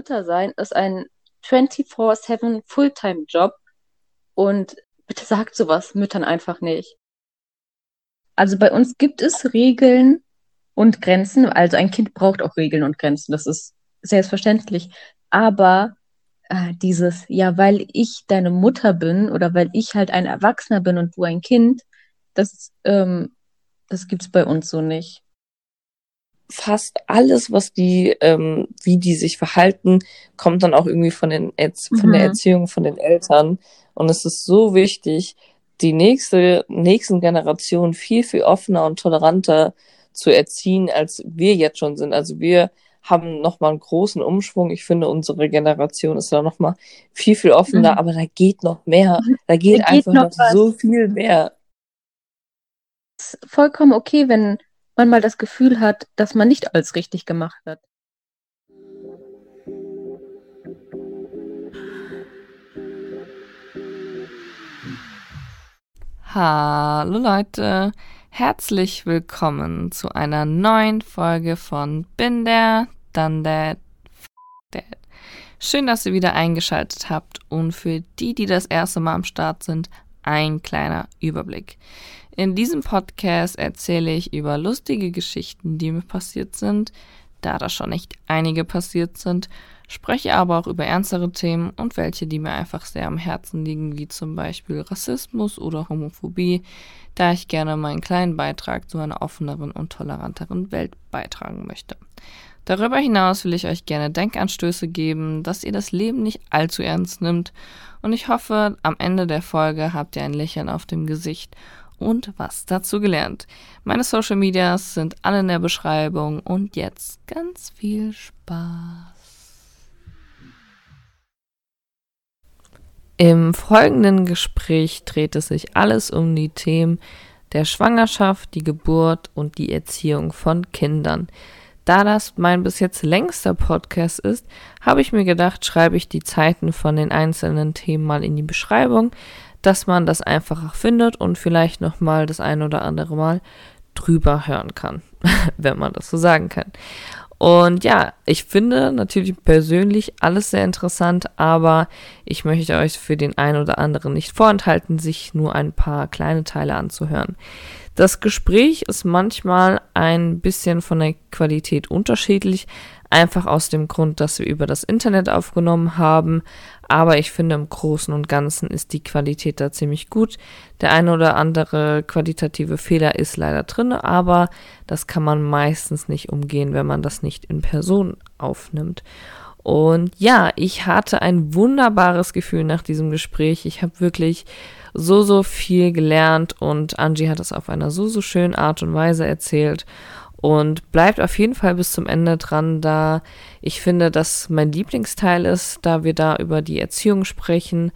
Mutter sein ist ein 24-7 Fulltime-Job und bitte sagt sowas Müttern einfach nicht. Also bei uns gibt es Regeln und Grenzen. Also ein Kind braucht auch Regeln und Grenzen. Das ist selbstverständlich. Aber äh, dieses, ja, weil ich deine Mutter bin oder weil ich halt ein Erwachsener bin und du ein Kind, das, ähm, das gibt's bei uns so nicht fast alles, was die, ähm, wie die sich verhalten, kommt dann auch irgendwie von den Erz von der mhm. Erziehung von den Eltern. Und es ist so wichtig, die nächste, nächsten Generationen viel, viel offener und toleranter zu erziehen, als wir jetzt schon sind. Also wir haben nochmal einen großen Umschwung. Ich finde, unsere Generation ist da nochmal viel, viel offener, mhm. aber da geht noch mehr. Da geht, da geht einfach noch, noch so viel mehr. Es ist vollkommen okay, wenn man mal das Gefühl hat, dass man nicht alles richtig gemacht hat. Hallo Leute, herzlich willkommen zu einer neuen Folge von Bin der, dann der, Dad. Schön, dass ihr wieder eingeschaltet habt und für die, die das erste Mal am Start sind, ein kleiner Überblick. In diesem Podcast erzähle ich über lustige Geschichten, die mir passiert sind, da da schon nicht einige passiert sind, spreche aber auch über ernstere Themen und welche, die mir einfach sehr am Herzen liegen, wie zum Beispiel Rassismus oder Homophobie, da ich gerne meinen kleinen Beitrag zu einer offeneren und toleranteren Welt beitragen möchte. Darüber hinaus will ich euch gerne Denkanstöße geben, dass ihr das Leben nicht allzu ernst nimmt und ich hoffe, am Ende der Folge habt ihr ein Lächeln auf dem Gesicht und was dazu gelernt. Meine Social Medias sind alle in der Beschreibung und jetzt ganz viel Spaß. Im folgenden Gespräch dreht es sich alles um die Themen der Schwangerschaft, die Geburt und die Erziehung von Kindern. Da das mein bis jetzt längster Podcast ist, habe ich mir gedacht, schreibe ich die Zeiten von den einzelnen Themen mal in die Beschreibung, dass man das einfacher findet und vielleicht noch mal das ein oder andere Mal drüber hören kann, wenn man das so sagen kann. Und ja, ich finde natürlich persönlich alles sehr interessant, aber ich möchte euch für den einen oder anderen nicht vorenthalten, sich nur ein paar kleine Teile anzuhören. Das Gespräch ist manchmal ein bisschen von der Qualität unterschiedlich, einfach aus dem Grund, dass wir über das Internet aufgenommen haben, aber ich finde im Großen und Ganzen ist die Qualität da ziemlich gut. Der eine oder andere qualitative Fehler ist leider drin, aber das kann man meistens nicht umgehen, wenn man das nicht in Person aufnimmt. Und ja, ich hatte ein wunderbares Gefühl nach diesem Gespräch. Ich habe wirklich so, so viel gelernt und Angie hat es auf einer so, so schönen Art und Weise erzählt. Und bleibt auf jeden Fall bis zum Ende dran, da ich finde, dass mein Lieblingsteil ist, da wir da über die Erziehung sprechen.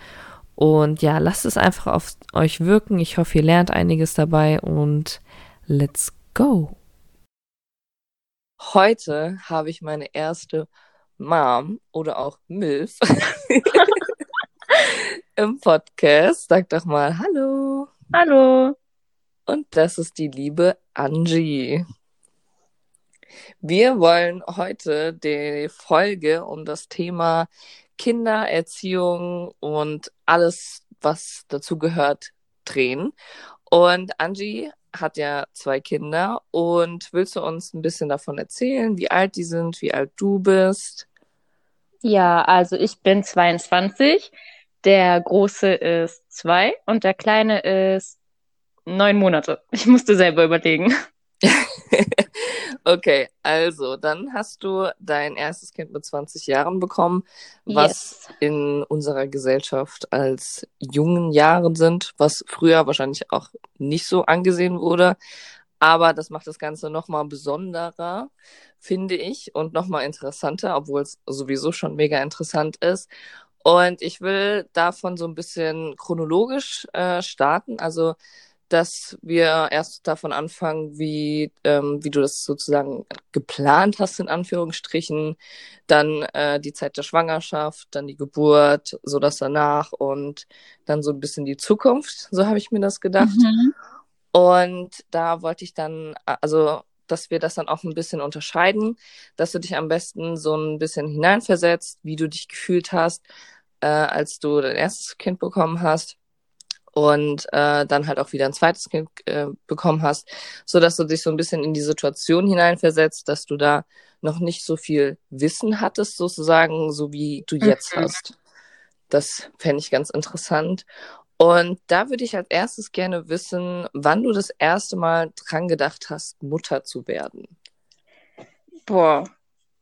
Und ja, lasst es einfach auf euch wirken. Ich hoffe, ihr lernt einiges dabei und let's go. Heute habe ich meine erste Mom oder auch MILF im Podcast. Sag doch mal Hallo. Hallo. Und das ist die liebe Angie. Wir wollen heute die Folge um das Thema Kindererziehung und alles, was dazu gehört, drehen. Und Angie hat ja zwei Kinder und willst du uns ein bisschen davon erzählen, wie alt die sind, wie alt du bist? Ja, also ich bin 22, der Große ist zwei und der Kleine ist neun Monate. Ich musste selber überlegen. okay, also dann hast du dein erstes Kind mit 20 Jahren bekommen, was yes. in unserer Gesellschaft als jungen Jahren sind, was früher wahrscheinlich auch nicht so angesehen wurde. Aber das macht das Ganze nochmal besonderer, finde ich, und nochmal interessanter, obwohl es sowieso schon mega interessant ist. Und ich will davon so ein bisschen chronologisch äh, starten. Also dass wir erst davon anfangen, wie, ähm, wie du das sozusagen geplant hast, in Anführungsstrichen, dann äh, die Zeit der Schwangerschaft, dann die Geburt, so das danach und dann so ein bisschen die Zukunft, so habe ich mir das gedacht. Mhm. Und da wollte ich dann, also dass wir das dann auch ein bisschen unterscheiden, dass du dich am besten so ein bisschen hineinversetzt, wie du dich gefühlt hast, äh, als du dein erstes Kind bekommen hast und äh, dann halt auch wieder ein zweites Kind äh, bekommen hast, so dass du dich so ein bisschen in die Situation hineinversetzt, dass du da noch nicht so viel Wissen hattest, sozusagen, so wie du jetzt mhm. hast. Das fände ich ganz interessant. Und da würde ich als erstes gerne wissen, wann du das erste Mal dran gedacht hast, Mutter zu werden. Boah,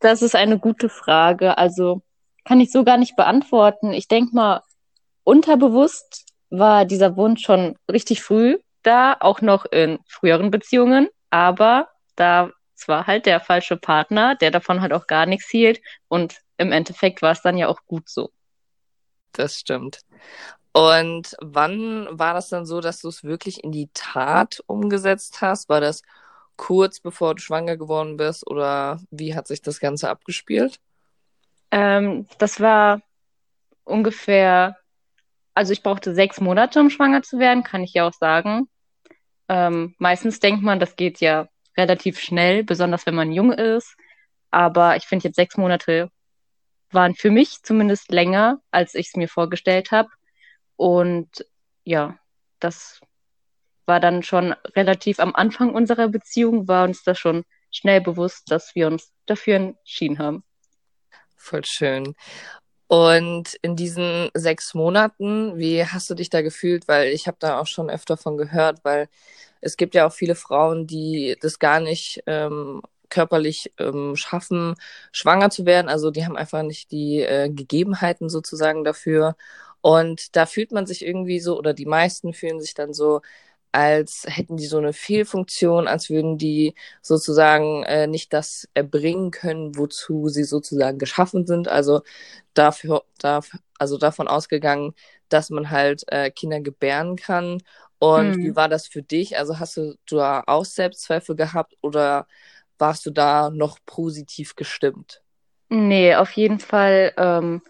das ist eine gute Frage. Also kann ich so gar nicht beantworten. Ich denke mal, unterbewusst war dieser Wunsch schon richtig früh da, auch noch in früheren Beziehungen. Aber da war halt der falsche Partner, der davon halt auch gar nichts hielt. Und im Endeffekt war es dann ja auch gut so. Das stimmt. Und wann war das dann so, dass du es wirklich in die Tat umgesetzt hast? War das kurz bevor du schwanger geworden bist oder wie hat sich das Ganze abgespielt? Ähm, das war ungefähr, also ich brauchte sechs Monate, um schwanger zu werden, kann ich ja auch sagen. Ähm, meistens denkt man, das geht ja relativ schnell, besonders wenn man jung ist. Aber ich finde jetzt sechs Monate waren für mich zumindest länger, als ich es mir vorgestellt habe. Und ja, das war dann schon relativ am Anfang unserer Beziehung, war uns das schon schnell bewusst, dass wir uns dafür entschieden haben. Voll schön. Und in diesen sechs Monaten, wie hast du dich da gefühlt? Weil ich habe da auch schon öfter von gehört, weil es gibt ja auch viele Frauen, die das gar nicht ähm, körperlich ähm, schaffen, schwanger zu werden. Also die haben einfach nicht die äh, Gegebenheiten sozusagen dafür. Und da fühlt man sich irgendwie so, oder die meisten fühlen sich dann so, als hätten die so eine Fehlfunktion, als würden die sozusagen äh, nicht das erbringen können, wozu sie sozusagen geschaffen sind. Also dafür, darf, also davon ausgegangen, dass man halt äh, Kinder gebären kann. Und hm. wie war das für dich? Also hast du da auch Selbstzweifel gehabt oder warst du da noch positiv gestimmt? Nee, auf jeden Fall ähm,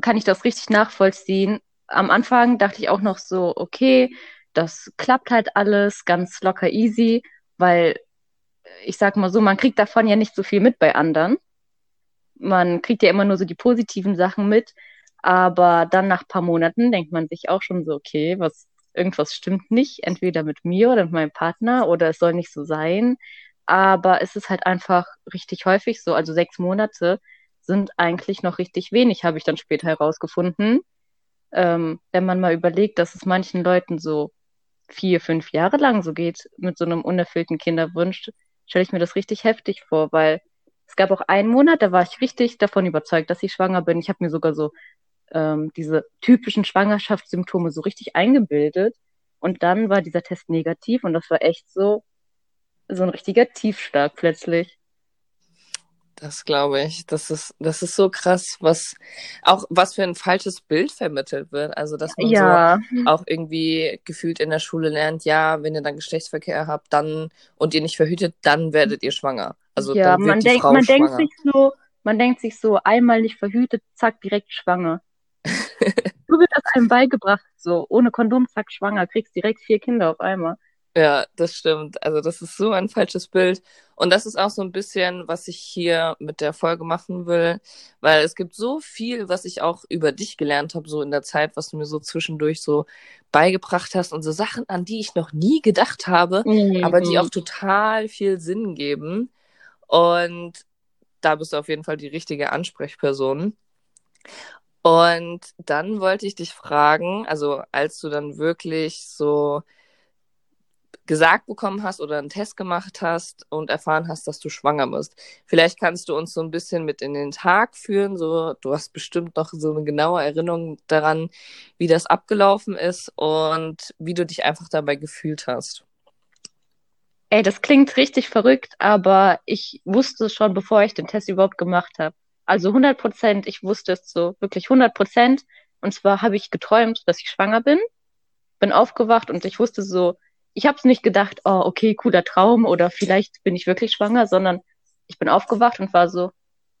kann ich das richtig nachvollziehen. Am Anfang dachte ich auch noch so, okay, das klappt halt alles ganz locker easy, weil ich sag mal so, man kriegt davon ja nicht so viel mit bei anderen. Man kriegt ja immer nur so die positiven Sachen mit, aber dann nach paar Monaten denkt man sich auch schon so, okay, was irgendwas stimmt nicht, entweder mit mir oder mit meinem Partner oder es soll nicht so sein. Aber es ist halt einfach richtig häufig so, also sechs Monate sind eigentlich noch richtig wenig, habe ich dann später herausgefunden. Ähm, wenn man mal überlegt, dass es manchen Leuten so vier, fünf Jahre lang so geht mit so einem unerfüllten Kinderwunsch, stelle ich mir das richtig heftig vor, weil es gab auch einen Monat, da war ich richtig davon überzeugt, dass ich schwanger bin. Ich habe mir sogar so ähm, diese typischen Schwangerschaftssymptome so richtig eingebildet. Und dann war dieser Test negativ und das war echt so, so ein richtiger Tiefschlag plötzlich. Das glaube ich. Das ist, das ist so krass, was auch was für ein falsches Bild vermittelt wird. Also dass man ja. so auch irgendwie gefühlt in der Schule lernt, ja, wenn ihr dann Geschlechtsverkehr habt, dann und ihr nicht verhütet, dann werdet ihr schwanger. Also ja, dann wird man die denkt, Frau man schwanger. denkt sich so, man denkt sich so, einmal nicht verhütet, zack, direkt schwanger. so wird das einem beigebracht, so ohne Kondom, zack, schwanger, kriegst direkt vier Kinder auf einmal. Ja, das stimmt. Also das ist so ein falsches Bild. Und das ist auch so ein bisschen, was ich hier mit der Folge machen will, weil es gibt so viel, was ich auch über dich gelernt habe, so in der Zeit, was du mir so zwischendurch so beigebracht hast und so Sachen, an die ich noch nie gedacht habe, mhm. aber die auch total viel Sinn geben. Und da bist du auf jeden Fall die richtige Ansprechperson. Und dann wollte ich dich fragen, also als du dann wirklich so gesagt bekommen hast oder einen Test gemacht hast und erfahren hast, dass du schwanger bist. Vielleicht kannst du uns so ein bisschen mit in den Tag führen. So, du hast bestimmt noch so eine genaue Erinnerung daran, wie das abgelaufen ist und wie du dich einfach dabei gefühlt hast. Ey, das klingt richtig verrückt, aber ich wusste es schon, bevor ich den Test überhaupt gemacht habe. Also 100 Prozent, ich wusste es so, wirklich 100 Prozent. Und zwar habe ich geträumt, dass ich schwanger bin, bin aufgewacht und ich wusste so, ich habe es nicht gedacht, oh, okay, cooler Traum oder vielleicht bin ich wirklich schwanger, sondern ich bin aufgewacht und war so,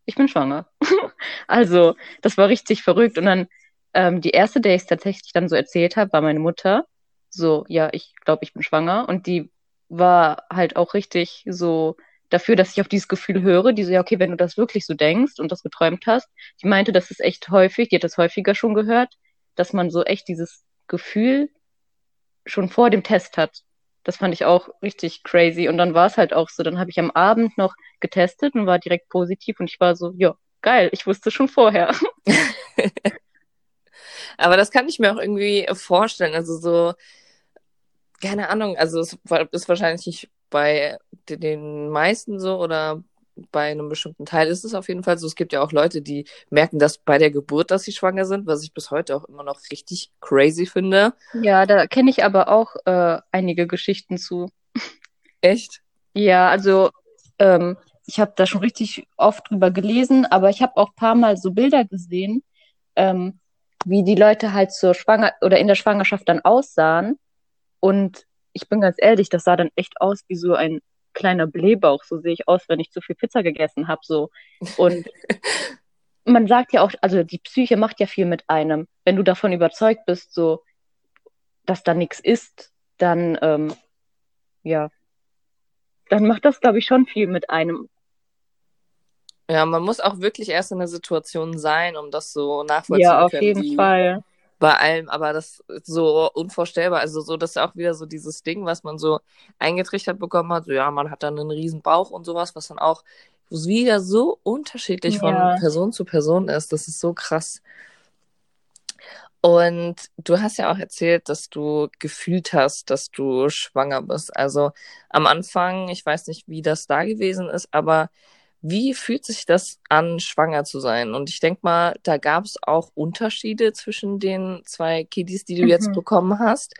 ich bin schwanger. also, das war richtig verrückt. Und dann ähm, die erste, der ich es tatsächlich dann so erzählt habe, war meine Mutter. So, ja, ich glaube, ich bin schwanger. Und die war halt auch richtig so dafür, dass ich auf dieses Gefühl höre. Die so, ja, okay, wenn du das wirklich so denkst und das geträumt hast. Die meinte, das ist echt häufig, die hat das häufiger schon gehört, dass man so echt dieses Gefühl schon vor dem Test hat. Das fand ich auch richtig crazy. Und dann war es halt auch so. Dann habe ich am Abend noch getestet und war direkt positiv und ich war so, ja, geil, ich wusste schon vorher. Aber das kann ich mir auch irgendwie vorstellen. Also so, keine Ahnung, also es ist wahrscheinlich nicht bei den meisten so oder bei einem bestimmten Teil ist es auf jeden Fall so. Es gibt ja auch Leute, die merken das bei der Geburt, dass sie schwanger sind, was ich bis heute auch immer noch richtig crazy finde. Ja, da kenne ich aber auch äh, einige Geschichten zu. Echt? Ja, also ähm, ich habe da schon richtig oft drüber gelesen, aber ich habe auch paar Mal so Bilder gesehen, ähm, wie die Leute halt zur Schwanger oder in der Schwangerschaft dann aussahen. Und ich bin ganz ehrlich, das sah dann echt aus wie so ein kleiner Blähbauch. So sehe ich aus, wenn ich zu viel Pizza gegessen habe. So. Und man sagt ja auch, also die Psyche macht ja viel mit einem. Wenn du davon überzeugt bist, so, dass da nichts ist, dann, ähm, ja, dann macht das, glaube ich, schon viel mit einem. Ja, man muss auch wirklich erst in der Situation sein, um das so nachvollziehen ja, auf können. jeden Fall. Bei allem, aber das ist so unvorstellbar. Also so, das ist auch wieder so dieses Ding, was man so eingetrichtert bekommen hat. So, ja, man hat dann einen riesen Bauch und sowas, was dann auch wieder so unterschiedlich ja. von Person zu Person ist. Das ist so krass. Und du hast ja auch erzählt, dass du gefühlt hast, dass du schwanger bist. Also am Anfang, ich weiß nicht, wie das da gewesen ist, aber wie fühlt sich das an, schwanger zu sein? Und ich denke mal, da gab es auch Unterschiede zwischen den zwei Kiddies, die du mhm. jetzt bekommen hast.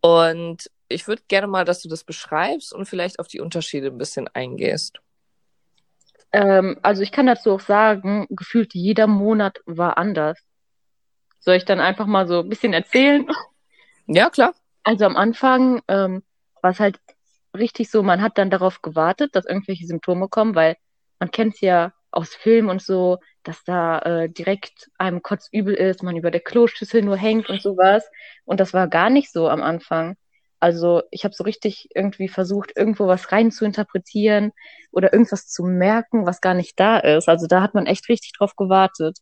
Und ich würde gerne mal, dass du das beschreibst und vielleicht auf die Unterschiede ein bisschen eingehst. Ähm, also ich kann dazu auch sagen, gefühlt jeder Monat war anders. Soll ich dann einfach mal so ein bisschen erzählen? Ja, klar. Also am Anfang ähm, war es halt richtig so, man hat dann darauf gewartet, dass irgendwelche Symptome kommen, weil man kennt es ja aus Filmen und so, dass da äh, direkt einem kotzübel ist, man über der Kloschüssel nur hängt und sowas. Und das war gar nicht so am Anfang. Also ich habe so richtig irgendwie versucht, irgendwo was rein zu interpretieren oder irgendwas zu merken, was gar nicht da ist. Also da hat man echt richtig drauf gewartet.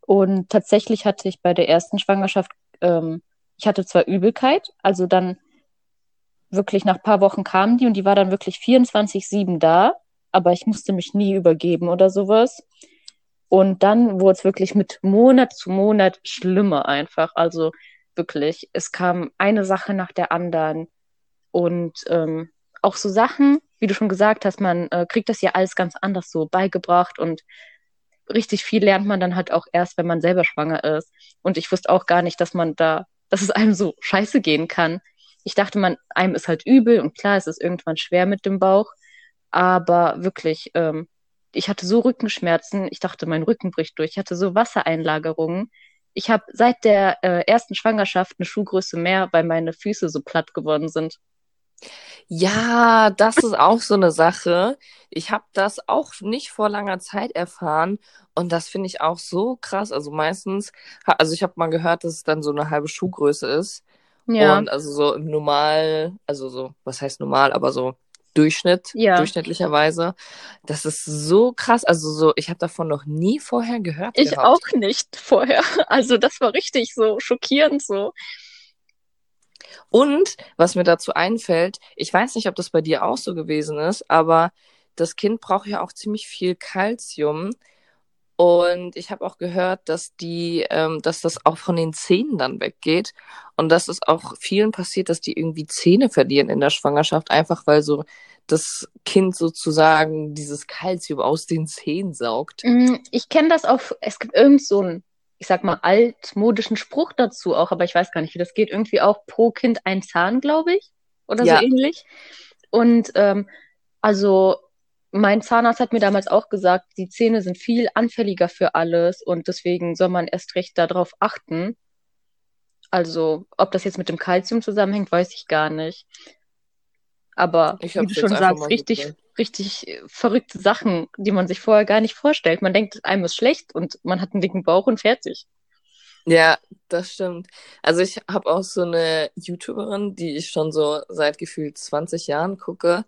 Und tatsächlich hatte ich bei der ersten Schwangerschaft, ähm, ich hatte zwar Übelkeit, also dann wirklich nach paar Wochen kam die und die war dann wirklich 24-7 da aber ich musste mich nie übergeben oder sowas. Und dann wurde es wirklich mit Monat zu Monat schlimmer einfach. Also wirklich, es kam eine Sache nach der anderen. Und ähm, auch so Sachen, wie du schon gesagt hast, man äh, kriegt das ja alles ganz anders so beigebracht und richtig viel lernt man dann halt auch erst, wenn man selber schwanger ist. Und ich wusste auch gar nicht, dass man da, dass es einem so scheiße gehen kann. Ich dachte, man, einem ist halt übel und klar, es ist irgendwann schwer mit dem Bauch. Aber wirklich, ähm, ich hatte so Rückenschmerzen, ich dachte, mein Rücken bricht durch. Ich hatte so Wassereinlagerungen. Ich habe seit der äh, ersten Schwangerschaft eine Schuhgröße mehr, weil meine Füße so platt geworden sind. Ja, das ist auch so eine Sache. Ich habe das auch nicht vor langer Zeit erfahren und das finde ich auch so krass. Also meistens, also ich habe mal gehört, dass es dann so eine halbe Schuhgröße ist. Ja. Und also so im Normal, also so, was heißt normal, aber so Durchschnitt, ja. durchschnittlicherweise. Das ist so krass. Also so, ich habe davon noch nie vorher gehört. Ich gehabt. auch nicht vorher. Also das war richtig so schockierend so. Und was mir dazu einfällt, ich weiß nicht, ob das bei dir auch so gewesen ist, aber das Kind braucht ja auch ziemlich viel Kalzium. Und ich habe auch gehört, dass die, ähm, dass das auch von den Zähnen dann weggeht. Und dass es auch vielen passiert, dass die irgendwie Zähne verlieren in der Schwangerschaft, einfach weil so das Kind sozusagen dieses Kalzium aus den Zähnen saugt. Mm, ich kenne das auch, es gibt irgend so einen, ich sag mal, altmodischen Spruch dazu auch, aber ich weiß gar nicht, wie das geht. Irgendwie auch pro Kind ein Zahn, glaube ich. Oder ja. so ähnlich. Und ähm, also mein Zahnarzt hat mir damals auch gesagt, die Zähne sind viel anfälliger für alles und deswegen soll man erst recht darauf achten. Also, ob das jetzt mit dem Kalzium zusammenhängt, weiß ich gar nicht. Aber wie du schon sagst, richtig, gesehen. richtig äh, verrückte Sachen, die man sich vorher gar nicht vorstellt. Man denkt, einem ist schlecht und man hat einen dicken Bauch und fertig. Ja, das stimmt. Also ich habe auch so eine YouTuberin, die ich schon so seit gefühlt 20 Jahren gucke.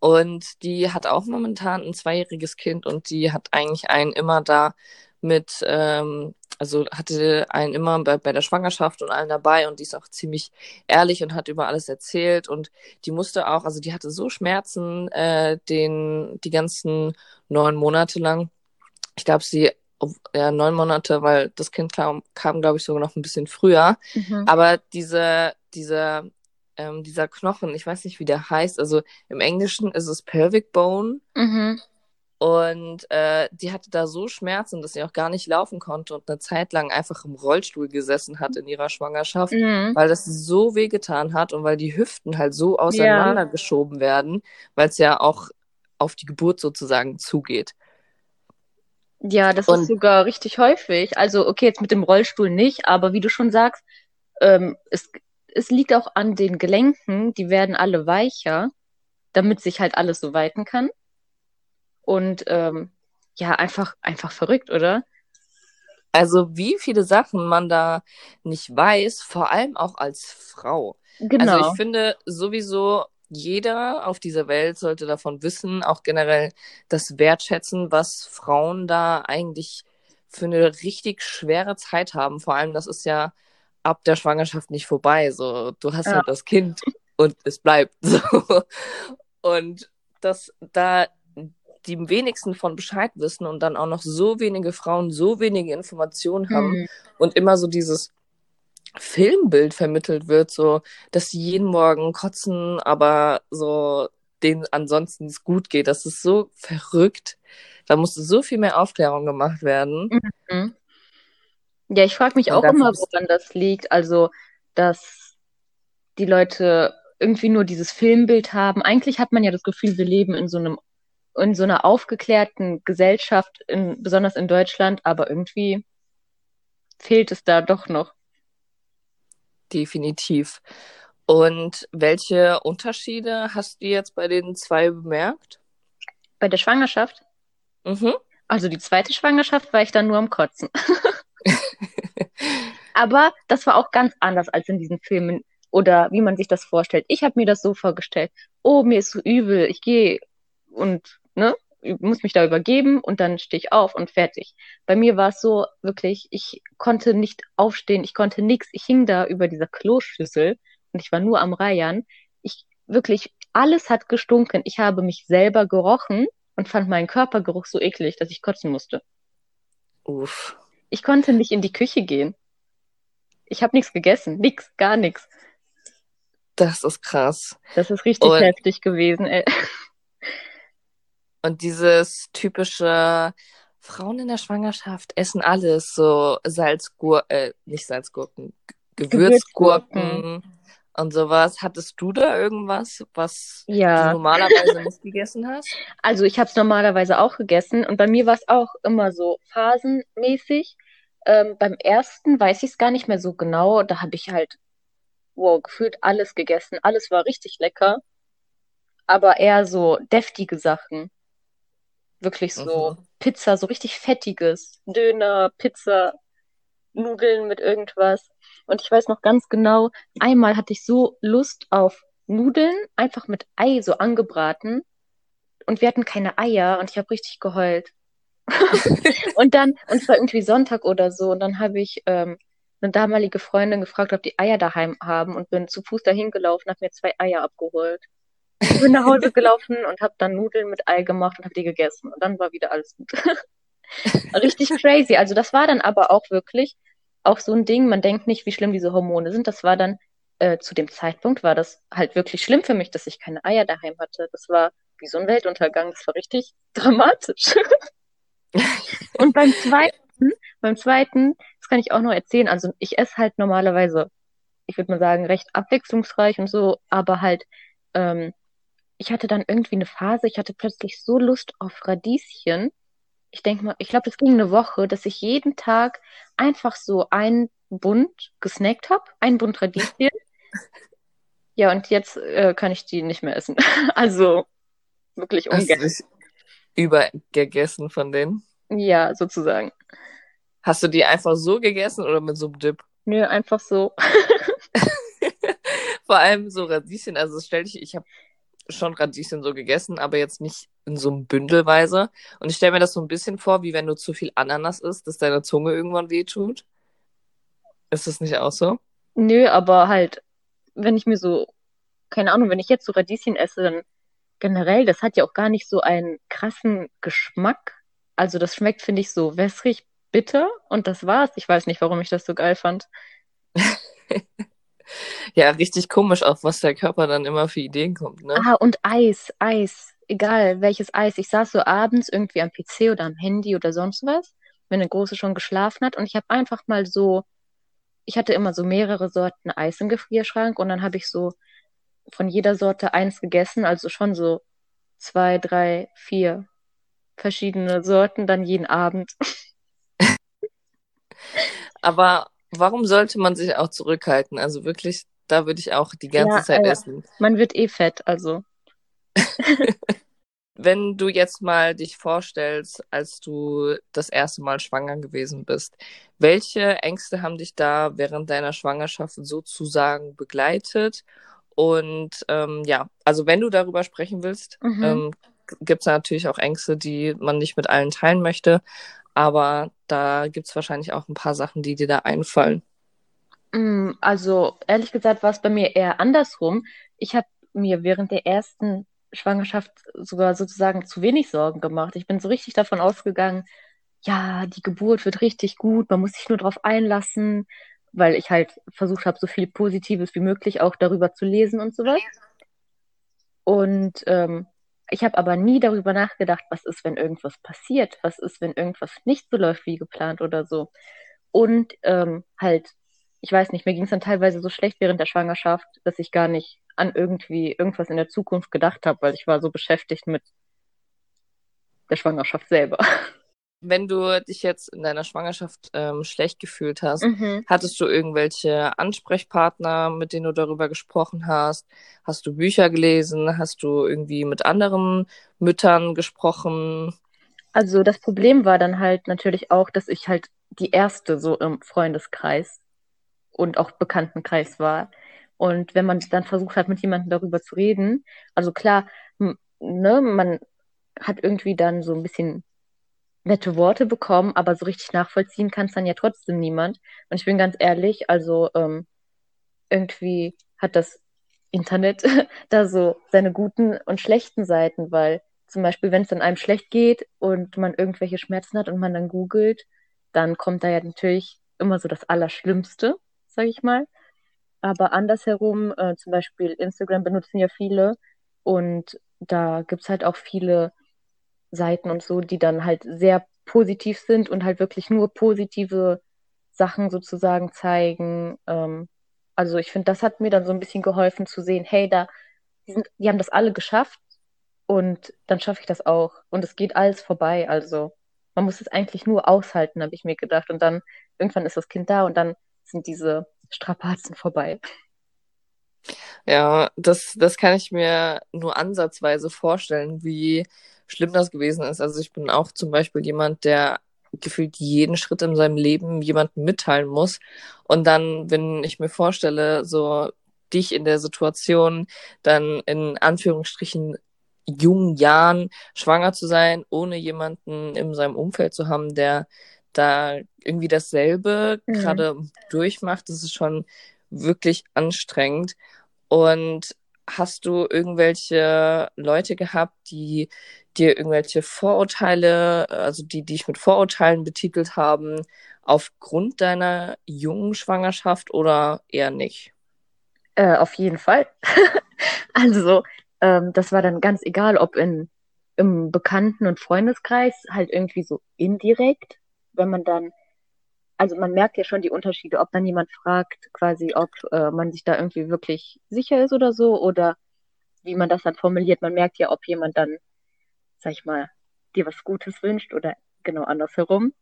Und die hat auch momentan ein zweijähriges Kind und die hat eigentlich einen immer da mit, ähm, also hatte einen immer bei, bei der Schwangerschaft und allen dabei und die ist auch ziemlich ehrlich und hat über alles erzählt und die musste auch, also die hatte so Schmerzen äh, den die ganzen neun Monate lang. Ich glaube, sie ja, neun Monate, weil das Kind kam, kam glaube ich, sogar noch ein bisschen früher. Mhm. Aber diese, diese, ähm, dieser Knochen, ich weiß nicht, wie der heißt, also im Englischen ist es Pelvic Bone. Mhm. Und äh, die hatte da so Schmerzen, dass sie auch gar nicht laufen konnte und eine Zeit lang einfach im Rollstuhl gesessen hat in ihrer Schwangerschaft, mhm. weil das so wehgetan hat und weil die Hüften halt so auseinandergeschoben ja. werden, weil es ja auch auf die Geburt sozusagen zugeht. Ja, das und, ist sogar richtig häufig. Also, okay, jetzt mit dem Rollstuhl nicht, aber wie du schon sagst, ähm, es, es liegt auch an den Gelenken, die werden alle weicher, damit sich halt alles so weiten kann. Und ähm, ja, einfach, einfach verrückt, oder? Also, wie viele Sachen man da nicht weiß, vor allem auch als Frau. Genau. Also, ich finde sowieso, jeder auf dieser Welt sollte davon wissen, auch generell das wertschätzen, was Frauen da eigentlich für eine richtig schwere Zeit haben. Vor allem, das ist ja ab der Schwangerschaft nicht vorbei. So, du hast ja. halt das Kind und es bleibt so. Und dass da die wenigsten von Bescheid wissen und dann auch noch so wenige Frauen so wenige Informationen haben mhm. und immer so dieses Filmbild vermittelt wird, so, dass sie jeden Morgen kotzen, aber so denen ansonsten es gut geht. Das ist so verrückt. Da musste so viel mehr Aufklärung gemacht werden. Mhm. Ja, ich frage mich und auch immer, woran das liegt. Also, dass die Leute irgendwie nur dieses Filmbild haben. Eigentlich hat man ja das Gefühl, wir leben in so einem in so einer aufgeklärten Gesellschaft, in, besonders in Deutschland, aber irgendwie fehlt es da doch noch definitiv. Und welche Unterschiede hast du jetzt bei den zwei bemerkt? Bei der Schwangerschaft? Mhm. Also die zweite Schwangerschaft war ich dann nur am Kotzen. Aber das war auch ganz anders als in diesen Filmen oder wie man sich das vorstellt. Ich habe mir das so vorgestellt. Oh, mir ist so übel. Ich gehe und ne, muss mich da übergeben und dann stehe ich auf und fertig. Bei mir war es so wirklich, ich konnte nicht aufstehen, ich konnte nichts. Ich hing da über dieser Kloschüssel und ich war nur am Reiern. Ich wirklich, alles hat gestunken. Ich habe mich selber gerochen und fand meinen Körpergeruch so eklig, dass ich kotzen musste. Uff. Ich konnte nicht in die Küche gehen. Ich habe nichts gegessen, nix, gar nichts. Das ist krass. Das ist richtig und heftig gewesen, ey. Und dieses typische Frauen in der Schwangerschaft essen alles, so Salzgurken, äh, nicht Salzgurken, Gewürzgurken, Gewürzgurken und sowas. Hattest du da irgendwas, was ja. du normalerweise nicht gegessen hast? Also ich habe es normalerweise auch gegessen und bei mir war es auch immer so phasenmäßig. Ähm, beim ersten weiß ich es gar nicht mehr so genau. Da habe ich halt, wow, gefühlt alles gegessen. Alles war richtig lecker, aber eher so deftige Sachen. Wirklich so mhm. Pizza, so richtig fettiges. Döner, Pizza, Nudeln mit irgendwas. Und ich weiß noch ganz genau, einmal hatte ich so Lust auf Nudeln, einfach mit Ei so angebraten. Und wir hatten keine Eier und ich habe richtig geheult. und dann, und es war irgendwie Sonntag oder so, und dann habe ich ähm, eine damalige Freundin gefragt, ob die Eier daheim haben und bin zu Fuß dahin gelaufen, habe mir zwei Eier abgeholt. Ich bin nach Hause gelaufen und habe dann Nudeln mit Ei gemacht und habe die gegessen. Und dann war wieder alles gut. Richtig crazy. Also das war dann aber auch wirklich auch so ein Ding. Man denkt nicht, wie schlimm diese Hormone sind. Das war dann äh, zu dem Zeitpunkt war das halt wirklich schlimm für mich, dass ich keine Eier daheim hatte. Das war wie so ein Weltuntergang. Das war richtig dramatisch. und beim zweiten, beim zweiten, das kann ich auch noch erzählen. Also ich esse halt normalerweise, ich würde mal sagen, recht abwechslungsreich und so, aber halt ähm, ich hatte dann irgendwie eine Phase, ich hatte plötzlich so Lust auf Radieschen. Ich denke mal, ich glaube, das ging eine Woche, dass ich jeden Tag einfach so ein Bund gesnackt habe, ein Bund Radieschen. ja, und jetzt äh, kann ich die nicht mehr essen. also wirklich ungern. Hast du übergegessen von denen? Ja, sozusagen. Hast du die einfach so gegessen oder mit so einem Dip? Nö, einfach so. Vor allem so Radieschen, also stell dich, ich habe schon Radieschen so gegessen, aber jetzt nicht in so einem Bündelweise. Und ich stelle mir das so ein bisschen vor, wie wenn du zu viel Ananas isst, dass deine Zunge irgendwann wehtut. Ist das nicht auch so? Nö, aber halt, wenn ich mir so, keine Ahnung, wenn ich jetzt so Radieschen esse, dann generell, das hat ja auch gar nicht so einen krassen Geschmack. Also das schmeckt, finde ich, so wässrig, bitter und das war's. Ich weiß nicht, warum ich das so geil fand. ja, richtig komisch auch, was der Körper dann immer für Ideen kommt, ne? Ah, und Eis, Eis. Egal, welches Eis. Ich saß so abends irgendwie am PC oder am Handy oder sonst was, wenn der Große schon geschlafen hat und ich habe einfach mal so, ich hatte immer so mehrere Sorten Eis im Gefrierschrank und dann habe ich so von jeder Sorte eins gegessen, also schon so zwei, drei, vier verschiedene Sorten dann jeden Abend. Aber warum sollte man sich auch zurückhalten? Also wirklich, da würde ich auch die ganze ja, Zeit äh, essen. Man wird eh fett, also. Wenn du jetzt mal dich vorstellst, als du das erste Mal schwanger gewesen bist, welche Ängste haben dich da während deiner Schwangerschaft sozusagen begleitet? Und ähm, ja, also wenn du darüber sprechen willst, mhm. ähm, gibt es natürlich auch Ängste, die man nicht mit allen teilen möchte. Aber da gibt es wahrscheinlich auch ein paar Sachen, die dir da einfallen. Mm, also ehrlich gesagt war es bei mir eher andersrum. Ich habe mir während der ersten Schwangerschaft sogar sozusagen zu wenig Sorgen gemacht. Ich bin so richtig davon ausgegangen, ja, die Geburt wird richtig gut, man muss sich nur darauf einlassen, weil ich halt versucht habe, so viel Positives wie möglich auch darüber zu lesen und sowas. Und ähm, ich habe aber nie darüber nachgedacht, was ist, wenn irgendwas passiert, was ist, wenn irgendwas nicht so läuft wie geplant oder so. Und ähm, halt, ich weiß nicht, mir ging es dann teilweise so schlecht während der Schwangerschaft, dass ich gar nicht an irgendwie irgendwas in der Zukunft gedacht habe, weil ich war so beschäftigt mit der Schwangerschaft selber. Wenn du dich jetzt in deiner Schwangerschaft ähm, schlecht gefühlt hast, mhm. hattest du irgendwelche Ansprechpartner, mit denen du darüber gesprochen hast? Hast du Bücher gelesen? Hast du irgendwie mit anderen Müttern gesprochen? Also das Problem war dann halt natürlich auch, dass ich halt die erste so im Freundeskreis und auch Bekanntenkreis war. Und wenn man dann versucht hat, mit jemandem darüber zu reden, also klar, ne, man hat irgendwie dann so ein bisschen nette Worte bekommen, aber so richtig nachvollziehen kann es dann ja trotzdem niemand. Und ich bin ganz ehrlich, also ähm, irgendwie hat das Internet da so seine guten und schlechten Seiten, weil zum Beispiel, wenn es dann einem schlecht geht und man irgendwelche Schmerzen hat und man dann googelt, dann kommt da ja natürlich immer so das Allerschlimmste, sag ich mal. Aber andersherum, äh, zum Beispiel Instagram benutzen ja viele und da gibt's halt auch viele Seiten und so, die dann halt sehr positiv sind und halt wirklich nur positive Sachen sozusagen zeigen. Ähm, also ich finde, das hat mir dann so ein bisschen geholfen zu sehen, hey, da, die, sind, die haben das alle geschafft und dann schaffe ich das auch. Und es geht alles vorbei. Also man muss es eigentlich nur aushalten, habe ich mir gedacht. Und dann irgendwann ist das Kind da und dann sind diese Strapazen vorbei. Ja, das, das kann ich mir nur ansatzweise vorstellen, wie schlimm das gewesen ist. Also ich bin auch zum Beispiel jemand, der gefühlt jeden Schritt in seinem Leben jemandem mitteilen muss. Und dann, wenn ich mir vorstelle, so dich in der Situation, dann in Anführungsstrichen jungen Jahren schwanger zu sein, ohne jemanden in seinem Umfeld zu haben, der da irgendwie dasselbe mhm. gerade durchmacht, das ist schon wirklich anstrengend. Und hast du irgendwelche Leute gehabt, die dir irgendwelche Vorurteile, also die dich mit Vorurteilen betitelt haben, aufgrund deiner jungen Schwangerschaft oder eher nicht? Äh, auf jeden Fall. also, ähm, das war dann ganz egal, ob in, im Bekannten- und Freundeskreis, halt irgendwie so indirekt, wenn man dann also man merkt ja schon die Unterschiede, ob dann jemand fragt, quasi, ob äh, man sich da irgendwie wirklich sicher ist oder so, oder wie man das dann formuliert. Man merkt ja, ob jemand dann, sag ich mal, dir was Gutes wünscht oder genau andersherum.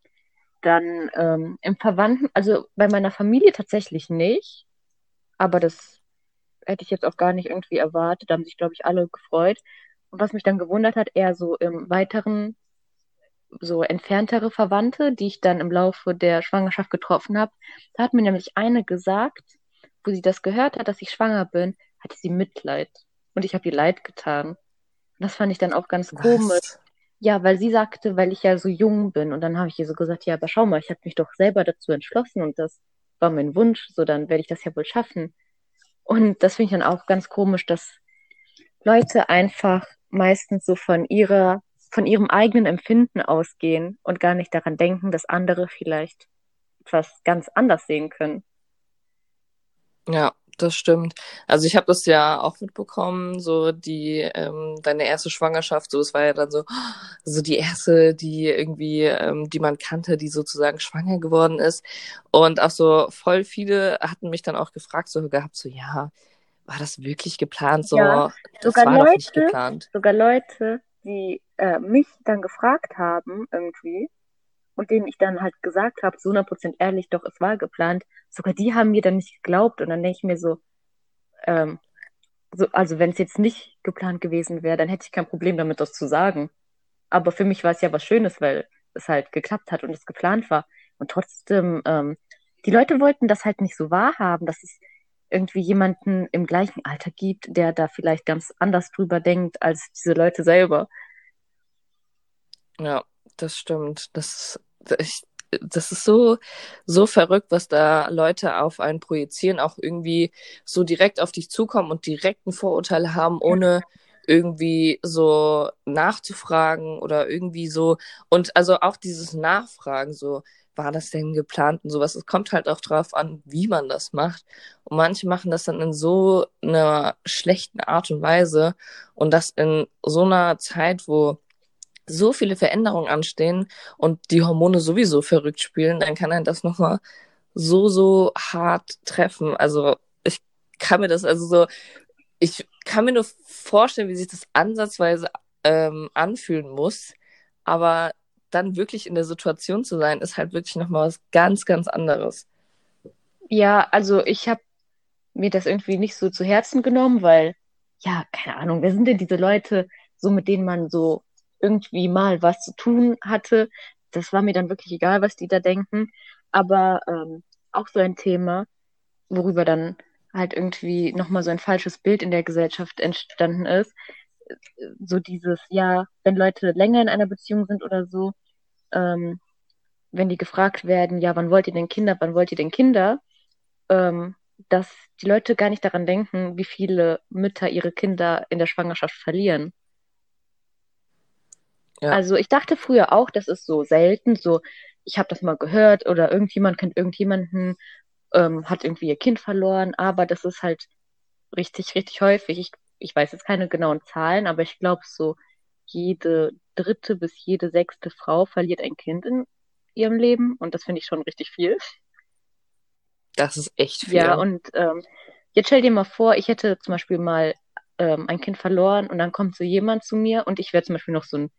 Dann ähm, im Verwandten, also bei meiner Familie tatsächlich nicht, aber das hätte ich jetzt auch gar nicht irgendwie erwartet. Da haben sich, glaube ich, alle gefreut. Und was mich dann gewundert hat, eher so im weiteren so entferntere Verwandte, die ich dann im Laufe der Schwangerschaft getroffen habe. Da hat mir nämlich eine gesagt, wo sie das gehört hat, dass ich schwanger bin, hatte sie Mitleid. Und ich habe ihr leid getan. Das fand ich dann auch ganz Was? komisch. Ja, weil sie sagte, weil ich ja so jung bin. Und dann habe ich ihr so gesagt, ja, aber schau mal, ich habe mich doch selber dazu entschlossen und das war mein Wunsch, so dann werde ich das ja wohl schaffen. Und das finde ich dann auch ganz komisch, dass Leute einfach meistens so von ihrer, von ihrem eigenen Empfinden ausgehen und gar nicht daran denken, dass andere vielleicht etwas ganz anders sehen können. Ja, das stimmt. Also ich habe das ja auch mitbekommen, so die ähm, deine erste Schwangerschaft, so es war ja dann so so die erste, die irgendwie ähm, die man kannte, die sozusagen schwanger geworden ist und auch so voll viele hatten mich dann auch gefragt so gehabt so ja, war das wirklich geplant so? Ja, sogar Leute, sogar Leute, die äh, mich dann gefragt haben irgendwie und denen ich dann halt gesagt habe, zu 100% ehrlich, doch, es war geplant, sogar die haben mir dann nicht geglaubt und dann denke ich mir so, ähm, so also wenn es jetzt nicht geplant gewesen wäre, dann hätte ich kein Problem damit, das zu sagen. Aber für mich war es ja was Schönes, weil es halt geklappt hat und es geplant war. Und trotzdem, ähm, die Leute wollten das halt nicht so wahrhaben, dass es irgendwie jemanden im gleichen Alter gibt, der da vielleicht ganz anders drüber denkt als diese Leute selber. Ja, das stimmt. Das ich, das ist so, so verrückt, was da Leute auf einen projizieren, auch irgendwie so direkt auf dich zukommen und direkt ein Vorurteil haben, ohne irgendwie so nachzufragen oder irgendwie so. Und also auch dieses Nachfragen, so, war das denn geplant und sowas. Es kommt halt auch drauf an, wie man das macht. Und manche machen das dann in so einer schlechten Art und Weise und das in so einer Zeit, wo so viele Veränderungen anstehen und die Hormone sowieso verrückt spielen, dann kann ein das nochmal so, so hart treffen. Also ich kann mir das, also so, ich kann mir nur vorstellen, wie sich das ansatzweise ähm, anfühlen muss, aber dann wirklich in der Situation zu sein, ist halt wirklich nochmal was ganz, ganz anderes. Ja, also ich habe mir das irgendwie nicht so zu Herzen genommen, weil, ja, keine Ahnung, wer sind denn diese Leute, so mit denen man so irgendwie mal was zu tun hatte. Das war mir dann wirklich egal, was die da denken. Aber ähm, auch so ein Thema, worüber dann halt irgendwie nochmal so ein falsches Bild in der Gesellschaft entstanden ist. So dieses, ja, wenn Leute länger in einer Beziehung sind oder so, ähm, wenn die gefragt werden, ja, wann wollt ihr denn Kinder, wann wollt ihr denn Kinder, ähm, dass die Leute gar nicht daran denken, wie viele Mütter ihre Kinder in der Schwangerschaft verlieren. Ja. Also ich dachte früher auch, das ist so selten, so ich habe das mal gehört oder irgendjemand kennt irgendjemanden, ähm, hat irgendwie ihr Kind verloren, aber das ist halt richtig, richtig häufig. Ich, ich weiß jetzt keine genauen Zahlen, aber ich glaube so jede dritte bis jede sechste Frau verliert ein Kind in ihrem Leben und das finde ich schon richtig viel. Das ist echt viel. Ja, und ähm, jetzt stell dir mal vor, ich hätte zum Beispiel mal ähm, ein Kind verloren und dann kommt so jemand zu mir und ich wäre zum Beispiel noch so ein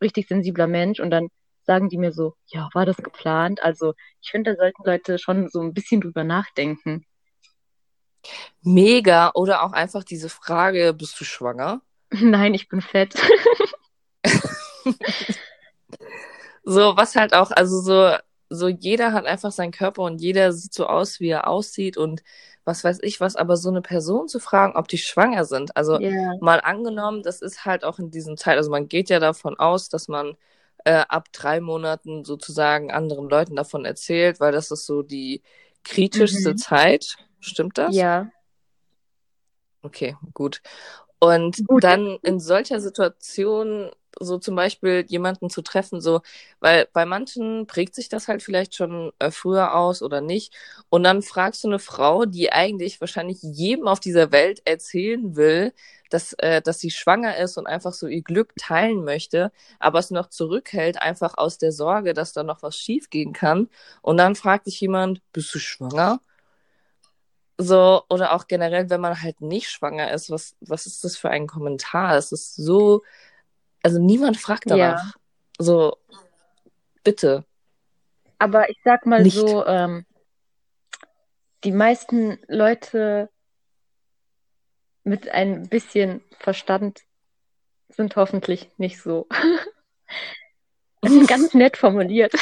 richtig sensibler Mensch und dann sagen die mir so, ja, war das geplant? Also ich finde, da sollten Leute schon so ein bisschen drüber nachdenken. Mega. Oder auch einfach diese Frage, bist du schwanger? Nein, ich bin fett. so, was halt auch, also so, so jeder hat einfach seinen Körper und jeder sieht so aus, wie er aussieht und was weiß ich was, aber so eine Person zu fragen, ob die schwanger sind. Also yeah. mal angenommen, das ist halt auch in diesem Zeit, also man geht ja davon aus, dass man äh, ab drei Monaten sozusagen anderen Leuten davon erzählt, weil das ist so die kritischste mhm. Zeit. Stimmt das? Ja. Okay, gut. Und gut. dann in solcher Situation so zum Beispiel jemanden zu treffen, so, weil bei manchen prägt sich das halt vielleicht schon äh, früher aus oder nicht. Und dann fragst du eine Frau, die eigentlich wahrscheinlich jedem auf dieser Welt erzählen will, dass, äh, dass sie schwanger ist und einfach so ihr Glück teilen möchte, aber es noch zurückhält, einfach aus der Sorge, dass da noch was schiefgehen kann. Und dann fragt dich jemand, bist du schwanger? So, oder auch generell, wenn man halt nicht schwanger ist, was, was ist das für ein Kommentar? Es ist so also niemand fragt danach. Ja. So, bitte. Aber ich sag mal Nicht. so, ähm, die meisten Leute mit ein bisschen Verstand sind hoffentlich nicht so. Ganz nett formuliert.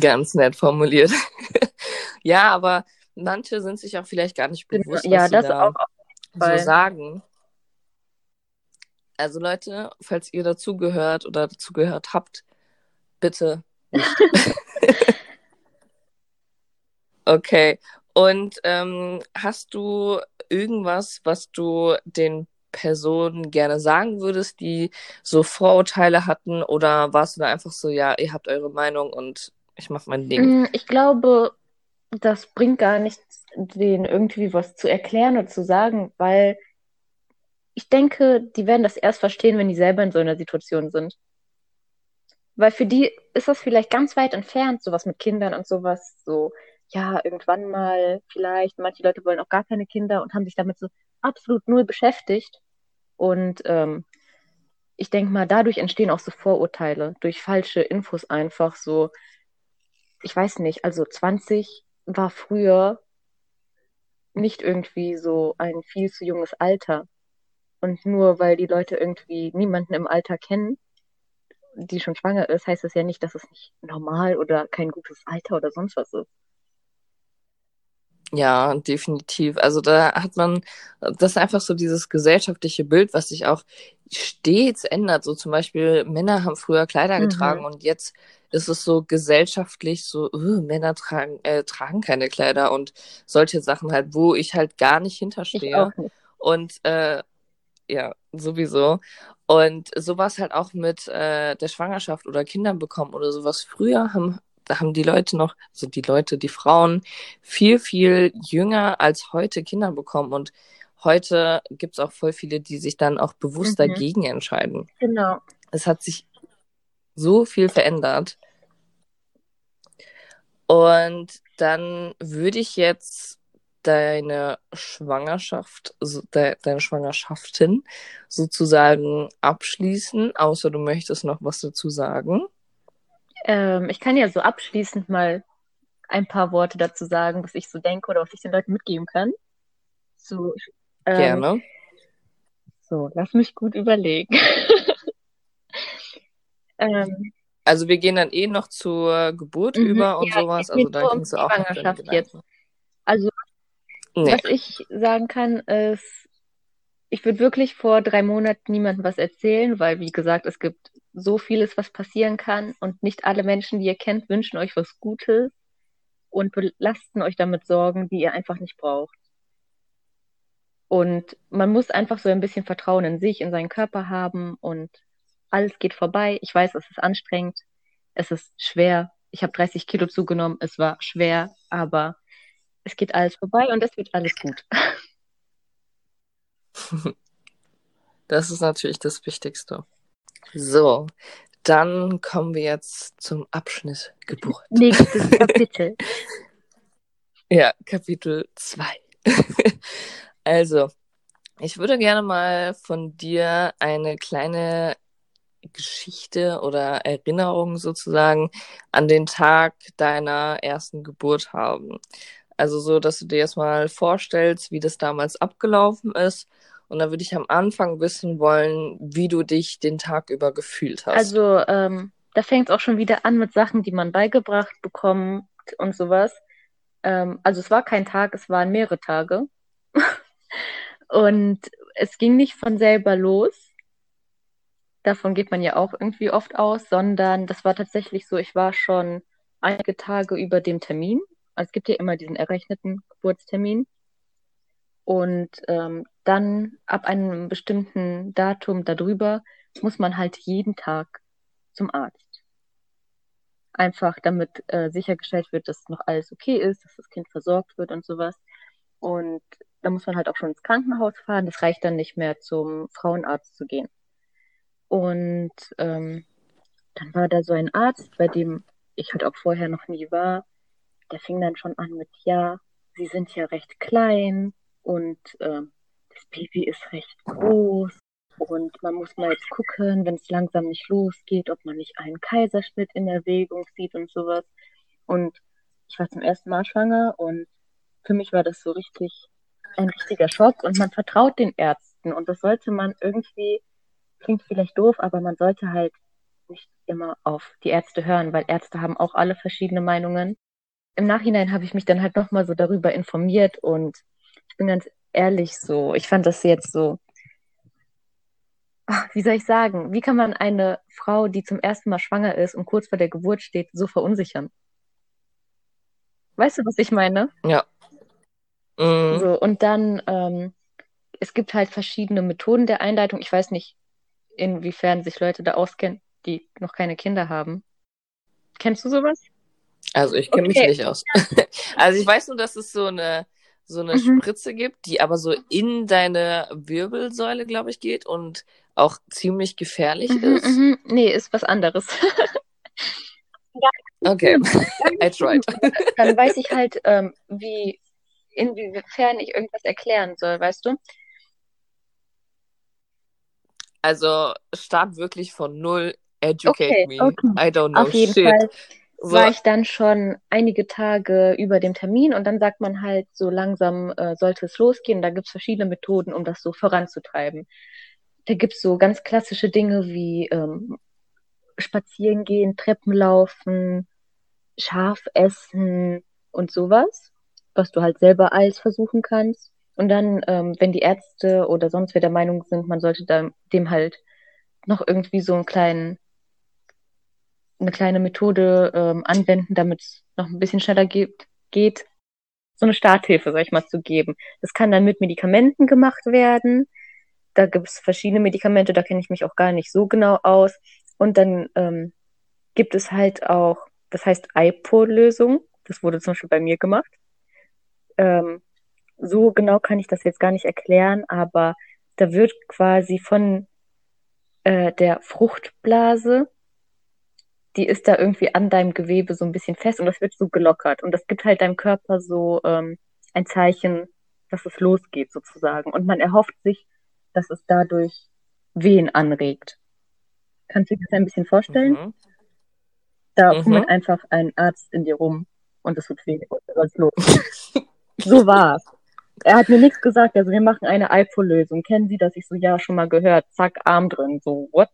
Ganz nett formuliert. ja, aber manche sind sich auch vielleicht gar nicht bewusst, ja, was das sie da auch so sagen. Also Leute, falls ihr dazugehört oder dazugehört habt, bitte nicht. okay. Und ähm, hast du irgendwas, was du den Personen gerne sagen würdest, die so Vorurteile hatten? Oder warst du da einfach so, ja, ihr habt eure Meinung und ich mache mein Ding? Mm, ich glaube, das bringt gar nichts, denen irgendwie was zu erklären oder zu sagen, weil ich denke, die werden das erst verstehen, wenn die selber in so einer Situation sind. Weil für die ist das vielleicht ganz weit entfernt, sowas mit Kindern und sowas, so, ja, irgendwann mal vielleicht. Manche Leute wollen auch gar keine Kinder und haben sich damit so absolut null beschäftigt. Und ähm, ich denke mal, dadurch entstehen auch so Vorurteile, durch falsche Infos einfach so. Ich weiß nicht, also 20 war früher nicht irgendwie so ein viel zu junges Alter. Und nur weil die Leute irgendwie niemanden im Alter kennen, die schon schwanger ist, heißt das ja nicht, dass es nicht normal oder kein gutes Alter oder sonst was ist. Ja, definitiv. Also da hat man, das ist einfach so dieses gesellschaftliche Bild, was sich auch stets ändert. So zum Beispiel Männer haben früher Kleider Mhm. getragen und jetzt ist es so gesellschaftlich so, uh, Männer tragen, äh, tragen keine Kleider und solche Sachen halt, wo ich halt gar nicht Ich hinterstehe. nicht. Und äh, ja, sowieso. Und sowas halt auch mit äh, der Schwangerschaft oder Kindern bekommen oder sowas. Früher haben, haben die Leute noch, also die Leute, die Frauen, viel, viel jünger als heute Kinder bekommen. Und heute gibt es auch voll viele, die sich dann auch bewusst Mhm. dagegen entscheiden. Genau. Es hat sich so viel verändert. Und dann würde ich jetzt deine Schwangerschaft, so de, deine Schwangerschaften sozusagen abschließen, außer du möchtest noch was dazu sagen. Ähm, ich kann ja so abschließend mal ein paar Worte dazu sagen, was ich so denke oder was ich den Leuten mitgeben kann. So, ähm, Gerne. so, lass mich gut überlegen. ähm, Also wir gehen dann eh noch zur Geburt Mhm, über und ja, sowas. es Also da du die auch noch jetzt. also, Nee. was ich sagen kann, ist, ich würde wirklich vor drei Monaten niemandem was erzählen, weil, wie gesagt, es gibt so vieles, was passieren kann und nicht alle Menschen, die ihr kennt, wünschen euch was Gutes und belasten euch damit Sorgen, die ihr einfach nicht braucht. Und man muss einfach so ein bisschen Vertrauen in sich, in seinen Körper haben und alles geht vorbei. Ich weiß, es ist anstrengend, es ist schwer. Ich habe 30 Kilo zugenommen, es war schwer, aber es geht alles vorbei und es wird alles gut. Das ist natürlich das Wichtigste. So, dann kommen wir jetzt zum Abschnitt Geburt. Nächstes Kapitel. Ja, Kapitel 2. also, ich würde gerne mal von dir eine kleine Geschichte oder Erinnerung sozusagen an den Tag deiner ersten Geburt haben. Also so, dass du dir jetzt mal vorstellst, wie das damals abgelaufen ist. Und da würde ich am Anfang wissen wollen, wie du dich den Tag über gefühlt hast. Also, ähm, da fängt es auch schon wieder an mit Sachen, die man beigebracht bekommt und sowas. Ähm, also es war kein Tag, es waren mehrere Tage. Und es ging nicht von selber los. Davon geht man ja auch irgendwie oft aus, sondern das war tatsächlich so, ich war schon einige Tage über dem Termin. Also es gibt ja immer diesen errechneten Geburtstermin. Und ähm, dann ab einem bestimmten Datum darüber muss man halt jeden Tag zum Arzt. Einfach damit äh, sichergestellt wird, dass noch alles okay ist, dass das Kind versorgt wird und sowas. Und da muss man halt auch schon ins Krankenhaus fahren. Das reicht dann nicht mehr zum Frauenarzt zu gehen. Und ähm, dann war da so ein Arzt, bei dem ich halt auch vorher noch nie war. Der fing dann schon an mit, ja, Sie sind ja recht klein und ähm, das Baby ist recht groß und man muss mal jetzt gucken, wenn es langsam nicht losgeht, ob man nicht einen Kaiserschnitt in Erwägung zieht und sowas. Und ich war zum ersten Mal schwanger und für mich war das so richtig ein richtiger Schock und man vertraut den Ärzten und das sollte man irgendwie, klingt vielleicht doof, aber man sollte halt nicht immer auf die Ärzte hören, weil Ärzte haben auch alle verschiedene Meinungen. Im Nachhinein habe ich mich dann halt nochmal so darüber informiert und ich bin ganz ehrlich so, ich fand das jetzt so, wie soll ich sagen, wie kann man eine Frau, die zum ersten Mal schwanger ist und kurz vor der Geburt steht, so verunsichern? Weißt du, was ich meine? Ja. Mhm. So, und dann, ähm, es gibt halt verschiedene Methoden der Einleitung. Ich weiß nicht, inwiefern sich Leute da auskennen, die noch keine Kinder haben. Kennst du sowas? Also ich kenne okay. mich nicht aus. also ich weiß nur, dass es so eine so eine mhm. Spritze gibt, die aber so in deine Wirbelsäule, glaube ich, geht und auch ziemlich gefährlich mhm, ist. Mhm. Nee, ist was anderes. okay, I tried. Dann weiß ich halt, ähm, wie, inwiefern ich irgendwas erklären soll, weißt du? Also start wirklich von null, educate okay, me. Okay. I don't know Auf jeden shit. Fall war ich dann schon einige Tage über dem Termin und dann sagt man halt, so langsam äh, sollte es losgehen. Da gibt es verschiedene Methoden, um das so voranzutreiben. Da gibt es so ganz klassische Dinge wie ähm, spazieren gehen, Treppen laufen, scharf essen und sowas, was du halt selber alles versuchen kannst. Und dann, ähm, wenn die Ärzte oder sonst wer der Meinung sind, man sollte da, dem halt noch irgendwie so einen kleinen eine kleine Methode ähm, anwenden, damit es noch ein bisschen schneller geht, geht, so eine Starthilfe, sag ich mal, zu geben. Das kann dann mit Medikamenten gemacht werden. Da gibt es verschiedene Medikamente, da kenne ich mich auch gar nicht so genau aus. Und dann ähm, gibt es halt auch, das heißt iPod-Lösung. Das wurde zum Beispiel bei mir gemacht. Ähm, so genau kann ich das jetzt gar nicht erklären, aber da wird quasi von äh, der Fruchtblase die ist da irgendwie an deinem Gewebe so ein bisschen fest und das wird so gelockert. Und das gibt halt deinem Körper so ähm, ein Zeichen, dass es losgeht sozusagen. Und man erhofft sich, dass es dadurch Wehen anregt. Kannst du dir das ein bisschen vorstellen? Mhm. Da mhm. fummelt einfach ein Arzt in dir rum und es wird weh und dann los. so war's. Er hat mir nichts gesagt, also wir machen eine iPhone-Lösung. Kennen Sie das? Ich so, ja, schon mal gehört. Zack, Arm drin. So, what?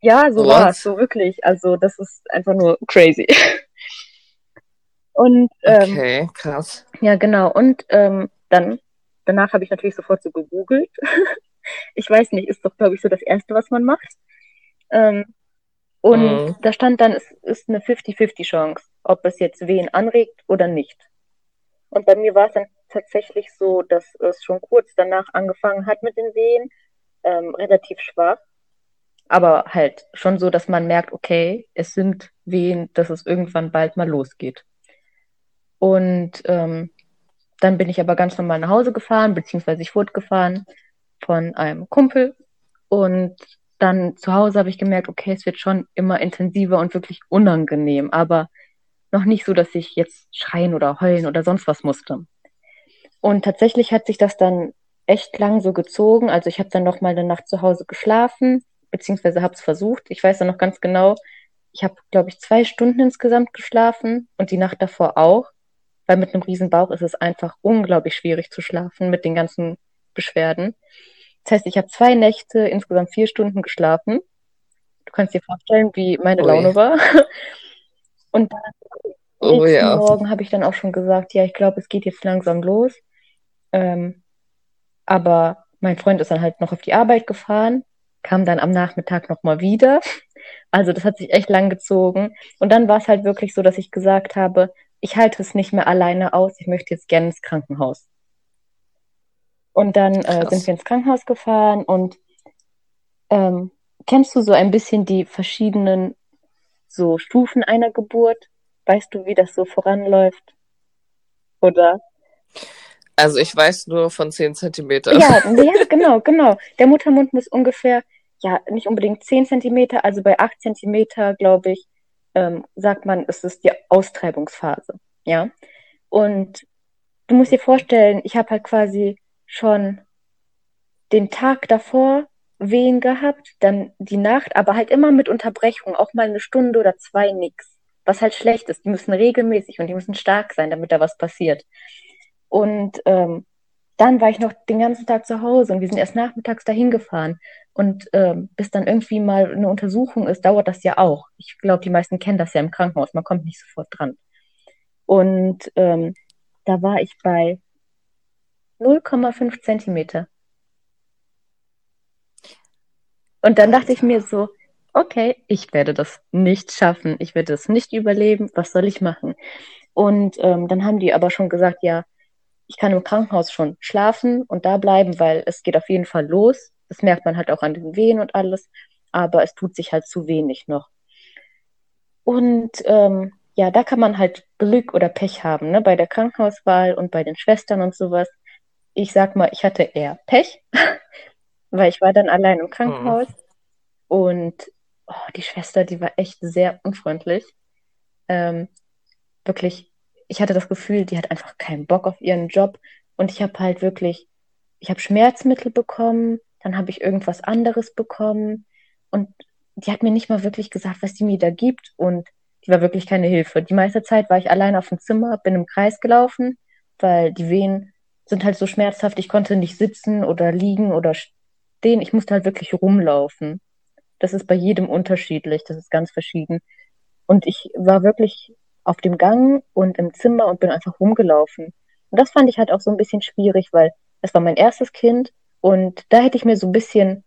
Ja, so war es, so wirklich. Also das ist einfach nur crazy. Und ähm, okay, krass. Ja, genau. Und ähm, dann danach habe ich natürlich sofort so gegoogelt. ich weiß nicht, ist doch glaube ich so das erste, was man macht. Ähm, und mm. da stand dann, es ist eine 50-50 Chance, ob es jetzt wen anregt oder nicht. Und bei mir war es dann tatsächlich so, dass es schon kurz danach angefangen hat mit den Wehen, ähm, relativ schwach aber halt schon so, dass man merkt, okay, es sind Wehen, dass es irgendwann bald mal losgeht. Und ähm, dann bin ich aber ganz normal nach Hause gefahren, beziehungsweise ich wurde gefahren von einem Kumpel. Und dann zu Hause habe ich gemerkt, okay, es wird schon immer intensiver und wirklich unangenehm, aber noch nicht so, dass ich jetzt schreien oder heulen oder sonst was musste. Und tatsächlich hat sich das dann echt lang so gezogen. Also ich habe dann noch mal eine Nacht zu Hause geschlafen, beziehungsweise habe es versucht. Ich weiß ja noch ganz genau, ich habe, glaube ich, zwei Stunden insgesamt geschlafen und die Nacht davor auch, weil mit einem riesen Bauch ist es einfach unglaublich schwierig zu schlafen mit den ganzen Beschwerden. Das heißt, ich habe zwei Nächte, insgesamt vier Stunden geschlafen. Du kannst dir vorstellen, wie meine Ui. Laune war. Und dann oh, nächsten ja. Morgen habe ich dann auch schon gesagt, ja, ich glaube, es geht jetzt langsam los. Ähm, aber mein Freund ist dann halt noch auf die Arbeit gefahren kam dann am Nachmittag nochmal wieder. Also das hat sich echt lang gezogen. Und dann war es halt wirklich so, dass ich gesagt habe, ich halte es nicht mehr alleine aus, ich möchte jetzt gerne ins Krankenhaus. Und dann äh, sind wir ins Krankenhaus gefahren und ähm, kennst du so ein bisschen die verschiedenen so Stufen einer Geburt? Weißt du, wie das so voranläuft? Oder? Also ich weiß nur von 10 Zentimeter. Ja, ja, genau, genau. Der Muttermund muss ungefähr ja, nicht unbedingt 10 Zentimeter, also bei 8 Zentimeter, glaube ich, ähm, sagt man, es ist die Austreibungsphase. Ja. Und du musst dir vorstellen, ich habe halt quasi schon den Tag davor Wehen gehabt, dann die Nacht, aber halt immer mit Unterbrechung, auch mal eine Stunde oder zwei nix. Was halt schlecht ist. Die müssen regelmäßig und die müssen stark sein, damit da was passiert. Und ähm, dann war ich noch den ganzen Tag zu Hause und wir sind erst nachmittags dahin gefahren. Und ähm, bis dann irgendwie mal eine Untersuchung ist, dauert das ja auch. Ich glaube, die meisten kennen das ja im Krankenhaus. Man kommt nicht sofort dran. Und ähm, da war ich bei 0,5 Zentimeter. Und dann dachte ich mir so, okay, ich werde das nicht schaffen, ich werde das nicht überleben, was soll ich machen? Und ähm, dann haben die aber schon gesagt, ja, ich kann im Krankenhaus schon schlafen und da bleiben, weil es geht auf jeden Fall los. Das merkt man halt auch an den Wehen und alles, aber es tut sich halt zu wenig noch. Und ähm, ja, da kann man halt Glück oder Pech haben, ne? Bei der Krankenhauswahl und bei den Schwestern und sowas. Ich sag mal, ich hatte eher Pech, weil ich war dann allein im Krankenhaus. Mhm. Und oh, die Schwester, die war echt sehr unfreundlich. Ähm, wirklich, ich hatte das Gefühl, die hat einfach keinen Bock auf ihren Job. Und ich habe halt wirklich, ich habe Schmerzmittel bekommen, dann habe ich irgendwas anderes bekommen. Und die hat mir nicht mal wirklich gesagt, was die mir da gibt. Und die war wirklich keine Hilfe. Die meiste Zeit war ich allein auf dem Zimmer, bin im Kreis gelaufen, weil die Wehen sind halt so schmerzhaft. Ich konnte nicht sitzen oder liegen oder stehen. Ich musste halt wirklich rumlaufen. Das ist bei jedem unterschiedlich, das ist ganz verschieden. Und ich war wirklich auf dem Gang und im Zimmer und bin einfach rumgelaufen. Und das fand ich halt auch so ein bisschen schwierig, weil es war mein erstes Kind und da hätte ich mir so ein bisschen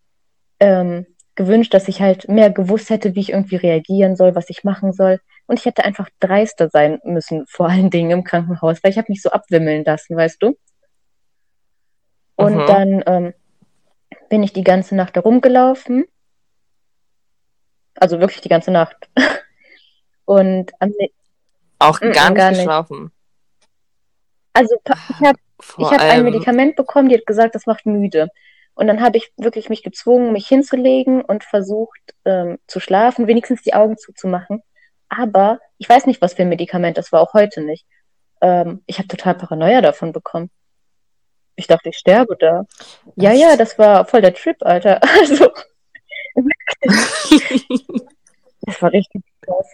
ähm, gewünscht, dass ich halt mehr gewusst hätte, wie ich irgendwie reagieren soll, was ich machen soll. Und ich hätte einfach dreister sein müssen, vor allen Dingen im Krankenhaus, weil ich habe mich so abwimmeln lassen, weißt du? Und mhm. dann ähm, bin ich die ganze Nacht da rumgelaufen also wirklich die ganze Nacht. Und am auch mm, gar, gar nicht geschlafen. Also ich habe ich hab ein Medikament bekommen, die hat gesagt, das macht müde. Und dann habe ich wirklich mich gezwungen, mich hinzulegen und versucht ähm, zu schlafen, wenigstens die Augen zuzumachen. Aber ich weiß nicht, was für ein Medikament das war, auch heute nicht. Ähm, ich habe total Paranoia davon bekommen. Ich dachte, ich sterbe da. Ja, ja, das war voll der Trip, Alter. Also das war richtig krass.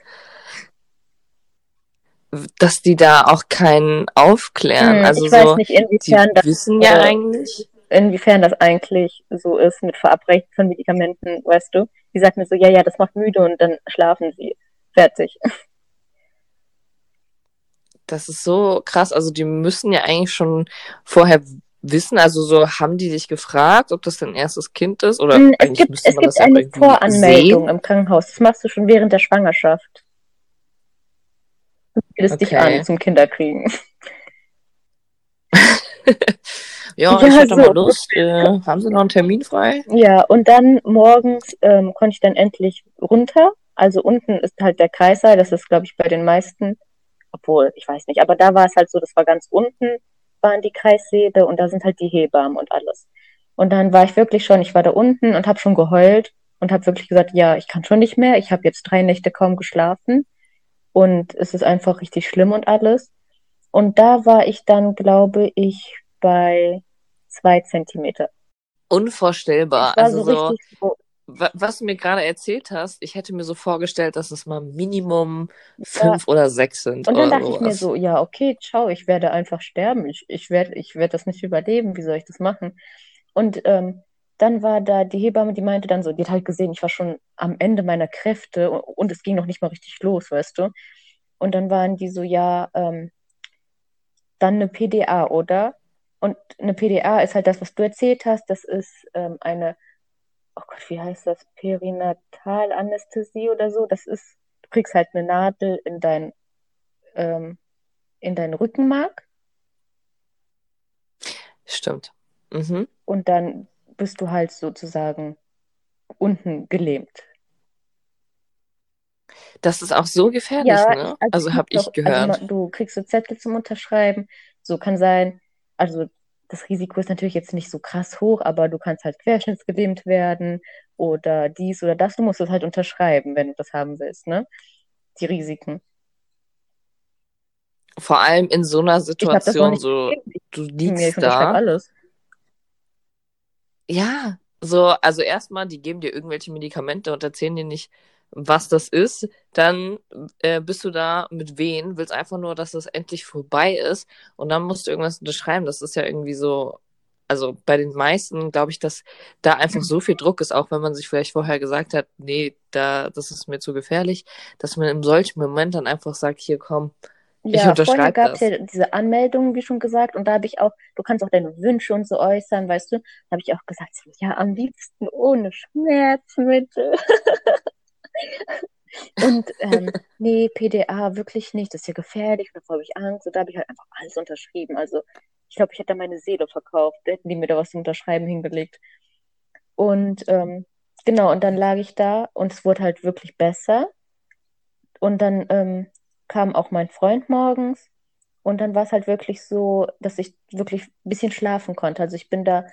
Dass die da auch keinen aufklären. Hm, also ich so, weiß nicht, inwiefern das wissen ja eigentlich. Inwiefern das eigentlich so ist mit Verabreichen von Medikamenten, weißt du? Die sagt mir so, ja, ja, das macht müde und dann schlafen sie. Fertig. Das ist so krass. Also die müssen ja eigentlich schon vorher wissen? Also so haben die dich gefragt, ob das dein erstes Kind ist? Oder hm, es gibt, es gibt eine Voranmeldung sehen? im Krankenhaus. Das machst du schon während der Schwangerschaft. Bietest okay. dich an zum Kinderkriegen. ja, ja, ich hätte so. mal Lust. Äh, haben Sie noch einen Termin frei? Ja, und dann morgens ähm, konnte ich dann endlich runter. Also unten ist halt der Kreißsaal, das ist, glaube ich, bei den meisten, obwohl, ich weiß nicht, aber da war es halt so, das war ganz unten waren die Kreissäle und da sind halt die Hebammen und alles. Und dann war ich wirklich schon, ich war da unten und habe schon geheult und habe wirklich gesagt, ja, ich kann schon nicht mehr. Ich habe jetzt drei Nächte kaum geschlafen und es ist einfach richtig schlimm und alles. Und da war ich dann, glaube ich, bei zwei Zentimeter. Unvorstellbar. Also so, so was du mir gerade erzählt hast, ich hätte mir so vorgestellt, dass es mal Minimum fünf ja. oder sechs sind. Und dann dachte sowas. ich mir so, ja, okay, ciao, ich werde einfach sterben. Ich, ich werde ich werd das nicht überleben. Wie soll ich das machen? Und ähm, dann war da die Hebamme, die meinte dann so, die hat halt gesehen, ich war schon am Ende meiner Kräfte und, und es ging noch nicht mal richtig los, weißt du? Und dann waren die so, ja, ähm, dann eine PDA, oder? Und eine PDA ist halt das, was du erzählt hast. Das ist ähm, eine oh Gott, wie heißt das? Perinatal-Anästhesie oder so. Das ist, du kriegst halt eine Nadel in dein, ähm, in dein Rückenmark. Stimmt. Mhm. Und dann bist du halt sozusagen unten gelähmt. Das ist auch so gefährlich, ja, ne? Also, also habe ich gehört. Also, du kriegst so Zettel zum Unterschreiben. So kann sein, also das Risiko ist natürlich jetzt nicht so krass hoch, aber du kannst halt querschnittsgelähmt werden oder dies oder das. Du musst es halt unterschreiben, wenn du das haben willst, ne? Die Risiken. Vor allem in so einer Situation, so du liegst da. alles. Ja, so, also erstmal, die geben dir irgendwelche Medikamente und erzählen dir nicht, was das ist, dann äh, bist du da mit wen, willst einfach nur, dass es endlich vorbei ist? Und dann musst du irgendwas unterschreiben. Das ist ja irgendwie so also bei den meisten glaube ich, dass da einfach so viel Druck ist, auch wenn man sich vielleicht vorher gesagt hat, nee, da, das ist mir zu gefährlich, dass man in solchen Moment dann einfach sagt, hier komm, ich Ja, vorher unterschreibe gab es ja diese Anmeldung, wie schon gesagt, und da habe ich auch, du kannst auch deine Wünsche und so äußern, weißt du, da habe ich auch gesagt, ja, am liebsten ohne Schmerzmittel. Und ähm, nee, PDA wirklich nicht, das ist ja gefährlich, davor habe ich Angst. Und da habe ich halt einfach alles unterschrieben. Also ich glaube, ich hätte da meine Seele verkauft, hätten die mir da was zum Unterschreiben hingelegt. Und ähm, genau, und dann lag ich da und es wurde halt wirklich besser. Und dann ähm, kam auch mein Freund morgens und dann war es halt wirklich so, dass ich wirklich ein bisschen schlafen konnte. Also ich bin da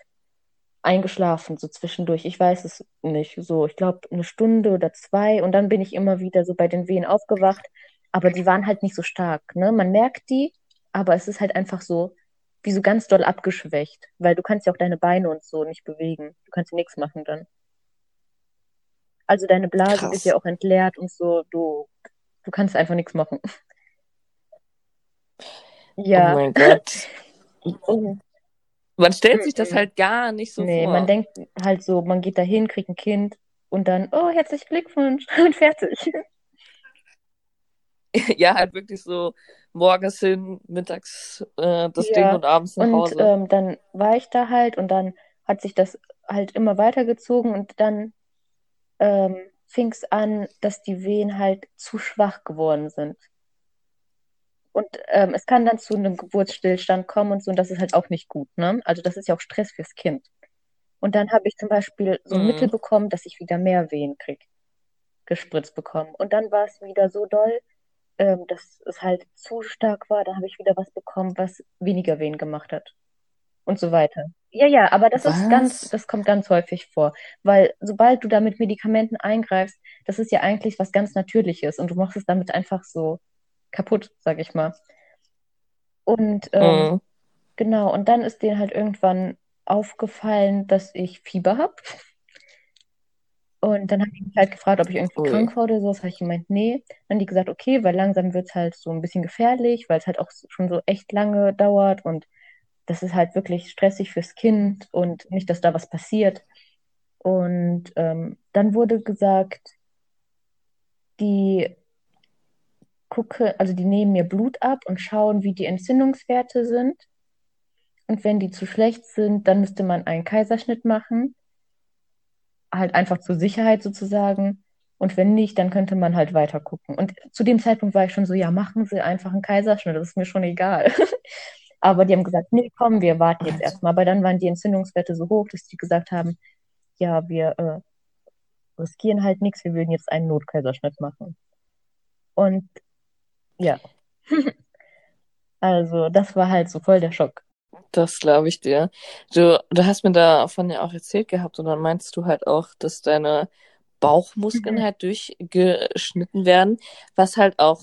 eingeschlafen, so zwischendurch. Ich weiß es nicht. So, ich glaube, eine Stunde oder zwei. Und dann bin ich immer wieder so bei den Wehen aufgewacht. Aber die waren halt nicht so stark, ne? Man merkt die, aber es ist halt einfach so, wie so ganz doll abgeschwächt. Weil du kannst ja auch deine Beine und so nicht bewegen. Du kannst ja nichts machen dann. Also deine Blase Krass. ja auch entleert und so. Du, du kannst einfach nichts machen. Oh Ja. mein Gott. Und Man stellt sich das Mhm. halt gar nicht so Nee, vor. man denkt halt so, man geht dahin, kriegt ein Kind und dann, oh, herzlichen Glückwunsch und fertig. Ja, halt wirklich so morgens hin, mittags äh, das Ja, Ding und abends nach Und Hause. ähm, dann war ich da halt und dann hat sich das halt immer weitergezogen und dann ähm, fing es an, dass die Wehen halt zu schwach geworden sind. Und ähm, es kann dann zu einem Geburtsstillstand kommen und so, und das ist halt auch nicht gut, ne? Also das ist ja auch Stress fürs Kind. Und dann habe ich zum Beispiel so ein Mhm. Mittel bekommen, dass ich wieder mehr Wehen krieg, gespritzt bekommen. Und dann war es wieder so doll, ähm, dass es halt zu stark war. Dann habe ich wieder was bekommen, was weniger Wehen gemacht hat. Und so weiter. Ja, ja, aber das ist ganz, Was? das kommt ganz häufig vor. Weil sobald du da mit Medikamenten eingreifst, das ist ja eigentlich was ganz Natürliches und du machst es damit einfach so kaputt, sag ich mal. Und ähm, Mhm. genau, und dann ist denen halt irgendwann aufgefallen, dass ich Fieber habe. Und dann habe ich mich halt gefragt, ob ich irgendwie Ui. krank war oder so. Das habe ich gemeint, nee. Dann haben die gesagt, okay, weil langsam wird es halt so ein bisschen gefährlich, weil es halt auch schon so echt lange dauert und das ist halt wirklich stressig fürs Kind und nicht, dass da was passiert. Und ähm, dann wurde gesagt, die gucke, also die nehmen mir Blut ab und schauen, wie die Entzündungswerte sind. Und wenn die zu schlecht sind, dann müsste man einen Kaiserschnitt machen. Halt einfach zur Sicherheit sozusagen. Und wenn nicht, dann könnte man halt weiter gucken. Und zu dem Zeitpunkt war ich schon so, ja, machen Sie einfach einen Kaiserschnitt, das ist mir schon egal. Aber die haben gesagt, nee, komm, wir warten jetzt erstmal. Aber dann waren die Entzündungswerte so hoch, dass die gesagt haben, ja, wir äh, riskieren halt nichts, wir würden jetzt einen Notkaiserschnitt machen. Und ja, also das war halt so voll der Schock. Das glaube ich dir. Du, du hast mir davon ja auch erzählt gehabt und dann meinst du halt auch, dass deine Bauchmuskeln Mhm. halt durchgeschnitten werden, was halt auch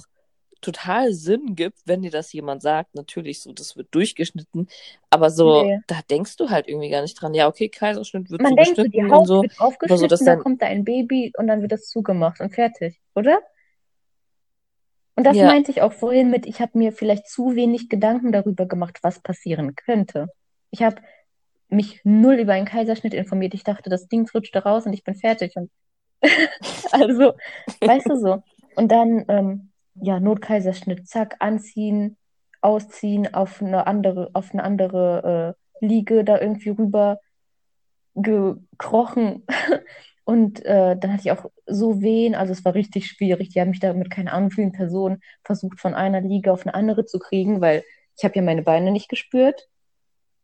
total Sinn gibt, wenn dir das jemand sagt. Natürlich so, das wird durchgeschnitten, aber so, Nee. da denkst du halt irgendwie gar nicht dran. Ja, okay, Kaiserschnitt wird Man so denkt so, die Haut und so. wird so, aufgeschnitten, dass dann dein, kommt da ein Baby und dann wird das zugemacht und fertig, oder? Und das ja, meinte ich auch vorhin mit, ich habe mir vielleicht zu wenig Gedanken darüber gemacht, was passieren könnte. Ich habe mich null über einen Kaiserschnitt informiert. Ich dachte, das Ding flutscht da raus und ich bin fertig. Und also, weißt du so. Und dann, ähm, ja, Notkaiserschnitt, zack, anziehen, ausziehen, auf eine andere, auf eine andere äh, Liege da irgendwie rüber gekrochen. Und äh, dann hatte ich auch so Wehen, also es war richtig schwierig. Die haben mich da mit keine Ahnung vielen Personen versucht, von einer Liege auf eine andere zu kriegen, weil ich habe ja meine Beine nicht gespürt.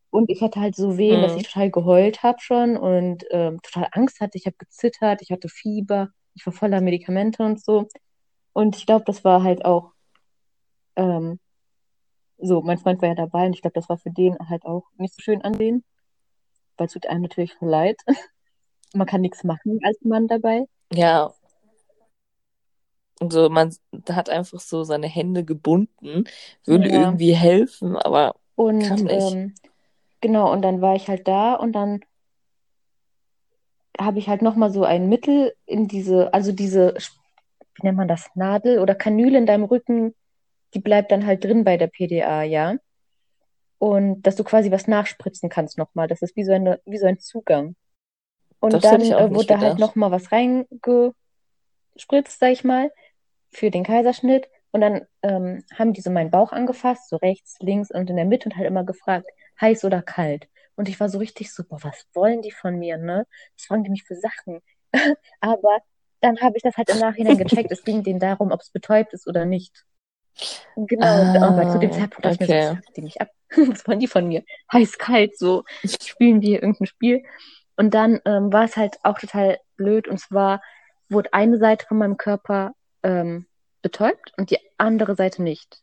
Und ich hatte halt so Wehen, dass mhm. ich total geheult habe schon und ähm, total Angst hatte. Ich habe gezittert, ich hatte Fieber, ich war voller Medikamente und so. Und ich glaube, das war halt auch ähm, so, mein Freund war ja dabei und ich glaube, das war für den halt auch nicht so schön ansehen, weil es tut einem natürlich leid. Man kann nichts machen als Mann dabei. Ja, und so, man hat einfach so seine Hände gebunden, will Ja. irgendwie helfen, aber kann Und nicht. ähm, genau, und dann war ich halt da und dann habe ich halt nochmal so ein Mittel in diese, also diese, wie nennt man das, Nadel oder Kanüle in deinem Rücken, die bleibt dann halt drin bei der PDA, ja. und dass du quasi was nachspritzen kannst nochmal. Das ist wie so, eine, wie so ein Zugang. Und Das dann äh, wurde da halt nochmal was reingespritzt, sag ich mal, für den Kaiserschnitt. Und dann ähm, haben die so meinen Bauch angefasst, so rechts, links und in der Mitte und halt immer gefragt, heiß oder kalt. Und ich war so richtig so, boah, was wollen die von mir, ne? Was fragen die mich für Sachen? Aber dann habe ich das halt im Nachhinein gecheckt. Es ging denen darum, ob es betäubt ist oder nicht. Genau, und aber zu dem Ah, Zeitpunkt dachte ich mir so, okay. die mich ab? Was wollen die von mir? Heiß, kalt, so spielen wir irgendein Spiel. Und dann ähm, war es halt auch total blöd. Und zwar wurde eine Seite von meinem Körper ähm, betäubt und die andere Seite nicht.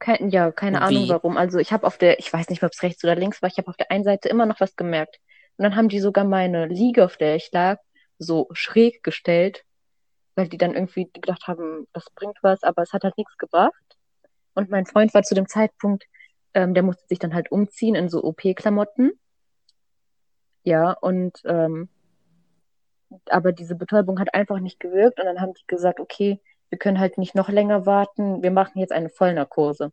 Kein, ja, keine Ahnung Wie? warum. Also ich habe auf der, ich weiß nicht, ob es rechts oder links war, ich habe auf der einen Seite immer noch was gemerkt. Und dann haben die sogar meine Liege, auf der ich lag, so schräg gestellt, weil die dann irgendwie gedacht haben, das bringt was, aber es hat halt nichts gebracht. Und mein Freund war zu dem Zeitpunkt, ähm, der musste sich dann halt umziehen in so OP-Klamotten. Ja, und ähm, aber diese Betäubung hat einfach nicht gewirkt und dann haben die gesagt, okay, wir können halt nicht noch länger warten, wir machen jetzt eine Vollnarkose.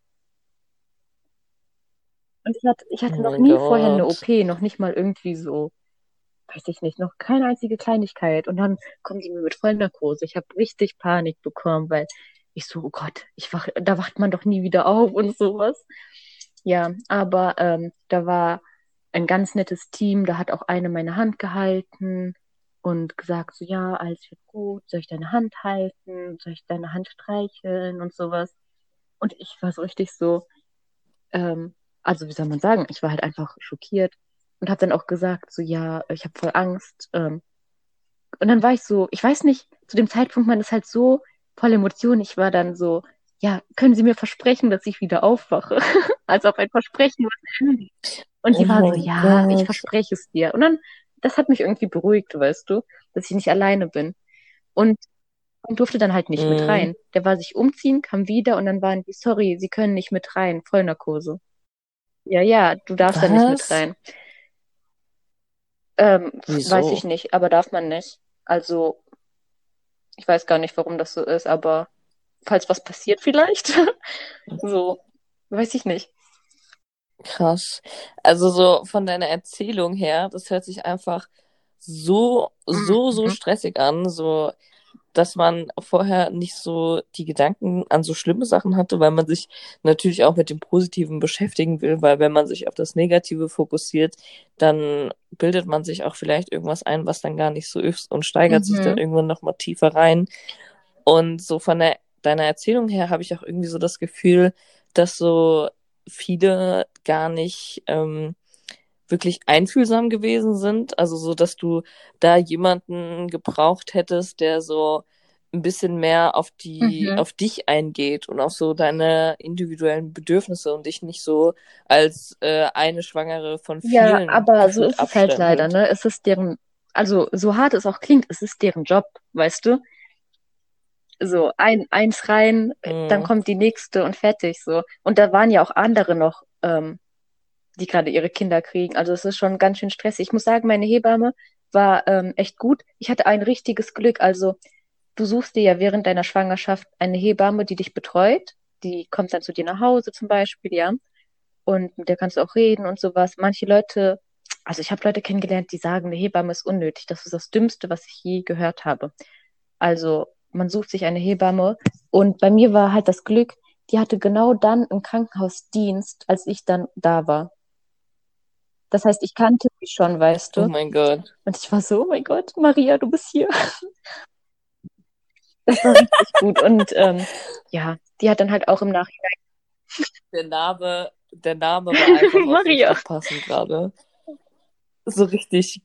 Und ich hatte, ich hatte Oh noch nie vorher eine Gott. OP, noch nicht mal irgendwie so, weiß ich nicht, noch keine einzige Kleinigkeit. Und dann kommen die mir mit Vollnarkose. Ich habe richtig Panik bekommen, weil ich so, oh Gott, ich wach, da wacht man doch nie wieder auf und sowas. Ja, aber ähm, da war ein ganz nettes Team, da hat auch eine meine Hand gehalten und gesagt so, ja, alles wird gut, soll ich deine Hand halten, soll ich deine Hand streicheln und sowas. Und ich war so richtig so, ähm, also wie soll man sagen, ich war halt einfach schockiert und habe dann auch gesagt, so, ja, ich habe voll Angst. Ähm, und dann war ich so, ich weiß nicht, zu dem Zeitpunkt, man ist halt so voll Emotionen, ich war dann so, ja, können Sie mir versprechen, dass ich wieder aufwache? Als auf ein Versprechen, was. Und Oh die war so, ja, ich Gott. verspreche es dir. Und dann, das hat mich irgendwie beruhigt, weißt du, dass ich nicht alleine bin. Und und durfte dann halt nicht mit Mhm. rein. Der war sich umziehen, kam wieder und dann waren die, sorry, Sie können nicht mit rein, Vollnarkose. Ja, ja, du darfst da nicht mit Was? rein. Ähm, Wieso? weiß ich nicht, aber darf man nicht. Also, ich weiß gar nicht, warum das so ist, aber falls was passiert vielleicht, so, weiß ich nicht. Krass. Also so von deiner Erzählung her, das hört sich einfach so, so, so Mhm. stressig an, so, dass man vorher nicht so die Gedanken an so schlimme Sachen hatte, weil man sich natürlich auch mit dem Positiven beschäftigen will, weil wenn man sich auf das Negative fokussiert, dann bildet man sich auch vielleicht irgendwas ein, was dann gar nicht so ist und steigert sich dann Mhm. irgendwann nochmal tiefer rein. Und so von der, deiner Erzählung her habe ich auch irgendwie so das Gefühl, dass so viele gar nicht ähm, wirklich einfühlsam gewesen sind. Also so, dass du da jemanden gebraucht hättest, der so ein bisschen mehr auf die, Mhm. auf dich eingeht und auf so deine individuellen Bedürfnisse und dich nicht so als äh, eine Schwangere von Ja, vielen aber so ist es halt leider, ne? Es ist deren, also so hart es auch klingt, es ist deren Job, weißt du? So, ein, eins rein, dann Mhm. kommt die nächste und fertig, so. Und da waren ja auch andere noch, ähm, die gerade ihre Kinder kriegen. Also es ist schon ganz schön stressig. Ich muss sagen, meine Hebamme war ähm, echt gut. Ich hatte ein richtiges Glück. Also du suchst dir ja während deiner Schwangerschaft eine Hebamme, die dich betreut. Die kommt dann zu dir nach Hause zum Beispiel, ja. Und mit der kannst du auch reden und sowas. Manche Leute, also ich habe Leute kennengelernt, die sagen, eine Hebamme ist unnötig. Das ist das Dümmste, was ich je gehört habe. Also man sucht sich eine Hebamme. Und bei mir war halt das Glück, die hatte genau dann im Krankenhaus Dienst, als ich dann da war. Das heißt, ich kannte sie schon, weißt Oh du? mein Gott. Und ich war so, oh mein Gott, Maria, du bist hier. Das war richtig gut. Und ähm, ja, die hat dann halt auch im Nachhinein. Der Name, der Name war einfach Maria. passend gerade. So richtig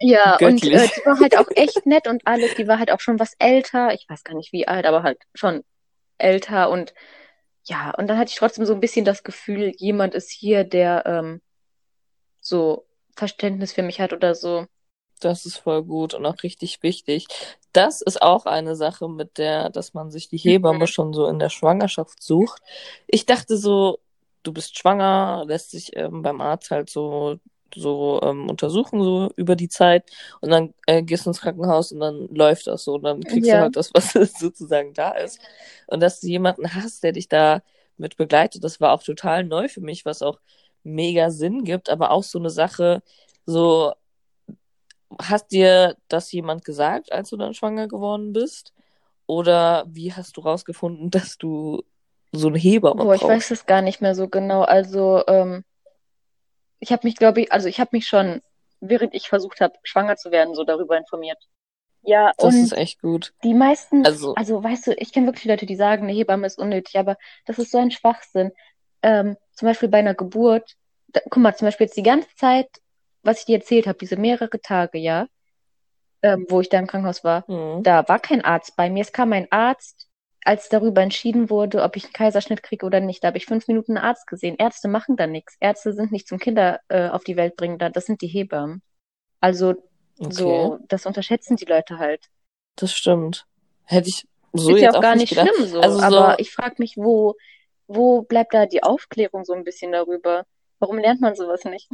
Ja, und göttlich. äh, die war halt auch echt nett und alles. Die war halt auch schon was älter. Ich weiß gar nicht wie alt, aber halt schon älter. Und ja, und dann hatte ich trotzdem so ein bisschen das Gefühl, jemand ist hier, der ähm, so Verständnis für mich hat oder so. Das ist voll gut und auch richtig wichtig. Das ist auch eine Sache, mit der, dass man sich die Hebamme Mhm. schon so in der Schwangerschaft sucht. Ich dachte so, du bist schwanger, lässt sich ähm, beim Arzt halt so so ähm, untersuchen so über die Zeit und dann äh, gehst du ins Krankenhaus und dann läuft das so und dann kriegst du Ja. halt das, was sozusagen da ist und dass du jemanden hast, der dich da mit begleitet, das war auch total neu für mich, was auch mega Sinn gibt, aber auch so eine Sache, so, hast dir das jemand gesagt, als du dann schwanger geworden bist? Oder wie hast du rausgefunden, dass du so eine Hebamme Boah, ich weiß es gar nicht mehr so genau. Also, ähm, ich habe mich, glaube ich, also ich habe mich schon, während ich versucht habe, schwanger zu werden, so darüber informiert. Ja, Das ist echt gut. die meisten, Also, also weißt du, ich kenne wirklich Leute, die sagen, eine Hebamme ist unnötig, aber das ist so ein Schwachsinn. Ähm, zum Beispiel bei einer Geburt, da, guck mal, zum Beispiel jetzt die ganze Zeit, was ich dir erzählt habe, diese mehrere Tage, ja, ähm, wo ich da im Krankenhaus war, hm, da war kein Arzt bei mir. Es kam ein Arzt, als darüber entschieden wurde, ob ich einen Kaiserschnitt kriege oder nicht. Da habe ich fünf Minuten einen Arzt gesehen. Ärzte machen da nichts. Ärzte sind nicht zum Kinder äh, auf die Welt bringen da, das sind die Hebammen. Also okay, so, das unterschätzen die Leute halt. das stimmt. Hätte ich so Ist ja jetzt auch auch gar nicht nicht gedacht. schlimm so, Also aber so, ich frage mich, wo, wo bleibt da die Aufklärung so ein bisschen darüber? Warum lernt man sowas nicht?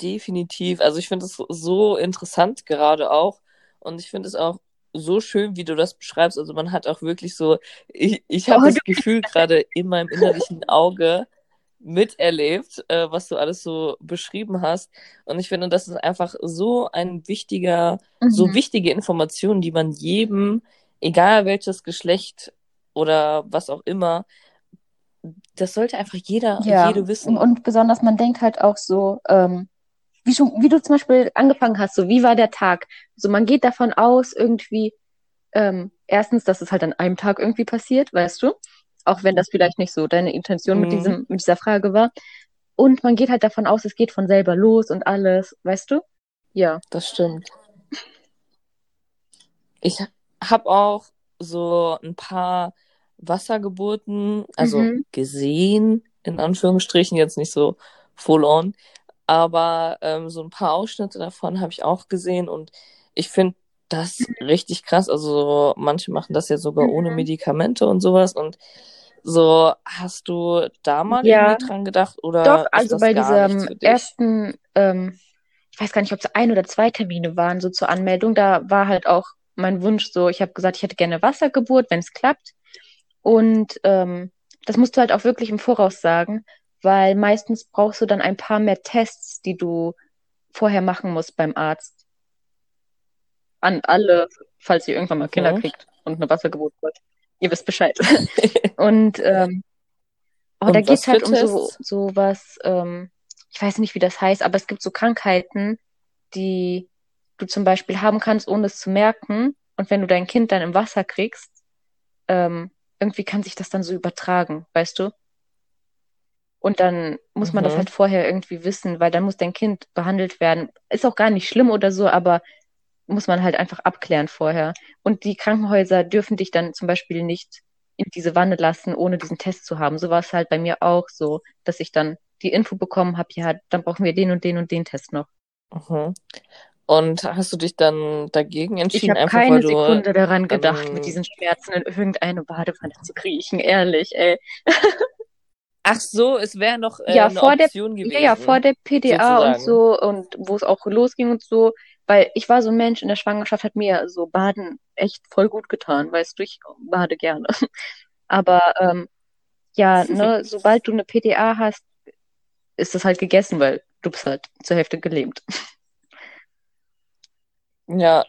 definitiv. Also ich finde es so interessant gerade auch. Und ich finde es auch so schön, wie du das beschreibst. Also man hat auch wirklich so, ich, ich habe Oh, das Gefühl gerade in meinem innerlichen Auge miterlebt, äh, was du alles so beschrieben hast. Und ich finde, das ist einfach so ein wichtiger, so mhm. wichtige Information, die man jedem, egal welches Geschlecht oder was auch immer, das sollte einfach jeder, Ja, jede wissen. und besonders man denkt halt auch so, ähm, wie schon, wie du zum Beispiel angefangen hast, so wie war der Tag? So man geht davon aus, irgendwie, ähm, erstens, dass es halt an einem Tag irgendwie passiert, weißt du? Auch wenn das vielleicht nicht so deine Intention mit Mhm, diesem, mit dieser Frage war. Und man geht halt davon aus, es geht von selber los und alles, weißt du? Ja. das stimmt. Ich habe auch so ein paar Wassergeburten, also Mhm. gesehen, in Anführungsstrichen, jetzt nicht so full on, aber ähm, so ein paar Ausschnitte davon habe ich auch gesehen und ich finde das richtig krass. Also manche machen das ja sogar ohne Mhm. Medikamente und sowas und so, hast du da mal Ja, dran gedacht doch, oder ist also bei diesem ersten, ähm, ich weiß gar nicht, ob es ein oder zwei Termine waren, so zur Anmeldung, da war halt auch mein Wunsch so, ich habe gesagt, ich hätte gerne Wassergeburt, wenn es klappt. Und ähm, das musst du halt auch wirklich im Voraus sagen, weil meistens brauchst du dann ein paar mehr Tests, die du vorher machen musst beim Arzt. An alle, falls ihr irgendwann mal Kinder Mhm. kriegt und eine Wassergeburt wollt. Ihr wisst Bescheid. Und ähm, da Und was geht's halt um so, so was, ähm, ich weiß nicht, wie das heißt, aber es gibt so Krankheiten, die du zum Beispiel haben kannst, ohne es zu merken. Und wenn du dein Kind dann im Wasser kriegst, ähm, irgendwie kann sich das dann so übertragen, weißt du? Und dann muss man das Mhm. halt vorher irgendwie wissen, weil dann muss dein Kind behandelt werden. Ist auch gar nicht schlimm oder so, aber muss man halt einfach abklären vorher. Und die Krankenhäuser dürfen dich dann zum Beispiel nicht in diese Wanne lassen, ohne diesen Test zu haben. So war es halt bei mir auch so, dass ich dann die Info bekommen habe, ja, dann brauchen wir den und den und den Test noch. Mhm. Und hast du dich dann dagegen Ich entschieden, habe einfach weil keine Sekunde daran gedacht, mit diesen Schmerzen in irgendeine Badewanne zu kriechen, ehrlich, ey. Ach so, es wäre noch äh, Ja, eine vor der, Option ja, ja, vor gewesen, der PDA und sozusagen. so und wo es auch losging und so, weil ich war so ein Mensch in der Schwangerschaft, hat mir so Baden echt voll gut getan, weißt du, ich bade gerne. Aber ähm, ja, ne, sobald du eine PDA hast, ist das halt gegessen, weil du bist halt zur Hälfte gelähmt. Ja,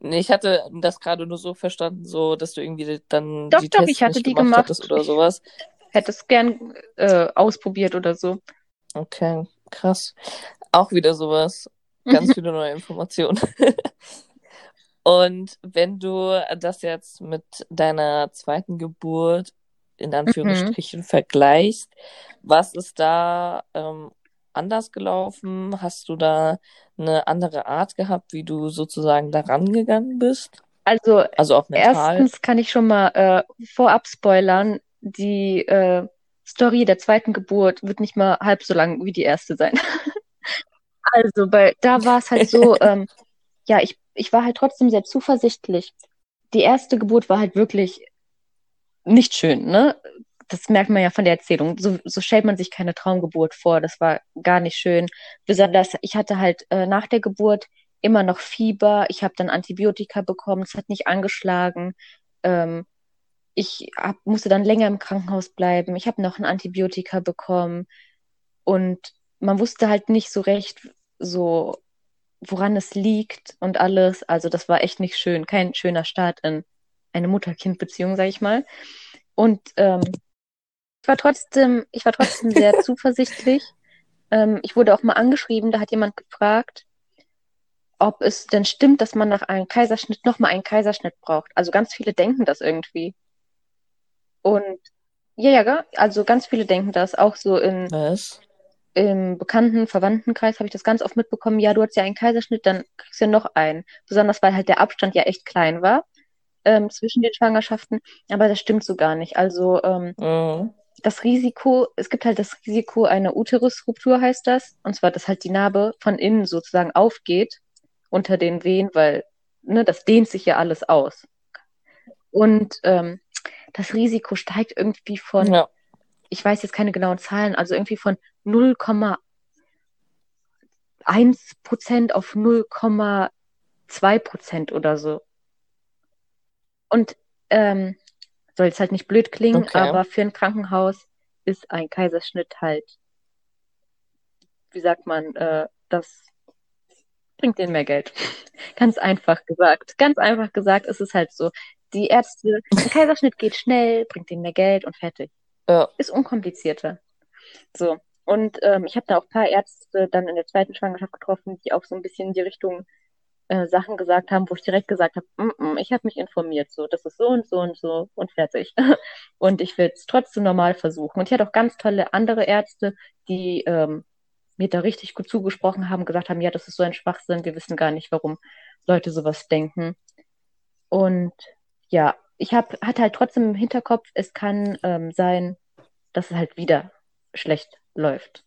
nee, ich hatte das gerade nur so verstanden, so, dass du irgendwie dann Doch, die doch, Tests ich hatte die gemacht gemacht. oder sowas. hätte es gern äh, ausprobiert oder so. Okay, krass. Auch wieder sowas. Ganz viele neue Informationen. Und wenn du das jetzt mit deiner zweiten Geburt in Mhm. Anführungsstrichen vergleichst, was ist da ähm, anders gelaufen? Hast du da eine andere Art gehabt, wie du sozusagen da rangegangen bist? Also Also erstens kann ich schon mal äh, vorab spoilern, die äh, Story der zweiten Geburt wird nicht mal halb so lang wie die erste sein. Also bei, da war es halt so, ähm, ja, ich, ich war halt trotzdem sehr zuversichtlich. Die erste Geburt war halt wirklich nicht schön, ne? Das merkt man ja von der Erzählung. So, so stellt man sich keine Traumgeburt vor. Das war gar nicht schön. Besonders, ich hatte halt äh, nach der Geburt immer noch Fieber. Ich habe dann Antibiotika bekommen. Es hat nicht angeschlagen. Ähm, ich hab, musste dann länger im Krankenhaus bleiben. Ich habe noch ein Antibiotika bekommen. Und man wusste halt nicht so recht, so woran es liegt und alles. Also das war echt nicht schön, kein schöner Start in eine Mutter-Kind-Beziehung, sag ich mal. Und ähm, ich war trotzdem, ich war trotzdem sehr zuversichtlich. Ähm, ich wurde auch mal angeschrieben, da hat jemand gefragt, ob es denn stimmt, dass man nach einem Kaiserschnitt nochmal einen Kaiserschnitt braucht. Also ganz viele denken das irgendwie. Und ja, ja, also ganz viele denken das, auch so in Was? im bekannten Verwandtenkreis habe ich das ganz oft mitbekommen, ja, du hast ja einen Kaiserschnitt, dann kriegst du ja noch einen. Besonders weil halt der Abstand ja echt klein war ähm, zwischen den Schwangerschaften. Aber das stimmt so gar nicht. Also ähm, Mhm. Das Risiko, es gibt halt das Risiko einer Uterusruptur, heißt das. Und zwar, dass halt die Narbe von innen sozusagen aufgeht unter den Wehen, weil ne, das dehnt sich ja alles aus. Und ähm, das Risiko steigt irgendwie von, Ja. ich weiß jetzt keine genauen Zahlen, also irgendwie von 0,1 Prozent auf 0,2 Prozent oder so. Und ähm, soll jetzt halt nicht blöd klingen, Okay. aber für ein Krankenhaus ist ein Kaiserschnitt halt, wie sagt man, äh, das bringt denen mehr Geld. Ganz einfach gesagt. Ganz einfach gesagt ist es halt so. Die Ärzte, ein Kaiserschnitt geht schnell, bringt denen mehr Geld und fertig. Ja. Ist unkomplizierter. So. Und ähm, ich habe da auch ein paar Ärzte dann in der zweiten Schwangerschaft getroffen, die auch so ein bisschen in die Richtung äh, Sachen gesagt haben, wo ich direkt gesagt habe, mm -mm, ich habe mich informiert, so, das ist so und so und so und fertig. Und ich will es trotzdem normal versuchen. Und ich hatte auch ganz tolle andere Ärzte, die ähm, mir da richtig gut zugesprochen haben, gesagt haben, ja, das ist so ein Schwachsinn, wir wissen gar nicht, warum Leute sowas denken. Und ja, ich hab, hatte halt trotzdem im Hinterkopf, es kann ähm, sein, dass es halt wieder schlecht läuft.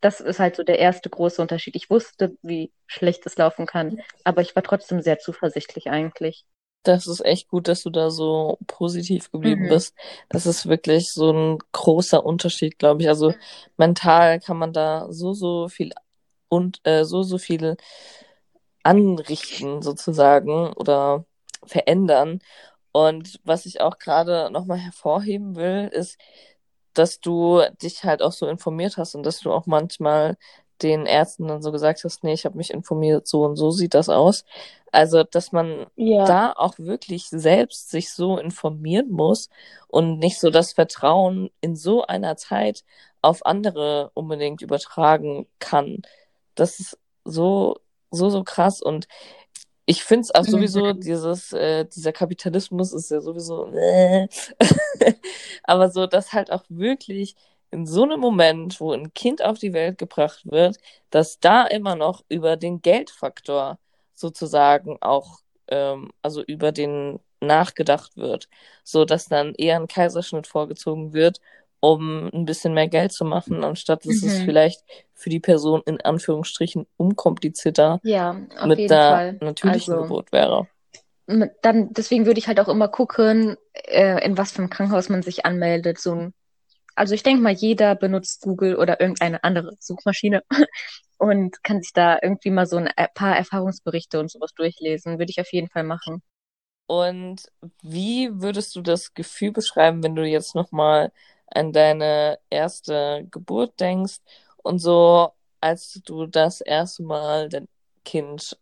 Das ist halt so der erste große Unterschied. Ich wusste, wie schlecht es laufen kann, aber ich war trotzdem sehr zuversichtlich eigentlich. Das ist echt gut, dass du da so positiv geblieben Mhm. bist. Das ist wirklich so ein großer Unterschied, glaube ich. Also mental kann man da so, so viel und äh, so, so viel anrichten sozusagen oder verändern. Und was ich auch gerade nochmal hervorheben will, ist, dass du dich halt auch so informiert hast und dass du auch manchmal den Ärzten dann so gesagt hast, nee, ich habe mich informiert, so und so sieht das aus. Also, dass man Ja. da auch wirklich selbst sich so informieren muss und nicht so das Vertrauen in so einer Zeit auf andere unbedingt übertragen kann. Das ist so, so, so krass. Und ich finde es auch sowieso, Mhm. dieses, äh, dieser Kapitalismus ist ja sowieso, äh. aber so, dass halt auch wirklich in so einem Moment, wo ein Kind auf die Welt gebracht wird, dass da immer noch über den Geldfaktor sozusagen auch, ähm, also über den nachgedacht wird, so dass dann eher ein Kaiserschnitt vorgezogen wird, um ein bisschen mehr Geld zu machen, anstatt dass es Mhm. vielleicht für die Person in Anführungsstrichen unkomplizierter Ja, mit jeden der Fall. natürlichen Also, Geburt wäre. dann, deswegen würde ich halt auch immer gucken, äh, in was für einem Krankenhaus man sich anmeldet. So ein, also ich denke mal, jeder benutzt Google oder irgendeine andere Suchmaschine und kann sich da irgendwie mal so ein äh, paar Erfahrungsberichte und sowas durchlesen. Würde ich auf jeden Fall machen. Und wie würdest du das Gefühl beschreiben, wenn du jetzt nochmal an deine erste Geburt denkst und so, als du das erste Mal dein Kind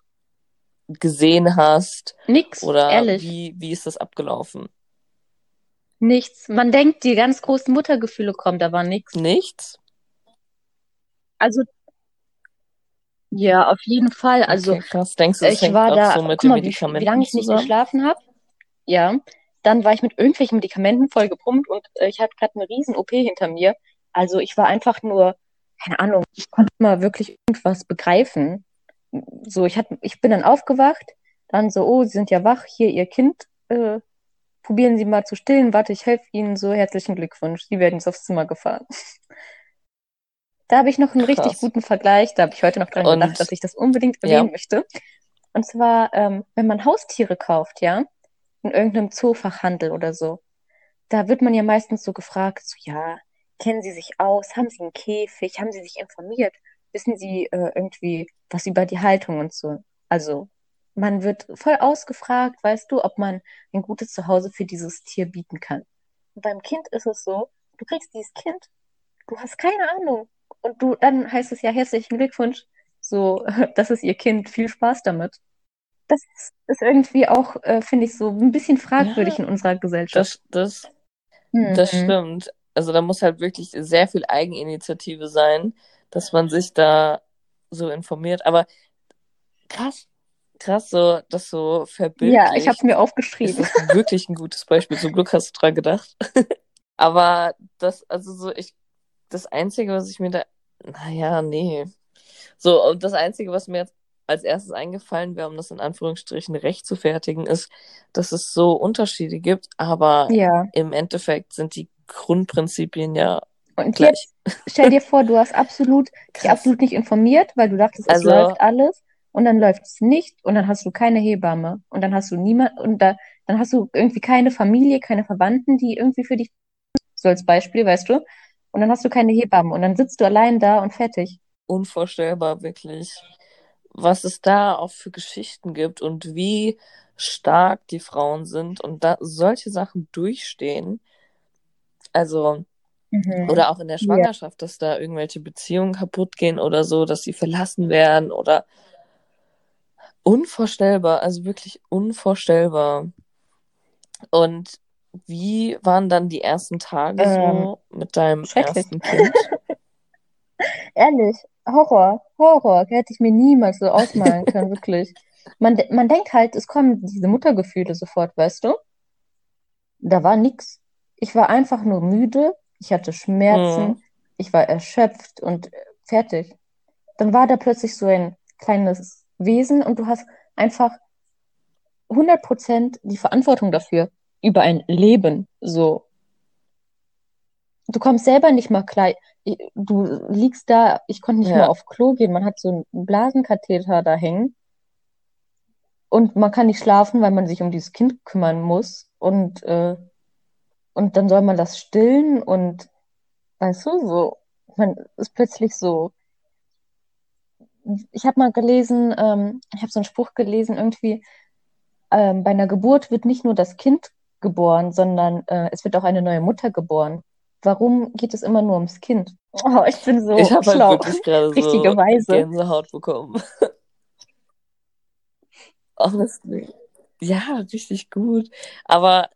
gesehen hast Nix, oder ehrlich, wie, wie ist das abgelaufen? nichts. Man denkt, die ganz großen Muttergefühle kommen, da war nichts. Nichts? Also, ja, auf jeden Fall. Also, Okay, krass. Denkst du, das ich hängt war da, so mit guck mal, wie, wie lange ich nicht geschlafen habe. Ja, dann war ich mit irgendwelchen Medikamenten voll gepumpt und äh, ich hatte gerade eine riesen OP hinter mir. Also ich war einfach nur, keine Ahnung, ich konnte mal wirklich irgendwas begreifen. So, ich hatte, ich bin dann aufgewacht, dann so, oh, Sie sind ja wach, hier Ihr Kind, äh, probieren Sie mal zu stillen, warte, ich helfe Ihnen, so herzlichen Glückwunsch, Sie werden jetzt aufs Zimmer gefahren. Da habe ich noch einen richtig Krass. guten Vergleich, da habe ich heute noch dran gedacht, Und dass ich das unbedingt ja, erwähnen möchte. Und zwar, ähm, wenn man Haustiere kauft, ja, in irgendeinem Zoofachhandel oder so, da wird man ja meistens so gefragt, so, ja, kennen Sie sich aus? Haben Sie einen Käfig? Haben Sie sich informiert? Wissen Sie äh, irgendwie was über die Haltung und so? Also, man wird voll ausgefragt, weißt du, ob man ein gutes Zuhause für dieses Tier bieten kann. Und beim Kind ist es so, du kriegst dieses Kind, du hast keine Ahnung, und du, dann heißt es ja herzlichen Glückwunsch, so, das ist ihr Kind, viel Spaß damit. Das ist irgendwie auch, äh, finde ich, so ein bisschen fragwürdig Ja, in unserer Gesellschaft. Das, das, das Mhm. stimmt. Also da muss halt wirklich sehr viel Eigeninitiative sein, dass man sich da so informiert. Aber krass, krass, so das so Ja, ich habe mir ist aufgeschrieben. das wirklich ein gutes Beispiel. Zum Glück hast du dran gedacht. Aber das, also so, ich, das Einzige, was ich mir da, naja, nee. So, und das Einzige, was mir jetzt als erstes eingefallen wäre, um das in Anführungsstrichen recht zu fertigen, ist, dass es so Unterschiede gibt, aber Ja. im Endeffekt sind die Grundprinzipien ja Und gleich. jetzt stell dir vor, du hast absolut, dich absolut nicht informiert, weil du dachtest, es Also, läuft alles und dann läuft es nicht und dann hast du keine Hebamme und dann hast du niemand und da, dann hast du irgendwie keine Familie, keine Verwandten, die irgendwie für dich, so als Beispiel, weißt du, und dann hast du keine Hebamme und dann sitzt du allein da und fertig. unvorstellbar, wirklich, was es da auch für Geschichten gibt und wie stark die Frauen sind und da solche Sachen durchstehen. Also, Mhm. oder auch in der Ja. Schwangerschaft, dass da irgendwelche Beziehungen kaputt gehen oder so, dass sie verlassen werden oder unvorstellbar, also wirklich unvorstellbar. Und wie waren dann die ersten Tage Ähm, so mit deinem ersten Kind? Ehrlich, Horror, Horror, hätte ich mir niemals so ausmalen können, wirklich. Man, man denkt halt, es kommen diese Muttergefühle sofort, weißt du? Da war nix. Ich war einfach nur müde, ich hatte Schmerzen, Mhm. ich war erschöpft und äh, fertig. Dann war da plötzlich so ein kleines Wesen und du hast einfach 100% die Verantwortung dafür, über ein Leben, so. Du kommst selber nicht mal klar. Du liegst da, ich konnte nicht mal Ja. auf Klo gehen. Man hat so einen Blasenkatheter da hängen. Und man kann nicht schlafen, weil man sich um dieses Kind kümmern muss. Und, äh, und dann soll man das stillen und weißt du, so, man ist plötzlich so. Ich habe mal gelesen, ähm, ich habe so einen Spruch gelesen, irgendwie, ähm, bei einer Geburt wird nicht nur das Kind geboren, sondern äh, es wird auch eine neue Mutter geboren. Warum geht es immer nur ums Kind? Oh, ich bin so Ich habe halt schlau. wirklich gerade so Richtigerweise. Gänsehaut bekommen. Honestly. Ja, richtig gut. Aber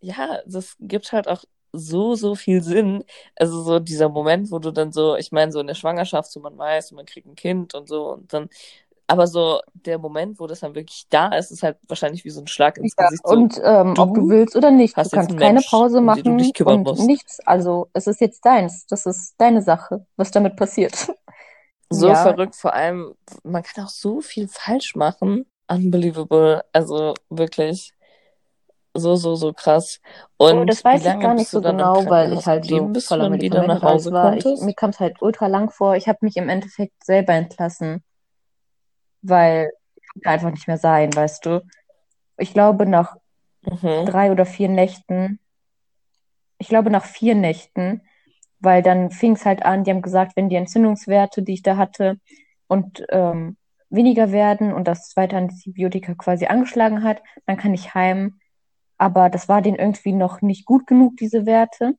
ja, das gibt halt auch so, so viel Sinn. Also so dieser Moment, wo du dann so, ich meine, so in der Schwangerschaft, so man weiß, man kriegt ein Kind und so und dann, aber so der Moment, wo das dann wirklich da ist, ist halt wahrscheinlich wie so ein Schlag ins Ja, Gesicht. So, und ähm, ob du du willst oder nicht, hast du kannst keine Mensch, Pause um du machen dich kümmern und musst. nichts. Also es ist jetzt deins. Das ist deine Sache, was damit passiert. So Ja, verrückt, vor allem, man kann auch so viel falsch machen. Unbelievable. Also wirklich so, so, so krass. oh, Und das wie weiß ich gar nicht du so genau, weil ich halt so du voller nach Medikamente alles Hause war. Ich, mir kam es halt ultra lang vor. Ich habe mich im Endeffekt selber entlassen, weil ich einfach nicht mehr sein, weißt du. Ich glaube, nach Mhm. drei oder vier Nächten, ich glaube nach vier Nächten, weil dann fing es halt an, die haben gesagt, wenn die Entzündungswerte, die ich da hatte, und ähm, weniger werden und das zweite Antibiotika quasi angeschlagen hat, dann kann ich heim. Aber das war denen irgendwie noch nicht gut genug, diese Werte.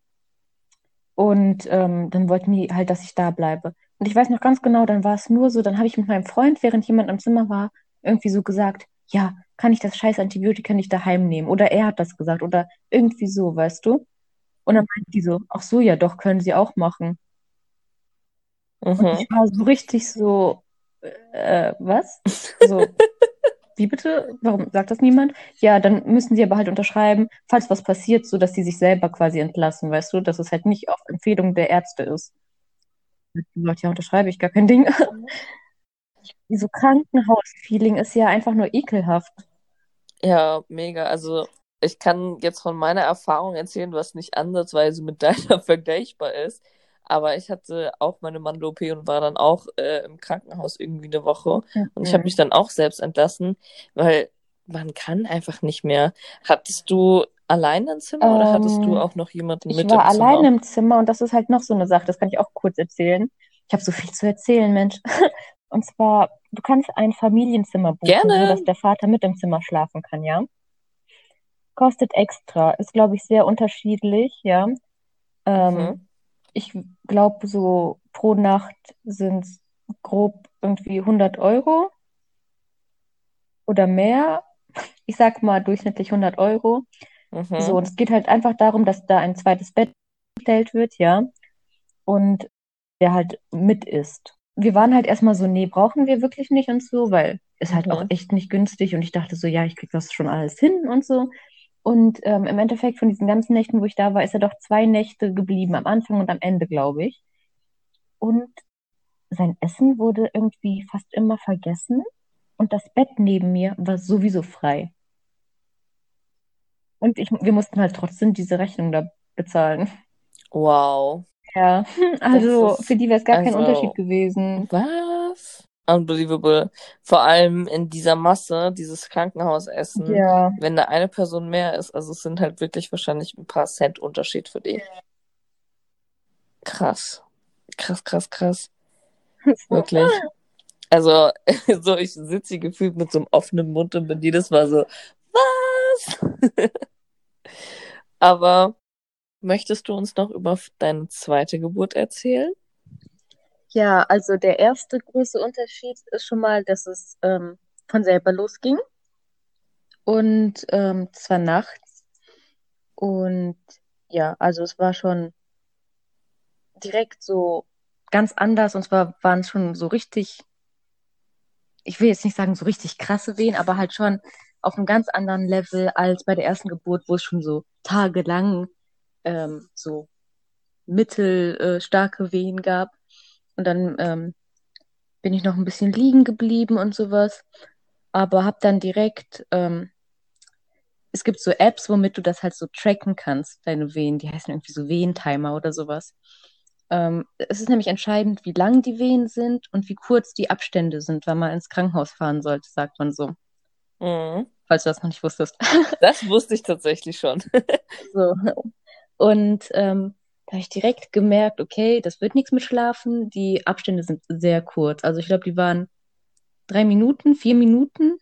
Und ähm, dann wollten die halt, dass ich da bleibe. Und ich weiß noch ganz genau, dann war es nur so, dann habe ich mit meinem Freund, während jemand im Zimmer war, irgendwie so gesagt, ja, kann ich das scheiß Antibiotika nicht daheim nehmen? Oder er hat das gesagt oder irgendwie so, weißt du? Und dann meinten die so, ach so, ja, doch, können sie auch machen. Und Mhm. ich war so richtig so, äh, was? So, wie bitte? Warum sagt das niemand? Ja, dann müssen sie aber halt unterschreiben, falls was passiert, so dass sie sich selber quasi entlassen, weißt du, dass es halt nicht auf Empfehlung der Ärzte ist. Ich hab gesagt, ja, unterschreibe ich gar kein Ding. So Krankenhausfeeling ist ja einfach nur ekelhaft. Ja, mega. Also ich kann jetzt von meiner Erfahrung erzählen, was nicht ansatzweise mit deiner vergleichbar ist. Aber ich hatte auch meine Mandel-OP und war dann auch äh, im Krankenhaus irgendwie eine Woche. Und ich habe Mhm. mich dann auch selbst entlassen, weil man kann einfach nicht mehr. Hattest du alleine ein Zimmer oder hattest du Ähm, auch noch jemanden ich mit war im Zimmer? alleine im Zimmer und das ist halt noch so eine Sache, das kann ich auch kurz erzählen. Ich habe so viel zu erzählen, Mensch. Und zwar, du kannst ein Familienzimmer buchen, so dass Gerne. der Vater mit im Zimmer schlafen kann, ja? Kostet extra, ist, glaube ich, sehr unterschiedlich, ja. Mhm. Ähm, ich glaube, so pro Nacht sind es grob irgendwie 100 Euro oder mehr. Ich sag mal durchschnittlich 100 Euro. Mhm. So, und es geht halt einfach darum, dass da ein zweites Bett gestellt wird, ja. Und der halt mit ist. Wir waren halt erstmal so, nee, brauchen wir wirklich nicht und so, weil ist halt Mhm. auch echt nicht günstig und ich dachte so, ja, ich krieg das schon alles hin und so. Und ähm, im Endeffekt von diesen ganzen Nächten, wo ich da war, ist er doch zwei Nächte geblieben, am Anfang und am Ende, glaube ich. Und sein Essen wurde irgendwie fast immer vergessen und das Bett neben mir war sowieso frei. Und ich, wir mussten halt trotzdem diese Rechnung da bezahlen. Wow. Ja, also ist- für die wäre es gar kein also- Unterschied gewesen. Was? Unbelievable. Vor allem in dieser Masse, dieses Krankenhausessen, Ja, wenn da eine Person mehr ist, also es sind halt wirklich wahrscheinlich ein paar Cent Unterschied für dich. Krass. Krass, krass, krass. Wirklich. Also, so, ich sitze hier gefühlt mit so einem offenen Mund und bin jedes Mal so, was? Aber möchtest du uns noch über deine zweite Geburt erzählen? Ja, also der erste große Unterschied ist schon mal, dass es ähm, von selber losging. Und ähm, zwar nachts. Und ja, also es war schon direkt so ganz anders. Und zwar waren es schon so richtig, ich will jetzt nicht sagen so richtig krasse Wehen, aber halt schon auf einem ganz anderen Level als bei der ersten Geburt, wo es schon so tagelang ähm, so mittelstarke äh, Wehen gab. Und dann ähm, bin ich noch ein bisschen liegen geblieben und sowas. Aber habe dann direkt, ähm, es gibt so Apps, womit du das halt so tracken kannst, deine Wehen. Die heißen irgendwie so Wehentimer oder sowas. Ähm, es ist nämlich entscheidend, wie lang die Wehen sind und wie kurz die Abstände sind, wenn man ins Krankenhaus fahren sollte, sagt man so. Mhm. Falls du das noch nicht wusstest. Das wusste ich tatsächlich schon. So. Und ähm, da habe ich direkt gemerkt, okay, das wird nichts mit Schlafen. Die Abstände sind sehr kurz. Also ich glaube, die waren drei Minuten, vier Minuten.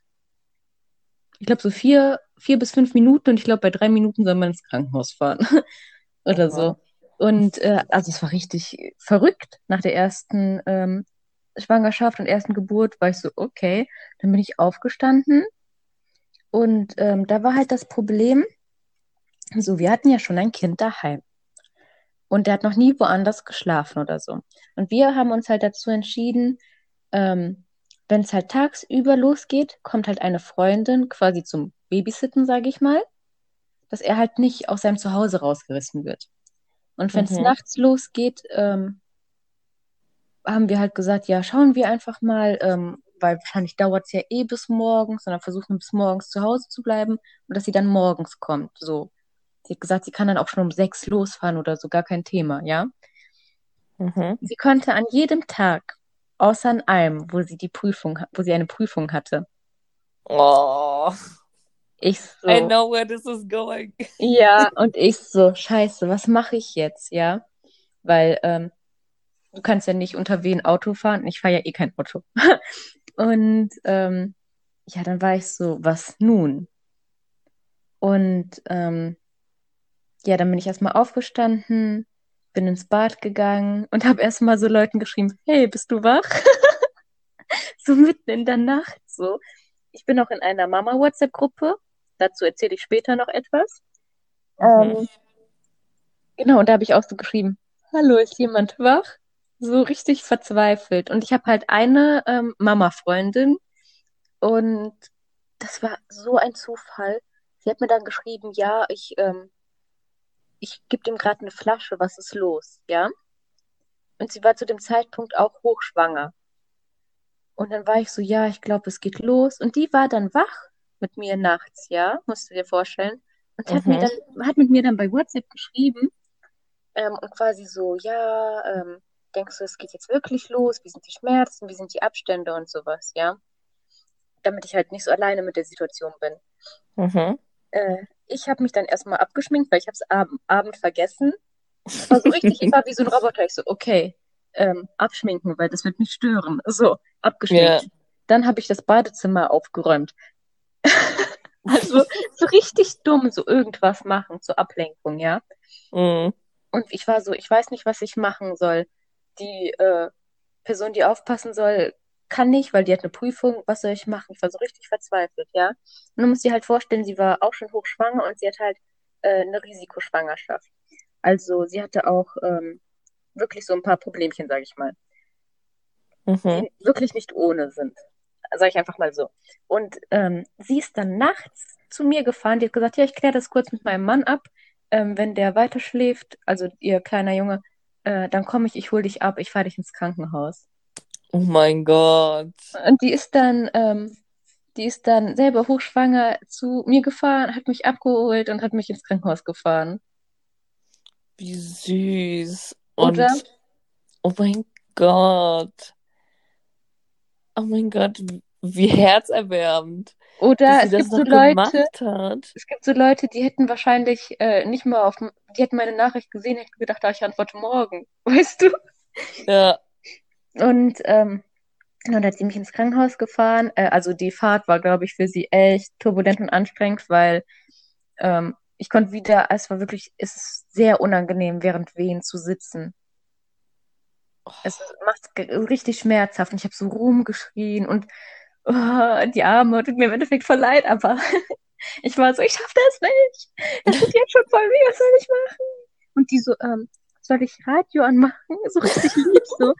Ich glaube, so vier, vier bis fünf Minuten. Und ich glaube, bei drei Minuten soll man ins Krankenhaus fahren. Oder so. Und äh, also es war richtig verrückt. Nach der ersten ähm, Schwangerschaft und ersten Geburt war ich so, okay. Dann bin ich aufgestanden. Und ähm, da war halt das Problem, so, wir hatten ja schon ein Kind daheim. Und der hat noch nie woanders geschlafen oder so. Und wir haben uns halt dazu entschieden, ähm, wenn es halt tagsüber losgeht, kommt halt eine Freundin quasi zum Babysitten, sage ich mal, dass er halt nicht aus seinem Zuhause rausgerissen wird. Und wenn es Mhm. nachts losgeht, ähm, haben wir halt gesagt, ja, schauen wir einfach mal, ähm, weil wahrscheinlich dauert es ja eh bis morgens, dann versuchen bis morgens zu Hause zu bleiben und dass sie dann morgens kommt. So. Sie hat gesagt, sie kann dann auch schon um sechs losfahren oder so, gar kein Thema, ja. Mhm. Sie konnte an jedem Tag, außer an einem, wo sie die Prüfung, wo sie eine Prüfung hatte. Oh, Ich so, I know where this is going. ja, und ich so, scheiße, was mache ich jetzt, ja? Weil ähm, du kannst ja nicht unter wen Auto fahren. Ich fahre ja eh kein Auto. Und ähm, ja, dann war ich so, was nun? Und ähm, ja, dann bin ich erstmal aufgestanden, bin ins Bad gegangen und habe erstmal so Leuten geschrieben, hey, bist du wach? so mitten in der Nacht so. Ich bin auch in einer Mama-WhatsApp-Gruppe. Dazu erzähle ich später noch etwas. Ähm, genau, und da habe ich auch so geschrieben, hallo, ist jemand wach? So richtig verzweifelt. Und ich habe halt eine ähm, Mama-Freundin und das war so ein Zufall. Sie hat mir dann geschrieben, ja, ich, ähm, ich gebe dem gerade eine Flasche, was ist los, ja? Und sie war zu dem Zeitpunkt auch hochschwanger. Und dann war ich so, ja, ich glaube, es geht los. Und die war dann wach mit mir nachts, ja, musst du dir vorstellen. Und hat Mhm. mir dann, hat mit mir dann bei WhatsApp geschrieben ähm, und quasi so, ja, ähm, denkst du, es geht jetzt wirklich los? Wie sind die Schmerzen? Wie sind die Abstände und sowas, ja? Damit ich halt nicht so alleine mit der Situation bin. Mhm. Äh, ich habe mich dann erstmal abgeschminkt, weil ich habe es ab Abend vergessen. Es war so richtig, ich war wie so ein Roboter. Ich so, okay, ähm, abschminken, weil das wird mich stören. So, abgeschminkt. Ja. Dann habe ich das Badezimmer aufgeräumt. also so richtig dumm, so irgendwas machen zur Ablenkung, ja. Mhm. Und ich war so, ich weiß nicht, was ich machen soll. Die äh, Person, die aufpassen soll, kann nicht, weil die hat eine Prüfung. Was soll ich machen? Ich war so richtig verzweifelt, ja. Und du musst dir halt vorstellen, sie war auch schon hochschwanger und sie hat halt äh, eine Risikoschwangerschaft. Also sie hatte auch ähm, wirklich so ein paar Problemchen, sage ich mal, mhm. die wirklich nicht ohne sind. Sage ich einfach mal so. Und ähm, sie ist dann nachts zu mir gefahren. Die hat gesagt, ja, ich kläre das kurz mit meinem Mann ab. Ähm, wenn der weiter schläft, also ihr kleiner Junge, äh, dann komme ich, ich hole dich ab, ich fahre dich ins Krankenhaus. Oh mein Gott. Und die ist dann, ähm, die ist dann selber hochschwanger zu mir gefahren, hat mich abgeholt und hat mich ins Krankenhaus gefahren. Wie süß. Und, Oder? Oh mein Gott. Oh mein Gott, wie herzerwärmend. Oder es gibt so Leute, es gibt so Leute, die hätten wahrscheinlich äh, nicht mal auf, die hätten meine Nachricht gesehen, hätten gedacht, ah, ich antworte morgen, weißt du? Ja. Und ähm, dann hat sie mich ins Krankenhaus gefahren. Äh, also die Fahrt war, glaube ich, für sie echt turbulent und anstrengend, weil ähm, ich konnte wieder, es war wirklich, es ist sehr unangenehm, während Wehen zu sitzen. Oh. Es macht richtig schmerzhaft und ich habe so rumgeschrien und oh, die Arme tut mir im Endeffekt voll leid, aber ich war so, ich schaff das nicht. Das tut jetzt schon voll weh, was soll ich machen? Und die so, ähm, soll ich Radio anmachen? So richtig lieb, so.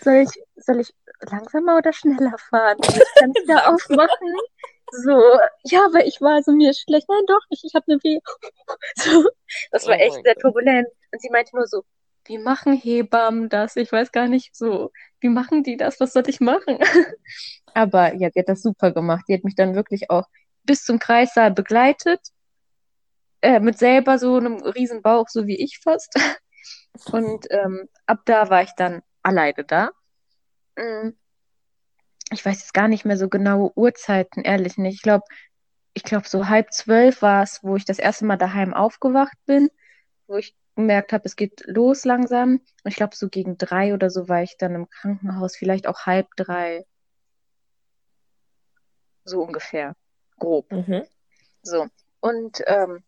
Soll ich, soll ich langsamer oder schneller fahren? Ich kann es wieder aufmachen. So, ja, aber ich war so, mir ist schlecht. Nein, doch nicht, ich habe eine Weh. So, das war oh echt sehr turbulent. Und sie meinte nur so, wie machen Hebammen das? Ich weiß gar nicht so, wie machen die das? Was soll ich machen? aber ja, sie hat das super gemacht. Die hat mich dann wirklich auch bis zum Kreissaal begleitet. Äh, mit selber so einem riesen Bauch, so wie ich fast. Und ähm, ab da war ich dann alleine da. Mm. Ich weiß jetzt gar nicht mehr so genaue Uhrzeiten, ehrlich nicht. Ich glaube, ich glaube, so halb zwölf war es, wo ich das erste Mal daheim aufgewacht bin, wo ich gemerkt habe, es geht los langsam. Und ich glaube, so gegen drei oder so war ich dann im Krankenhaus, vielleicht auch halb drei. So ungefähr. Grob. Mhm. So. Und ähm,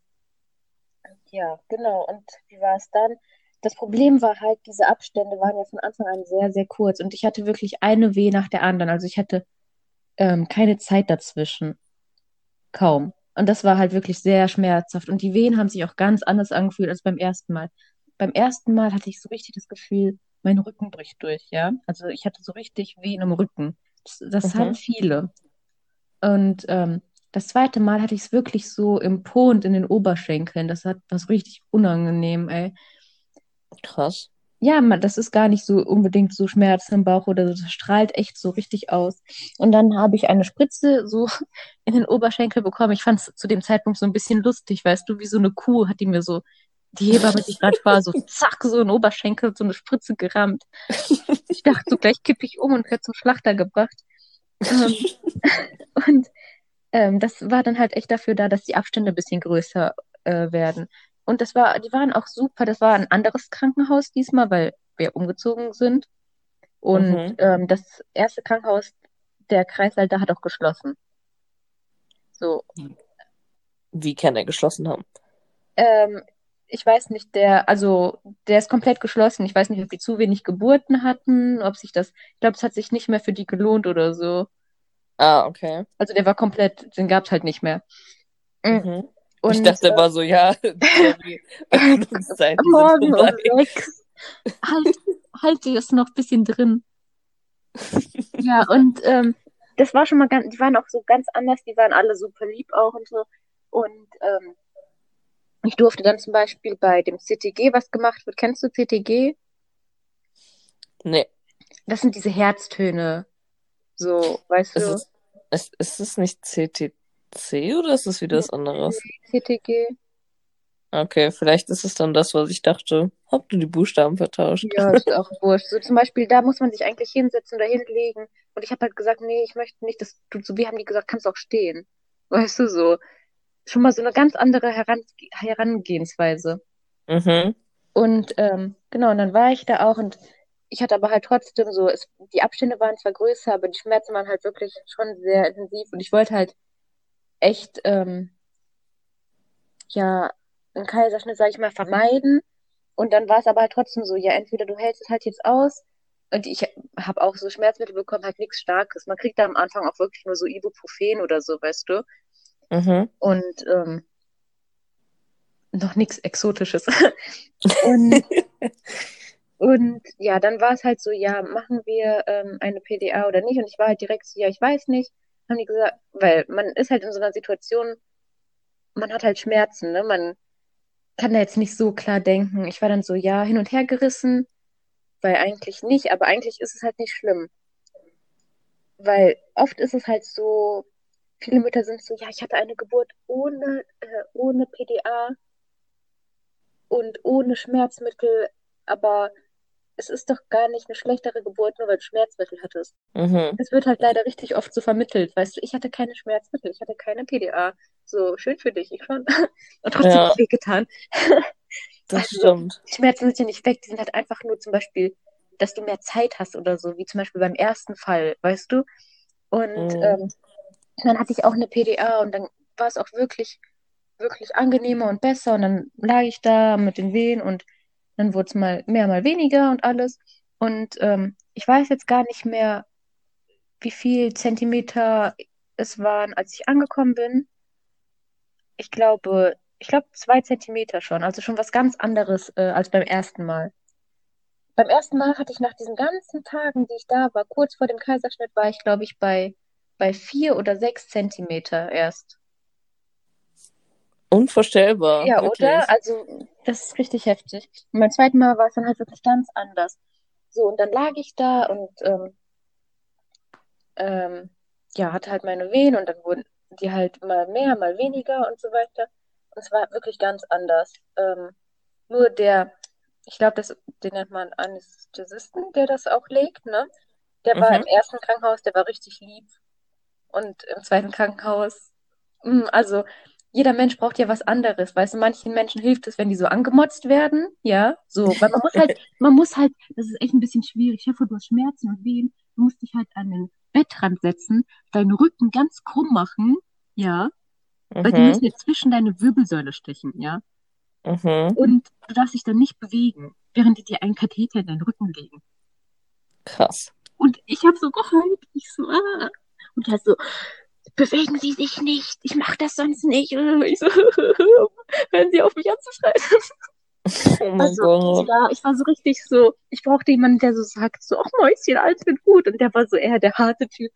ja, genau. Und wie war es dann? das Problem war halt, diese Abstände waren ja von Anfang an sehr, sehr kurz und ich hatte wirklich eine Weh nach der anderen. Also ich hatte ähm, keine Zeit dazwischen. Kaum. Und das war halt wirklich sehr schmerzhaft. Und die Wehen haben sich auch ganz anders angefühlt als beim ersten Mal. Beim ersten Mal hatte ich so richtig das Gefühl, mein Rücken bricht durch, ja. Also ich hatte so richtig Wehen im Rücken. Das, das mhm. haben viele. Und ähm, das zweite Mal hatte ich es wirklich so im Po und in den Oberschenkeln. Das hat was richtig unangenehm, ey. Krass. Ja, man, das ist gar nicht so unbedingt so Schmerz im Bauch oder so. Das strahlt echt so richtig aus. Und dann habe ich eine Spritze so in den Oberschenkel bekommen. Ich fand es zu dem Zeitpunkt so ein bisschen lustig, weißt du, wie so eine Kuh hat die mir so, die Hebamme, die gerade war, so zack, so in den Oberschenkel, so eine Spritze gerammt. Ich dachte so, gleich kippe ich um und werde zum Schlachter gebracht. Ähm, und ähm, das war dann halt echt dafür da, dass die Abstände ein bisschen größer äh, werden. Und das war, die waren auch super. Das war ein anderes Krankenhaus diesmal, weil wir umgezogen sind. Und mhm. ähm, das erste Krankenhaus, der Kreisleiter hat auch geschlossen. So. Wie kann er geschlossen haben? Ähm, ich weiß nicht, der, also der ist komplett geschlossen. Ich weiß nicht, ob die zu wenig Geburten hatten, ob sich das, ich glaube, es hat sich nicht mehr für die gelohnt oder so. Ah, okay. Also der war komplett, den gab es halt nicht mehr. Mhm. Und, ich dachte, äh, war so, ja, sorry, morgen um sechs. Halt, halt die ist noch ein bisschen drin. ja, und ähm, das war schon mal ganz, die waren auch so ganz anders, die waren alle super lieb auch und so. Und ähm, ich durfte dann zum Beispiel bei dem CTG, was gemacht wird. Kennst du CTG? Nee. Das sind diese Herztöne. So, weißt ist du? Es, ist, ist es nicht CTG? C oder ist es wieder was anderes? CTG. Okay, vielleicht ist es dann das, was ich dachte. Habt du die Buchstaben vertauscht? Ja, ist auch wurscht. So zum Beispiel, da muss man sich eigentlich hinsetzen oder hinlegen. Und ich habe halt gesagt, nee, ich möchte nicht, das tut so wie haben die gesagt, kannst auch stehen. Weißt du so. Schon mal so eine ganz andere Heran Herangehensweise. Mhm. Und ähm, genau, und dann war ich da auch und ich hatte aber halt trotzdem so, es, die Abstände waren zwar größer, aber die Schmerzen waren halt wirklich schon sehr intensiv und ich wollte halt echt, ähm, ja, einen Kaiserschnitt, sage ich mal, vermeiden. Und dann war es aber halt trotzdem so, ja, entweder du hältst es halt jetzt aus und ich habe auch so Schmerzmittel bekommen, halt nichts Starkes. Man kriegt da am Anfang auch wirklich nur so Ibuprofen oder so, weißt du. Mhm. Und ähm, noch nichts Exotisches. und, und ja, dann war es halt so, ja, machen wir ähm, eine PDA oder nicht? Und ich war halt direkt so, ja, ich weiß nicht. Haben die gesagt, weil man ist halt in so einer Situation, man hat halt Schmerzen, ne? Man kann da jetzt nicht so klar denken. Ich war dann so, ja, hin und her gerissen, weil eigentlich nicht, aber eigentlich ist es halt nicht schlimm. Weil oft ist es halt so, viele Mütter sind so, ja, ich hatte eine Geburt ohne, äh, ohne PDA und ohne Schmerzmittel, aber es ist doch gar nicht eine schlechtere Geburt, nur weil du Schmerzmittel hattest. Mhm. Es wird halt leider richtig oft so vermittelt. Weißt du, ich hatte keine Schmerzmittel, ich hatte keine PDA. So, schön für dich, ich fand. Und trotzdem ja. wehgetan. Das also, stimmt. Die Schmerzen sind ja nicht weg, die sind halt einfach nur zum Beispiel, dass du mehr Zeit hast oder so, wie zum Beispiel beim ersten Fall, weißt du? Und mhm. ähm, dann hatte ich auch eine PDA und dann war es auch wirklich, wirklich angenehmer und besser. Und dann lag ich da mit den Wehen und dann wurde es mal mehr, mal weniger und alles. Und ähm, ich weiß jetzt gar nicht mehr, wie viel Zentimeter es waren, als ich angekommen bin. Ich glaube, ich glaube zwei Zentimeter schon, also schon was ganz anderes äh, als beim ersten Mal. Beim ersten Mal hatte ich nach diesen ganzen Tagen, die ich da war, kurz vor dem Kaiserschnitt, war ich, glaube ich, bei, bei vier oder sechs Zentimeter erst. Unvorstellbar. Ja, wirklich. oder? Also, das ist richtig heftig. Und beim zweiten Mal war es dann halt wirklich ganz anders. So, und dann lag ich da und ähm, ähm, ja, hatte halt meine Wehen und dann wurden die halt mal mehr, mal weniger und so weiter. Und es war wirklich ganz anders. Ähm, nur der, ich glaube, den nennt man Anästhesisten, der das auch legt, ne? Der mhm. war im ersten Krankenhaus, der war richtig lieb. Und im zweiten Krankenhaus, mh, hm, also jeder Mensch braucht ja was anderes. Weißt du, manchen Menschen hilft es, wenn die so angemotzt werden. Ja, so. Weil man muss halt, man muss halt, das ist echt ein bisschen schwierig. Ich hoffe, du hast Schmerzen und Wehen. Du musst dich halt an den Bettrand setzen, deinen Rücken ganz krumm machen. Ja. Mhm. Weil die müssen jetzt zwischen deine Wirbelsäule stechen. Ja. Mhm. Und du darfst dich dann nicht bewegen, während die dir einen Katheter in deinen Rücken legen. Krass. Und ich habe so geheult. Ich so, ah. Und er so, bewegen Sie sich nicht, ich mache das sonst nicht. Ich so, hören Sie auf mich anzuschreien. Oh mein also, Gott. Ja, ich war so richtig so, ich brauchte jemanden, der so sagt, so, ach Mäuschen, alles wird gut. Und der war so eher der harte Typ.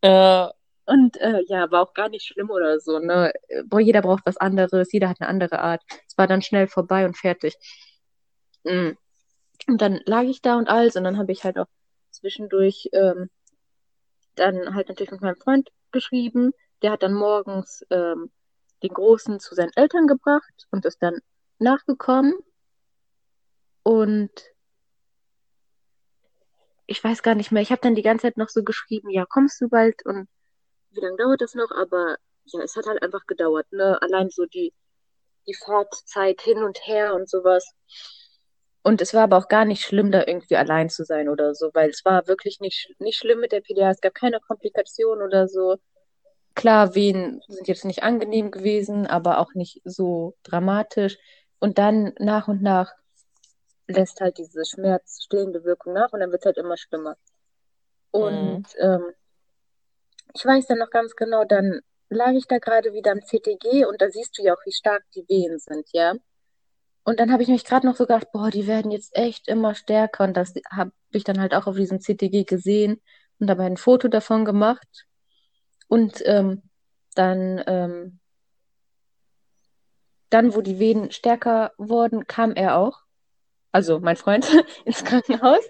Äh. Und äh, ja, war auch gar nicht schlimm oder so. Ne? Boah, jeder braucht was anderes, jeder hat eine andere Art. Es war dann schnell vorbei und fertig. Mhm. Und dann lag ich da und alles und dann habe ich halt auch zwischendurch ähm, dann halt natürlich mit meinem Freund geschrieben. Der hat dann morgens ähm, den Großen zu seinen Eltern gebracht und ist dann nachgekommen. Und ich weiß gar nicht mehr. Ich habe dann die ganze Zeit noch so geschrieben, ja, kommst du bald und wie lange dauert das noch? Aber ja, es hat halt einfach gedauert, ne? Allein so die, die Fahrtzeit hin und her und sowas. Und es war aber auch gar nicht schlimm, da irgendwie allein zu sein oder so, weil es war wirklich nicht, nicht schlimm mit der PDA. Es gab keine Komplikationen oder so. Klar, Wehen sind jetzt nicht angenehm gewesen, aber auch nicht so dramatisch. Und dann nach und nach lässt halt diese schmerzstillende Wirkung nach und dann wird es halt immer schlimmer. Und mhm. ähm, ich weiß dann noch ganz genau, dann lag ich da gerade wieder am CTG und da siehst du ja auch, wie stark die Wehen sind, ja. Und dann habe ich mich gerade noch so gedacht, boah, die werden jetzt echt immer stärker. Und das habe ich dann halt auch auf diesem CTG gesehen und dabei ein Foto davon gemacht. Und ähm, dann, ähm, dann, wo die Venen stärker wurden, kam er auch, also mein Freund, ins Krankenhaus.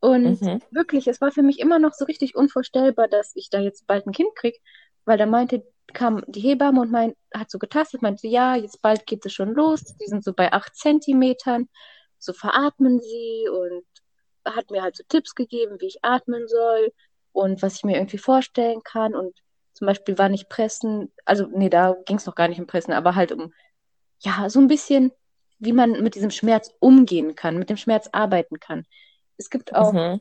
Und mhm. wirklich, es war für mich immer noch so richtig unvorstellbar, dass ich da jetzt bald ein Kind kriege, weil da meinte kam die Hebamme und mein, hat so getastet, meinte, ja, jetzt bald geht es schon los. Die sind so bei acht Zentimetern. So veratmen sie und hat mir halt so Tipps gegeben, wie ich atmen soll und was ich mir irgendwie vorstellen kann. Und zum Beispiel war nicht Pressen, also nee, da ging es noch gar nicht um Pressen, aber halt um, ja, so ein bisschen, wie man mit diesem Schmerz umgehen kann, mit dem Schmerz arbeiten kann. Es gibt auch, mhm.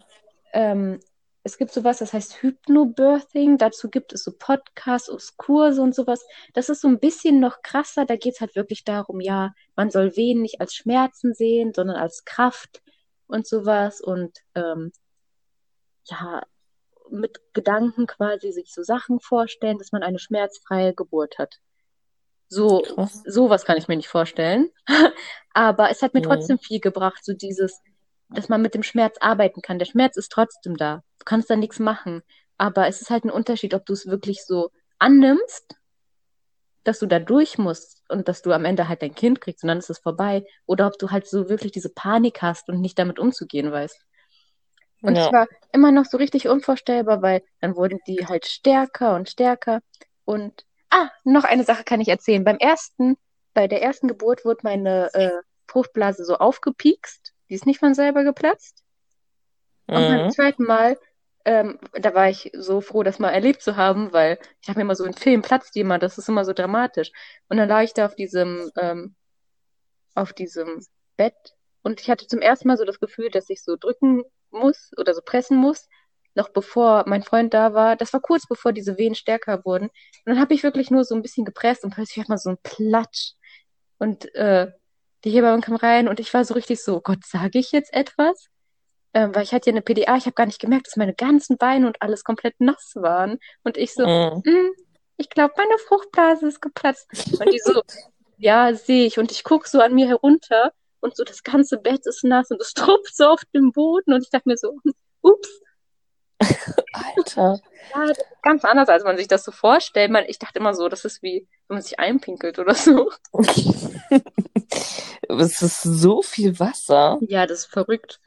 ähm, es gibt sowas, das heißt Hypnobirthing. Dazu gibt es so Podcasts, Kurse und sowas. Das ist so ein bisschen noch krasser. Da geht es halt wirklich darum, ja, man soll Wehen nicht als Schmerzen sehen, sondern als Kraft und sowas. Und ähm, ja, mit Gedanken quasi sich so Sachen vorstellen, dass man eine schmerzfreie Geburt hat. So, Krass. sowas kann ich mir nicht vorstellen. Aber es hat mir trotzdem viel gebracht, so dieses, dass man mit dem Schmerz arbeiten kann. Der Schmerz ist trotzdem da. Du kannst da nichts machen. Aber es ist halt ein Unterschied, ob du es wirklich so annimmst, dass du da durch musst und dass du am Ende halt dein Kind kriegst und dann ist es vorbei. Oder ob du halt so wirklich diese Panik hast und nicht damit umzugehen weißt. Und es ja. war immer noch so richtig unvorstellbar, weil dann wurden die halt stärker und stärker. Und, ah, noch eine Sache kann ich erzählen. Beim ersten, bei der ersten Geburt wurde meine äh, Fruchtblase so aufgepiekst die ist nicht von selber geplatzt. Mhm. Und beim zweiten Mal, ähm, da war ich so froh, das mal erlebt zu haben, weil ich habe mir immer so in Film platzt jemand, das ist immer so dramatisch. Und dann lag ich da auf diesem, ähm, auf diesem Bett und ich hatte zum ersten Mal so das Gefühl, dass ich so drücken muss oder so pressen muss, noch bevor mein Freund da war. Das war kurz bevor diese Wehen stärker wurden. Und dann habe ich wirklich nur so ein bisschen gepresst und plötzlich hat man so ein Platsch. Und äh, die Hebamme kam rein und ich war so richtig so, Gott, sage ich jetzt etwas? Ähm, weil ich hatte ja eine PDA, ich habe gar nicht gemerkt, dass meine ganzen Beine und alles komplett nass waren. Und ich so, mm. Mm, ich glaube, meine Fruchtblase ist geplatzt. Und die so, ja, sehe ich. Und ich gucke so an mir herunter und so das ganze Bett ist nass und es tropft so auf dem Boden. Und ich dachte mir so, ups. Alter. Ja, ganz anders, als man sich das so vorstellt. Man, ich dachte immer so, das ist wie, wenn man sich einpinkelt oder so. es ist so viel Wasser. Ja, das ist verrückt.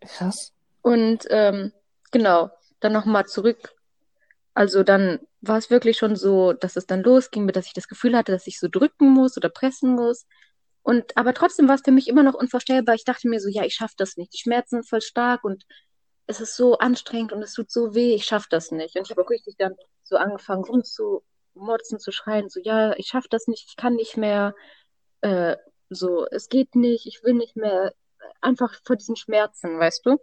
Krass. Und ähm, genau, dann nochmal zurück. Also dann war es wirklich schon so, dass es dann losging, mit dass ich das Gefühl hatte, dass ich so drücken muss oder pressen muss. Und aber trotzdem war es für mich immer noch unvorstellbar. Ich dachte mir so, ja, ich schaffe das nicht. Die Schmerzen sind voll stark und es ist so anstrengend und es tut so weh, ich schaffe das nicht. Und ich habe auch richtig dann so angefangen rumzumotzen, zu schreien, so, ja, ich schaffe das nicht, ich kann nicht mehr, äh, so, es geht nicht, ich will nicht mehr, einfach vor diesen Schmerzen, weißt du?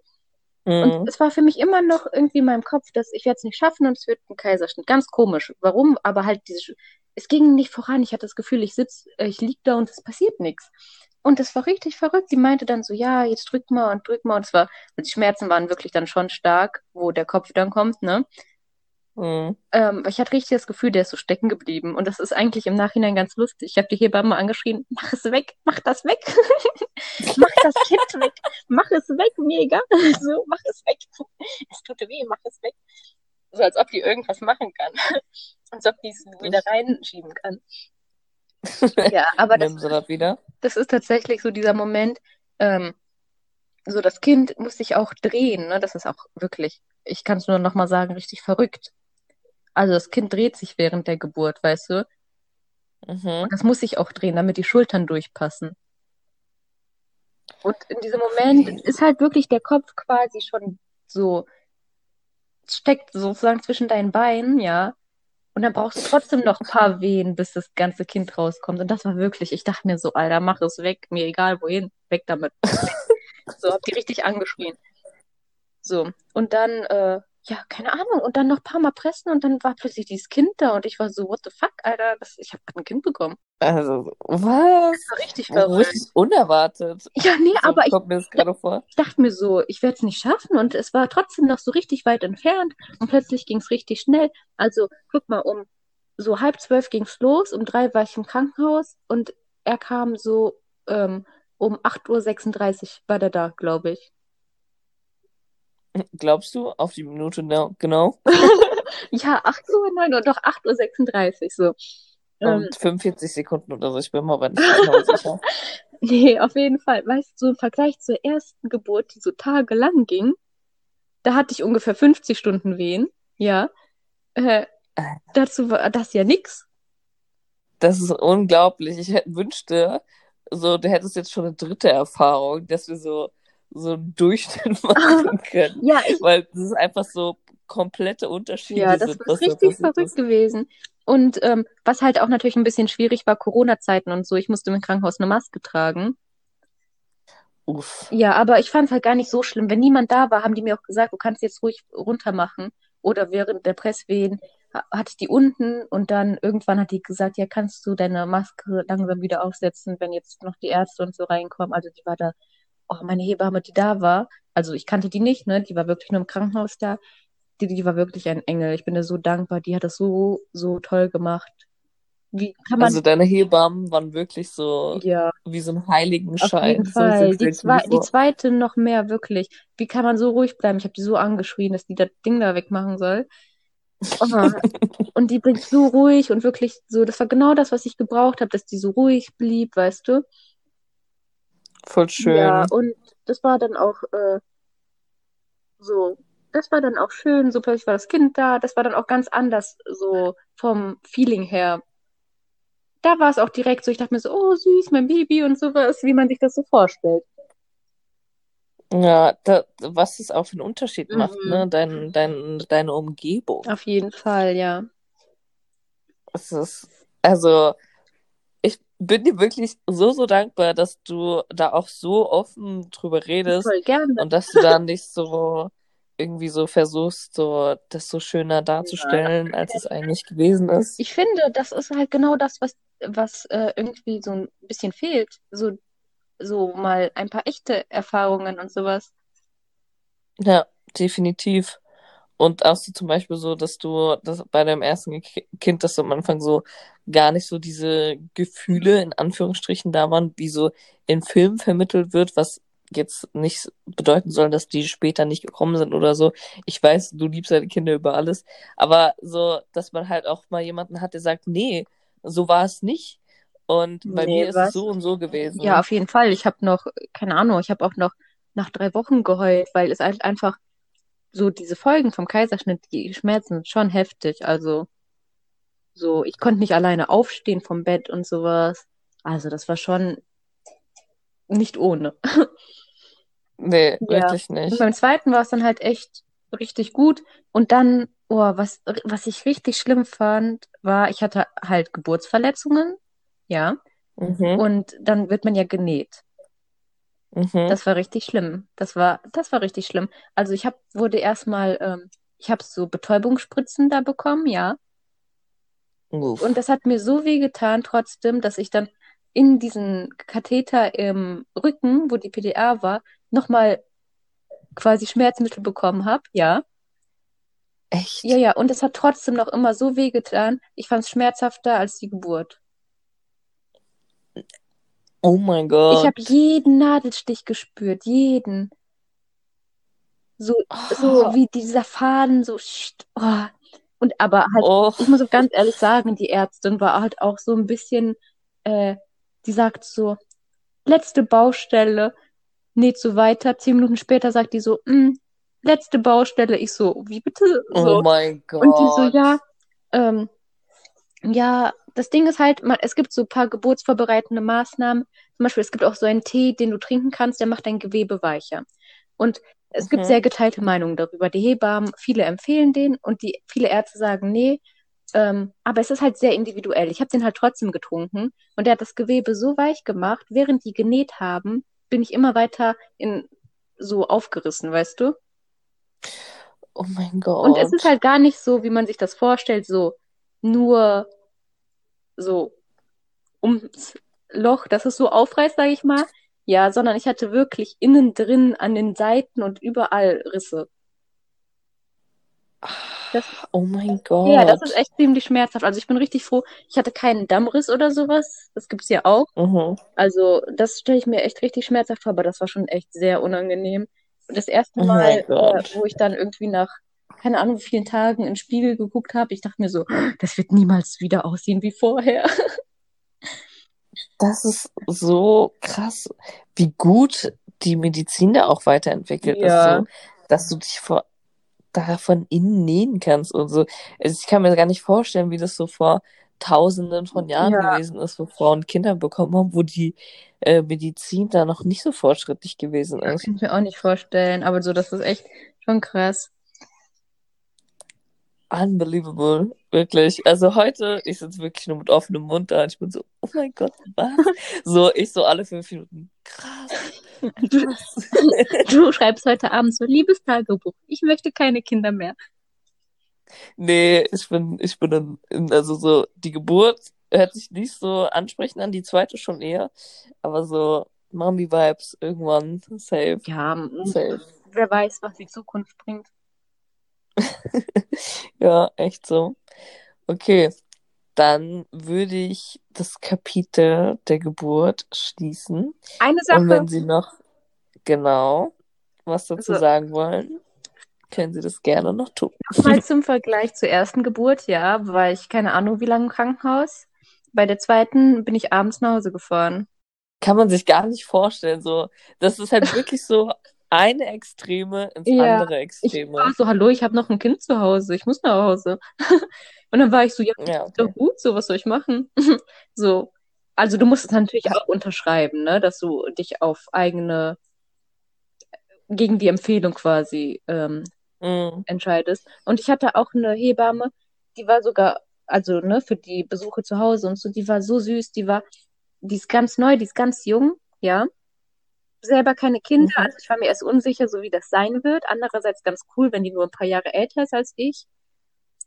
Mhm. Und es war für mich immer noch irgendwie in meinem Kopf, dass ich werde es nicht schaffen und es wird ein Kaiserschnitt. Ganz komisch. Warum? Aber halt diese, es ging nicht voran. Ich hatte das Gefühl, ich sitze, äh, ich liege da und es passiert nichts. Und es war richtig verrückt. Sie meinte dann so, ja, jetzt drück mal und drück mal. Und es war, die Schmerzen waren wirklich dann schon stark, wo der Kopf dann kommt, ne? Mhm. Ähm, ich hatte richtig das Gefühl, der ist so stecken geblieben. Und das ist eigentlich im Nachhinein ganz lustig. Ich habe die Hebamme angeschrien, mach es weg, mach das weg. mach das Kind weg, mach es weg, mir egal. so, mach es weg. Es tut weh, mach es weg. So als ob die irgendwas machen kann. als ob die es wieder reinschieben kann. ja, aber das, das, das ist tatsächlich so dieser Moment, ähm, so das Kind muss sich auch drehen, ne? Das ist auch wirklich, ich kann es nur nochmal sagen, richtig verrückt. Also das Kind dreht sich während der Geburt, weißt du? Mhm. Und das muss sich auch drehen, damit die Schultern durchpassen. Und in diesem Moment ist halt wirklich der Kopf quasi schon so, steckt sozusagen zwischen deinen Beinen, ja. Und dann brauchst du trotzdem noch ein paar Wehen, bis das ganze Kind rauskommt. Und das war wirklich, ich dachte mir so, Alter, mach es weg, mir egal wohin, weg damit. so, hab die richtig angeschrien. So, und dann, äh, ja, keine Ahnung, und dann noch ein paar Mal pressen und dann war plötzlich dieses Kind da und ich war so, what the fuck, Alter, das, ich habe ein Kind bekommen. Also, was? Das war richtig verrückt. Richtig unerwartet. Ja, nee, so aber ich, gerade ich dachte mir so, ich werde es nicht schaffen und es war trotzdem noch so richtig weit entfernt und plötzlich ging es richtig schnell. Also, guck mal, um so halb zwölf ging es los, um drei war ich im Krankenhaus und er kam so ähm, um 8.36 Uhr war der da, glaube ich. Glaubst du? Auf die Minute genau? ja, 8 Uhr, 9 Uhr, doch 8.36 Uhr, so. Und ähm, 45 Sekunden oder so, ich bin mir aber nicht genau sicher. Nee, auf jeden Fall. Weißt du, im Vergleich zur ersten Geburt, die so tagelang ging, da hatte ich ungefähr 50 Stunden Wehen, ja. Äh, äh, dazu war das ja nix. Das ist unglaublich. Ich wünschte, so, du hättest jetzt schon eine dritte Erfahrung, dass wir so, so einen Durchschnitt machen können. ja, ich, Weil das ist einfach so komplette Unterschiede ja, das sind. ist richtig verrückt ist. gewesen. Und ähm, was halt auch natürlich ein bisschen schwierig war, Corona-Zeiten und so. Ich musste im Krankenhaus eine Maske tragen. Uff. Ja, aber ich fand es halt gar nicht so schlimm. Wenn niemand da war, haben die mir auch gesagt, du kannst jetzt ruhig runter machen. Oder während der Presswehen hatte ich die unten und dann irgendwann hat die gesagt, ja, kannst du deine Maske langsam wieder aufsetzen, wenn jetzt noch die Ärzte und so reinkommen. Also die war da, oh, meine Hebamme, die da war, also ich kannte die nicht, ne, die war wirklich nur im Krankenhaus da. Die, die war wirklich ein Engel. Ich bin dir so dankbar. Die hat das so, so toll gemacht. Wie kann man... Also deine Hebammen waren wirklich so ja. wie so ein Heiligenschein. Auf jeden Fall. Die, zwei, die zweite noch mehr, wirklich. Wie kann man so ruhig bleiben? Ich habe die so angeschrien, dass die das Ding da wegmachen soll. Oh. und die bringt so ruhig und wirklich so, das war genau das, was ich gebraucht habe, dass die so ruhig blieb, weißt du? Voll schön. Ja, und das war dann auch äh, so, das war dann auch schön, so plötzlich war das Kind da, das war dann auch ganz anders, so vom Feeling her da war es auch direkt so, ich dachte mir so, oh süß, mein Baby und sowas, wie man sich das so vorstellt. Ja, da, was es auch für einen Unterschied mhm. macht, ne? Dein, dein, deine Umgebung. Auf jeden Fall, ja. Es ist, also, bin dir wirklich so, so dankbar, dass du da auch so offen drüber redest. Voll gerne. Und dass du da nicht so irgendwie so versuchst, so das so schöner darzustellen, ja. als es eigentlich gewesen ist. Ich finde, das ist halt genau das, was, was äh, irgendwie so ein bisschen fehlt. So, so mal ein paar echte Erfahrungen und sowas. Ja, definitiv. Und auch so zum Beispiel so, dass du dass bei deinem ersten Kind, dass du am Anfang so gar nicht so diese Gefühle in Anführungsstrichen da waren, wie so in Filmen vermittelt wird, was jetzt nicht bedeuten soll, dass die später nicht gekommen sind oder so. Ich weiß, du liebst deine Kinder über alles, aber so, dass man halt auch mal jemanden hat, der sagt, nee, so war es nicht. Und bei nee, mir ist was? es so und so gewesen. Ja, auf jeden Fall. Ich habe noch, keine Ahnung, ich habe auch noch nach drei Wochen geheult, weil es halt einfach so diese Folgen vom Kaiserschnitt, die Schmerzen schon heftig. Also so, ich konnte nicht alleine aufstehen vom Bett und sowas. Also das war schon nicht ohne. Nee, ja. wirklich nicht. Und beim zweiten war es dann halt echt richtig gut. Und dann, oh, was, was ich richtig schlimm fand, war, ich hatte halt Geburtsverletzungen, ja. Mhm. Und dann wird man ja genäht. Mhm. Das war richtig schlimm. Das war, das war richtig schlimm. Also ich hab, wurde erstmal, ähm, ich habe so Betäubungsspritzen da bekommen, ja. Uff. Und das hat mir so weh getan trotzdem, dass ich dann in diesen Katheter im Rücken, wo die PDA war, nochmal quasi Schmerzmittel bekommen habe, ja. Echt? Ja, ja, und es hat trotzdem noch immer so weh getan. Ich fand es schmerzhafter als die Geburt. Oh mein Gott. Ich habe jeden Nadelstich gespürt, jeden. So, oh. so wie dieser Faden, so, oh. Und aber halt, oh. ich muss auch ganz ehrlich sagen, die Ärztin war halt auch so ein bisschen, äh, die sagt so, letzte Baustelle, näht so weiter. Zehn Minuten später sagt die so, mm, letzte Baustelle. Ich so, wie bitte? So. Oh mein Gott. Und die so, ja, ähm, ja, das Ding ist halt, man, es gibt so ein paar geburtsvorbereitende Maßnahmen. Zum Beispiel, es gibt auch so einen Tee, den du trinken kannst, der macht dein Gewebe weicher. Und es mhm. gibt sehr geteilte Meinungen darüber. Die Hebammen, viele empfehlen den und die viele Ärzte sagen, nee, ähm, aber es ist halt sehr individuell. Ich habe den halt trotzdem getrunken und der hat das Gewebe so weich gemacht, während die genäht haben, bin ich immer weiter in so aufgerissen, weißt du? Oh mein Gott. Und es ist halt gar nicht so, wie man sich das vorstellt, so nur so ums Loch, dass es so aufreißt, sage ich mal. Ja, sondern ich hatte wirklich innen drin an den Seiten und überall Risse. Das, oh mein Gott. Ja, das ist echt ziemlich schmerzhaft. Also ich bin richtig froh. Ich hatte keinen Dammriss oder sowas. Das gibt's ja auch. Mhm. Also das stelle ich mir echt richtig schmerzhaft vor, aber das war schon echt sehr unangenehm. Und das erste oh Mal, oh äh, wo ich dann irgendwie nach keine Ahnung wie vielen Tagen in den Spiegel geguckt habe, ich dachte mir so, das wird niemals wieder aussehen wie vorher. Das ist so krass, wie gut die Medizin da auch weiterentwickelt ja. ist, so, dass du dich vor da von innen nähen kannst und so. Also ich kann mir gar nicht vorstellen, wie das so vor Tausenden von Jahren ja. gewesen ist, wo Frauen Kinder bekommen haben, wo die äh, Medizin da noch nicht so fortschrittlich gewesen ist. Das kann ich mir auch nicht vorstellen, aber so, das ist echt schon krass. Unbelievable. Wirklich. Also heute, ich sitze wirklich nur mit offenem Mund da und ich bin so, oh mein Gott, was? so, ich so alle fünf Minuten. Krass. Du, du schreibst heute Abend so, liebes Tagebuch, ich möchte keine Kinder mehr. Nee, ich bin, ich bin dann, also so, die Geburt hört sich nicht so ansprechend an, die zweite schon eher. Aber so Mommy-Vibes irgendwann, safe. Ja, safe. wer weiß, was die Zukunft bringt. ja, echt so. Okay, dann würde ich das Kapitel der Geburt schließen. Eine Sache. Und wenn Sie noch genau was dazu also, sagen wollen, können Sie das gerne noch tun. Mal zum Vergleich zur ersten Geburt, ja, war ich keine Ahnung wie lange im Krankenhaus. Bei der zweiten bin ich abends nach Hause gefahren. Kann man sich gar nicht vorstellen. So, das ist halt wirklich so eine Extreme ins ja, andere Extreme. Ich war so, hallo, ich habe noch ein Kind zu Hause, ich muss nach Hause. Und dann war ich so, ja, ja okay. doch gut, so was soll ich machen? so, also du musst es natürlich auch unterschreiben, ne, dass du dich auf eigene gegen die Empfehlung quasi ähm, mm. entscheidest. Und ich hatte auch eine Hebamme, die war sogar, also ne, für die Besuche zu Hause und so, die war so süß, die war, die ist ganz neu, die ist ganz jung, ja selber keine Kinder, mhm. also ich war mir erst unsicher, so wie das sein wird. Andererseits ganz cool, wenn die nur ein paar Jahre älter ist als ich.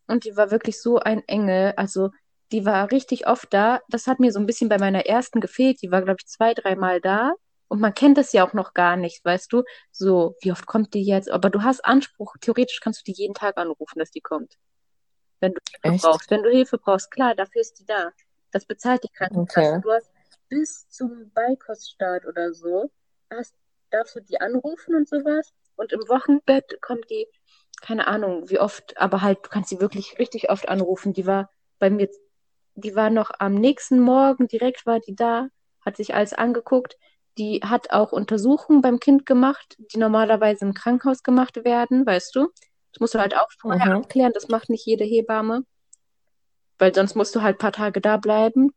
Und die war wirklich so ein Engel. Also die war richtig oft da. Das hat mir so ein bisschen bei meiner ersten gefehlt. Die war, glaube ich, zwei, dreimal da. Und man kennt das ja auch noch gar nicht, weißt du? So, wie oft kommt die jetzt? Aber du hast Anspruch. Theoretisch kannst du die jeden Tag anrufen, dass die kommt. Wenn du Hilfe Echt? brauchst. Wenn du Hilfe brauchst, klar, dafür ist die da. Das bezahlt die Krankenkasse. Okay. Du hast bis zum Beikoststart oder so hast, darfst du die anrufen und sowas. Und im Wochenbett kommt die, keine Ahnung, wie oft, aber halt, du kannst sie wirklich richtig oft anrufen. Die war bei mir, die war noch am nächsten Morgen, direkt war die da, hat sich alles angeguckt. Die hat auch Untersuchungen beim Kind gemacht, die normalerweise im Krankenhaus gemacht werden, weißt du. Das musst du halt auch vorher mhm. abklären, das macht nicht jede Hebamme. Weil sonst musst du halt ein paar Tage da bleiben.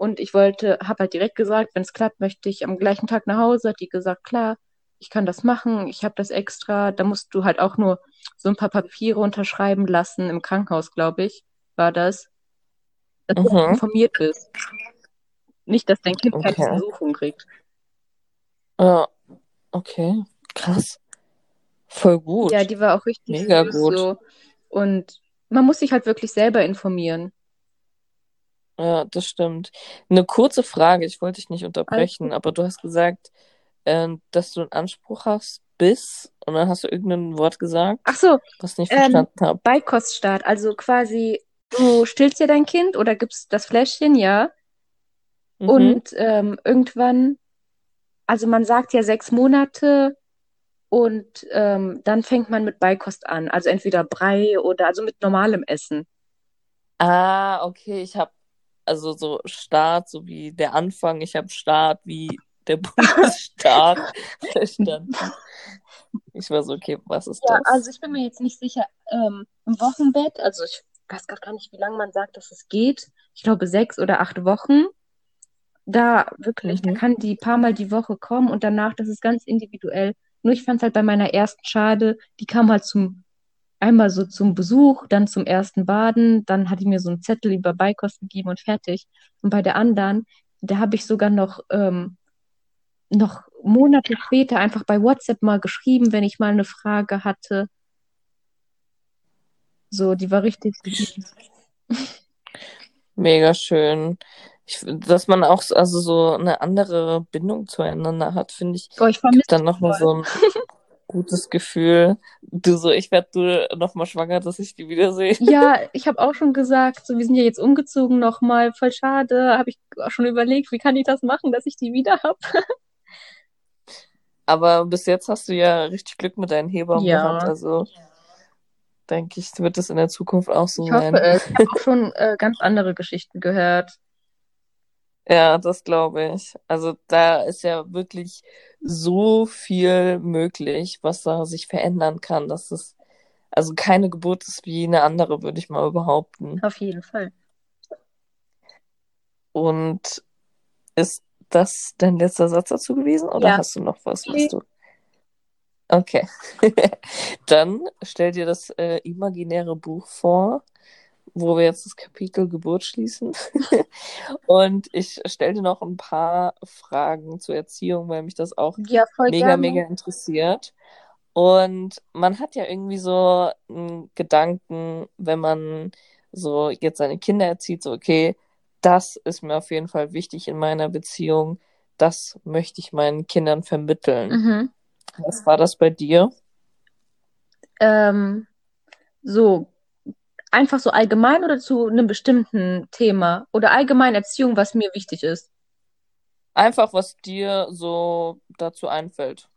Und ich wollte, habe halt direkt gesagt, wenn es klappt, möchte ich am gleichen Tag nach Hause. Hat die gesagt, klar, ich kann das machen, ich habe das extra. Da musst du halt auch nur so ein paar Papiere unterschreiben lassen. Im Krankenhaus, glaube ich, war das. Dass mhm. du informiert bist. Nicht, dass dein Kind okay. keine Untersuchung kriegt. Ja, okay. Krass. Voll gut. Ja, die war auch richtig Mega gut. So. Und man muss sich halt wirklich selber informieren. Ja, das stimmt. Eine kurze Frage, ich wollte dich nicht unterbrechen, aber du hast gesagt, äh, dass du einen Anspruch hast bis, und dann hast du irgendein Wort gesagt, Ach so, was ich nicht verstanden ähm, habe. Beikoststart, also quasi, du stillst dir dein Kind oder gibst das Fläschchen, ja. Mhm. Und ähm, irgendwann, also man sagt ja sechs Monate und ähm, dann fängt man mit Beikost an. Also entweder Brei oder also mit normalem Essen. Ah, okay, ich habe also so Start, so wie der Anfang, ich habe Start wie der Bundesstaat verstanden. Ich war so, okay, was ist ja, das? Ja, also ich bin mir jetzt nicht sicher. Ähm, Im Wochenbett, also ich weiß gar nicht, wie lange man sagt, dass es geht. Ich glaube sechs oder acht Wochen. Da wirklich, mhm. da kann die paar Mal die Woche kommen und danach, das ist ganz individuell. Nur ich fand es halt bei meiner ersten schade, die kam halt zum einmal so zum Besuch, dann zum ersten Baden, dann hat die mir so einen Zettel über Beikost gegeben und fertig. Und bei der anderen, da habe ich sogar noch, ähm, noch Monate später einfach bei WhatsApp mal geschrieben, wenn ich mal eine Frage hatte. So, die war richtig. Mega schön. Ich, dass man auch also so eine andere Bindung zueinander hat, finde ich. Oh, ich vermisse dann nochmal so ein gutes Gefühl. Du so, ich werde du noch mal schwanger, dass ich die wiedersehe. Ja, ich habe auch schon gesagt, so wir sind ja jetzt umgezogen noch mal, voll schade. Habe ich auch schon überlegt, wie kann ich das machen, dass ich die wieder habe. Aber bis jetzt hast du ja richtig Glück mit deinen Hebammen ja. gehabt, also denke ich, wird das in der Zukunft auch so ich sein. Hoffe. Ich habe auch schon äh, ganz andere Geschichten gehört. Ja, das glaube ich. Also da ist ja wirklich so viel möglich, was da sich verändern kann. Das ist also keine Geburt ist wie eine andere, würde ich mal behaupten. Auf jeden Fall. Und ist das dein letzter Satz dazu gewesen oder ja. hast du noch was, was du? Okay. Dann stell dir das äh, imaginäre Buch vor, wo wir jetzt das Kapitel Geburt schließen. und ich stelle dir noch ein paar Fragen zur Erziehung, weil mich das auch ja, mega, gerne. mega interessiert. Und man hat ja irgendwie so einen Gedanken, wenn man so jetzt seine Kinder erzieht, so, okay, das ist mir auf jeden Fall wichtig in meiner Beziehung. Das möchte ich meinen Kindern vermitteln. Mhm. Was war das bei dir? Ähm, so, einfach so allgemein oder zu einem bestimmten Thema? Oder allgemein Erziehung, was mir wichtig ist? Einfach, was dir so dazu einfällt.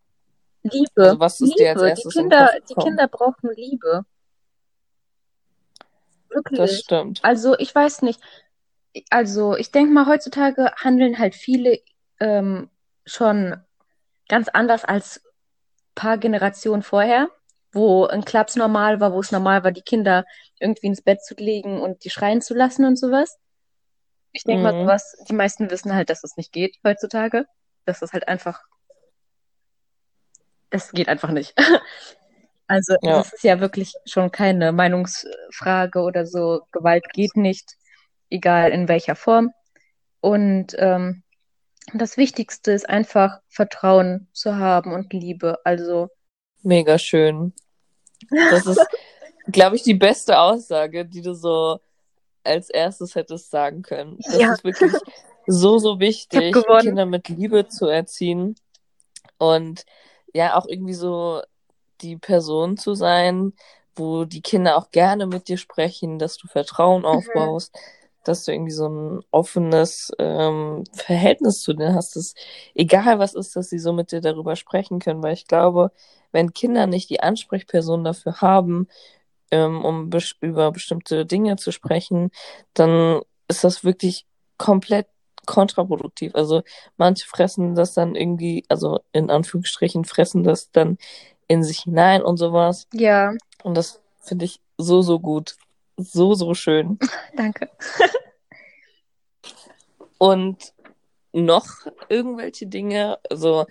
Liebe. Also was ist Liebe. dir als erstes die Kinder, die? Kinder brauchen Liebe. Wirklich. Das stimmt. Also ich weiß nicht. Also ich denke mal, heutzutage handeln halt viele ähm, schon ganz anders als paar Generationen vorher, wo ein Klaps normal war, wo es normal war, die Kinder irgendwie ins Bett zu legen und die schreien zu lassen und sowas. Ich denke mal, Mhm. sowas, die meisten wissen halt, dass das nicht geht heutzutage. Dass das halt einfach, das geht einfach nicht. Also Ja. das ist ja wirklich schon keine Meinungsfrage oder so. Gewalt geht nicht, egal in welcher Form. Und ähm, das Wichtigste ist einfach Vertrauen zu haben und Liebe. Also Mega schön. Das ist, glaube ich, die beste Aussage, die du so als erstes hättest sagen können. Das Ja. ist wirklich so, so wichtig. Kinder mit Liebe zu erziehen und ja auch irgendwie so die Person zu sein, wo die Kinder auch gerne mit dir sprechen, dass du Vertrauen aufbaust, dass du irgendwie so ein offenes ähm, Verhältnis zu denen hast, dass egal was ist, dass sie so mit dir darüber sprechen können, weil ich glaube, wenn Kinder nicht die Ansprechperson dafür haben, ähm, um bes über bestimmte Dinge zu sprechen, dann ist das wirklich komplett kontraproduktiv. Also manche fressen das dann irgendwie, also in Anführungsstrichen fressen das dann in sich hinein und sowas. ja, Und das finde ich so, so gut. So, so schön. danke. Und noch irgendwelche Dinge, also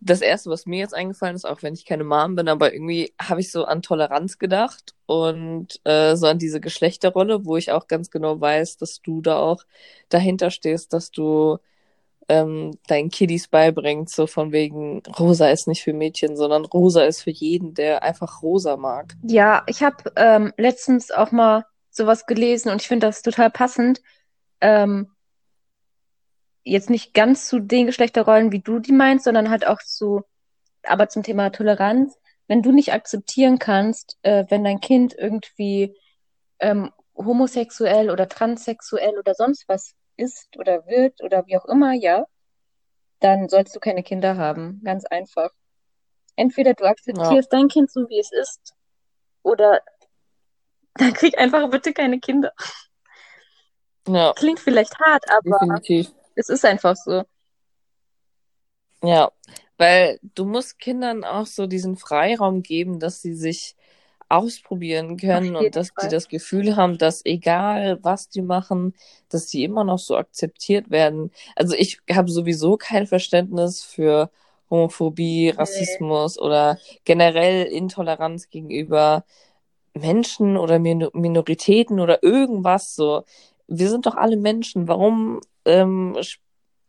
das erste, was mir jetzt eingefallen ist, auch wenn ich keine Mom bin, aber irgendwie habe ich so an Toleranz gedacht und äh, so an diese Geschlechterrolle, wo ich auch ganz genau weiß, dass du da auch dahinter stehst, dass du ähm, deinen Kiddies beibringst, so von wegen, rosa ist nicht für Mädchen, sondern rosa ist für jeden, der einfach rosa mag. Ja, ich habe ähm, letztens auch mal sowas gelesen und ich finde das total passend. Ähm, jetzt nicht ganz zu den Geschlechterrollen, wie du die meinst, sondern halt auch zu, aber zum Thema Toleranz. Wenn du nicht akzeptieren kannst, äh, wenn dein Kind irgendwie ähm, homosexuell oder transsexuell oder sonst was ist oder wird oder wie auch immer, ja, dann sollst du keine Kinder haben. Ganz einfach. Entweder du akzeptierst dein Kind so, wie es ist, oder dann krieg einfach bitte keine Kinder. Ja, Klingt vielleicht hart, aber definitiv. Es ist einfach so. Ja, weil du musst Kindern auch so diesen Freiraum geben, dass sie sich ausprobieren können und dass Fall. die das Gefühl haben, dass egal was die machen, dass die immer noch so akzeptiert werden. Also ich habe sowieso kein Verständnis für Homophobie, Rassismus oder generell Intoleranz gegenüber Menschen oder Min Minoritäten oder irgendwas so. Wir sind doch alle Menschen. Warum ähm,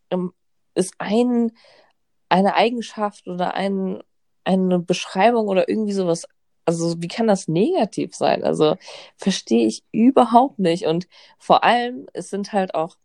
ähm, ist ein eine Eigenschaft oder ein, eine Beschreibung oder irgendwie sowas, also wie kann das negativ sein? Also verstehe ich überhaupt nicht. Und vor allem, es sind halt auch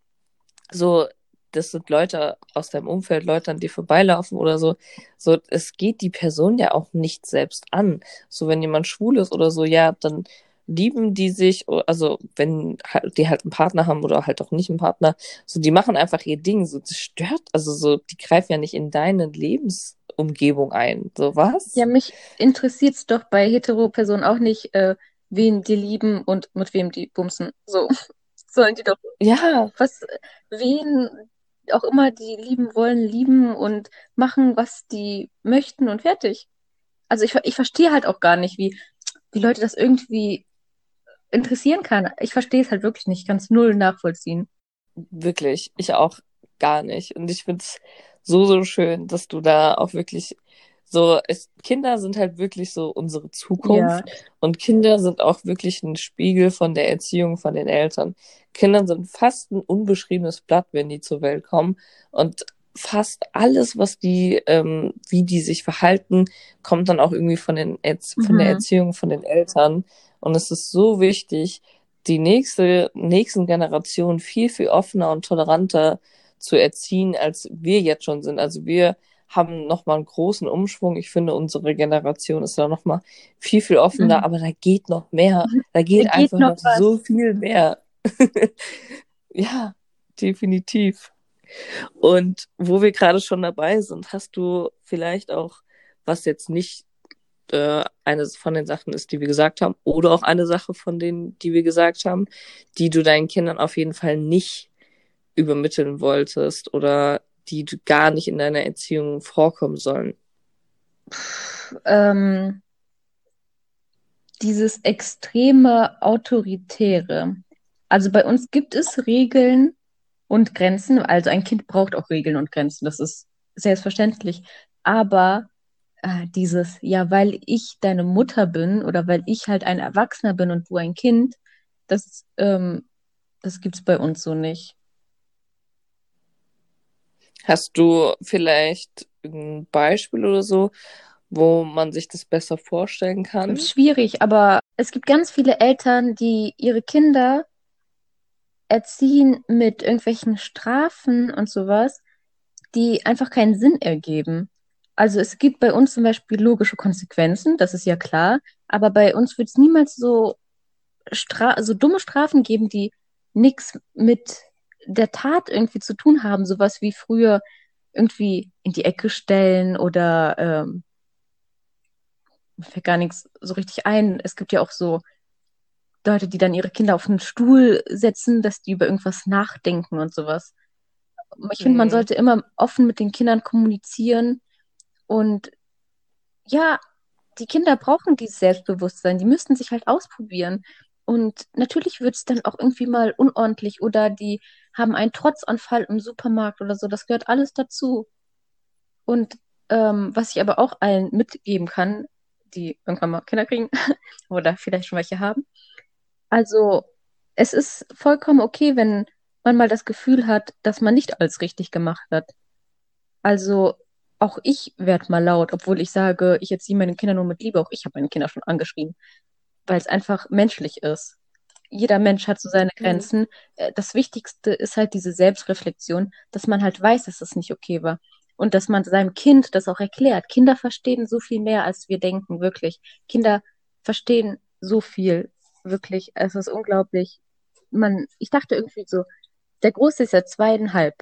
so, das sind Leute aus deinem Umfeld, Leute, an die vorbeilaufen oder so. So, es geht die Person ja auch nicht selbst an. So, wenn jemand schwul ist oder so, ja, dann lieben die sich, also wenn halt, die halt einen Partner haben oder halt auch nicht einen Partner, so die machen einfach ihr Ding, so das stört, also so die greifen ja nicht in deine Lebensumgebung ein, so was? Ja, mich interessiert's doch bei Hetero-Personen auch nicht, äh, wen die lieben und mit wem die bumsen. So sollen die doch Ja, was, wen auch immer die lieben wollen, lieben und machen, was die möchten und fertig. Also ich, ich verstehe halt auch gar nicht, wie, wie Leute das irgendwie interessieren kann. Ich verstehe es halt wirklich nicht, ich kann es null nachvollziehen. wirklich, ich auch gar nicht. Und ich find's so, so schön, dass du da auch wirklich so, es, Kinder sind halt wirklich so unsere Zukunft. Ja. Und Kinder sind auch wirklich ein Spiegel von der Erziehung von den Eltern. Kinder sind fast ein unbeschriebenes Blatt, wenn die zur Welt kommen. Und fast alles, was die, ähm, wie die sich verhalten, kommt dann auch irgendwie von, den Erz mhm. von der mhm. Erziehung von den Eltern. Und es ist so wichtig, die nächste, nächsten Generationen viel, viel offener und toleranter zu erziehen, als wir jetzt schon sind. Also wir haben nochmal einen großen Umschwung. Ich finde, unsere Generation ist da nochmal viel, viel offener, mhm. aber da geht noch mehr. Da geht, da geht einfach noch, noch so viel mehr. ja, definitiv. Und wo wir gerade schon dabei sind, hast du vielleicht auch, was jetzt nicht äh, eine von den Sachen ist, die wir gesagt haben, oder auch eine Sache von denen, die wir gesagt haben, die du deinen Kindern auf jeden Fall nicht übermitteln wolltest oder die gar nicht in deiner Erziehung vorkommen sollen? Ähm, dieses extreme Autoritäre. Also bei uns gibt es Regeln und Grenzen. Also ein Kind braucht auch Regeln und Grenzen. Das ist selbstverständlich. Aber äh, dieses, ja, weil ich deine Mutter bin oder weil ich halt ein Erwachsener bin und du ein Kind, das, ähm, das gibt's bei uns so nicht. Hast du vielleicht ein Beispiel oder so, wo man sich das besser vorstellen kann? Schwierig, aber es gibt ganz viele Eltern, die ihre Kinder erziehen mit irgendwelchen Strafen und sowas, die einfach keinen Sinn ergeben. Also es gibt bei uns zum Beispiel logische Konsequenzen, das ist ja klar, aber bei uns wird es niemals so, Stra so dumme Strafen geben, die nichts mit der Tat irgendwie zu tun haben, sowas wie früher irgendwie in die Ecke stellen oder ähm, mir fällt gar nichts so richtig ein. Es gibt ja auch so Leute, die dann ihre Kinder auf einen Stuhl setzen, dass die über irgendwas nachdenken und sowas. Ich finde, man mhm. sollte immer offen mit den Kindern kommunizieren und ja, die Kinder brauchen dieses Selbstbewusstsein. Die müssten sich halt ausprobieren. Und natürlich wird es dann auch irgendwie mal unordentlich oder die haben einen Trotzanfall im Supermarkt oder so. Das gehört alles dazu. Und ähm, was ich aber auch allen mitgeben kann, die irgendwann mal Kinder kriegen oder vielleicht schon welche haben. Also es ist vollkommen okay, wenn man mal das Gefühl hat, dass man nicht alles richtig gemacht hat. Also auch ich werde mal laut, obwohl ich sage, ich erziehe meine Kinder nur mit Liebe. Auch ich habe meine Kinder schon angeschrien weil es einfach menschlich ist. Jeder Mensch hat so seine mhm. Grenzen. Mhm. Das Wichtigste ist halt diese Selbstreflexion, dass man halt weiß, dass das nicht okay war. Und dass man seinem Kind das auch erklärt. Kinder verstehen so viel mehr, als wir denken, wirklich. Kinder verstehen so viel, wirklich. Es ist unglaublich. Man, ich dachte irgendwie so, der Große ist ja zweieinhalb.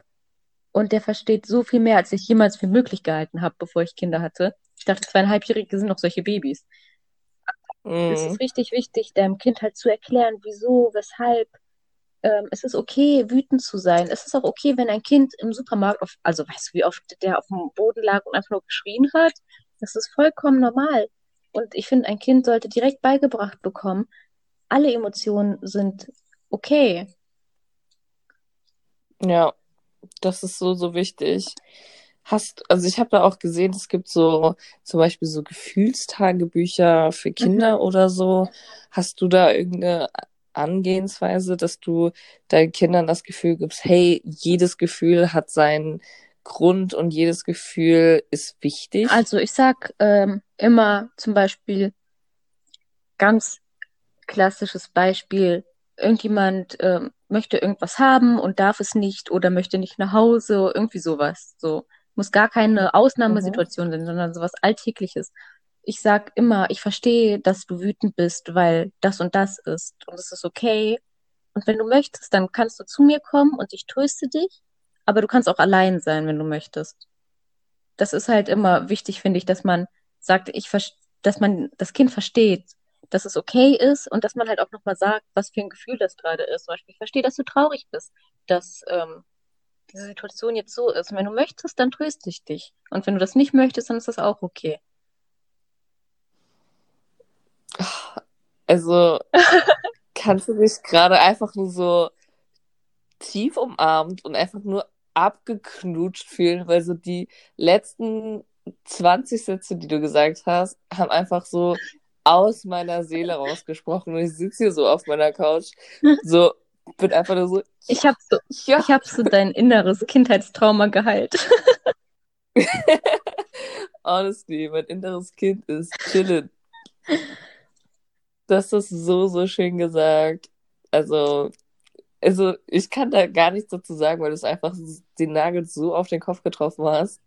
Und der versteht so viel mehr, als ich jemals für möglich gehalten habe, bevor ich Kinder hatte. Ich dachte, zweieinhalbjährige sind noch solche Babys. Mhm. Es ist richtig wichtig, deinem Kind halt zu erklären, wieso, weshalb. Ähm, es ist okay, wütend zu sein. Es ist auch okay, wenn ein Kind im Supermarkt, auf, also weißt du, wie oft der auf dem Boden lag und einfach nur geschrien hat? Das ist vollkommen normal. Und ich finde, ein Kind sollte direkt beigebracht bekommen, alle Emotionen sind okay. Ja, das ist so, so wichtig hast, also ich habe da auch gesehen, es gibt so zum Beispiel so Gefühlstagebücher für Kinder mhm. oder so. Hast du da irgendeine Angehensweise, dass du deinen Kindern das Gefühl gibst, hey, jedes Gefühl hat seinen Grund und jedes Gefühl ist wichtig? Also ich sag ähm, immer zum Beispiel ganz klassisches Beispiel, irgendjemand ähm, möchte irgendwas haben und darf es nicht oder möchte nicht nach Hause, irgendwie sowas. So, muss gar keine Ausnahmesituation mhm. sein, sondern sowas Alltägliches. Ich sag immer, ich verstehe, dass du wütend bist, weil das und das ist und es ist okay. Und wenn du möchtest, dann kannst du zu mir kommen und ich tröste dich, aber du kannst auch allein sein, wenn du möchtest. Das ist halt immer wichtig, finde ich, dass man sagt, ich dass man das Kind versteht, dass es okay ist und dass man halt auch nochmal sagt, was für ein Gefühl das gerade ist. Zum Beispiel, ich verstehe, dass du traurig bist, dass ähm, diese Situation jetzt so ist. Und wenn du möchtest, dann tröste ich dich. Und wenn du das nicht möchtest, dann ist das auch okay. Also, kannst du dich gerade einfach nur so tief umarmt und einfach nur abgeknutscht fühlen, weil so die letzten 20 Sätze, die du gesagt hast, haben einfach so aus meiner Seele rausgesprochen. Und ich sitze hier so auf meiner Couch, so, bin einfach nur so. Ich habe so, ja. ich hab so dein inneres Kindheitstrauma geheilt. Honestly, mein inneres Kind ist chillen. Das ist so, so schön gesagt. Also, also ich kann da gar nichts dazu sagen, weil du einfach den Nagel so auf den Kopf getroffen hast.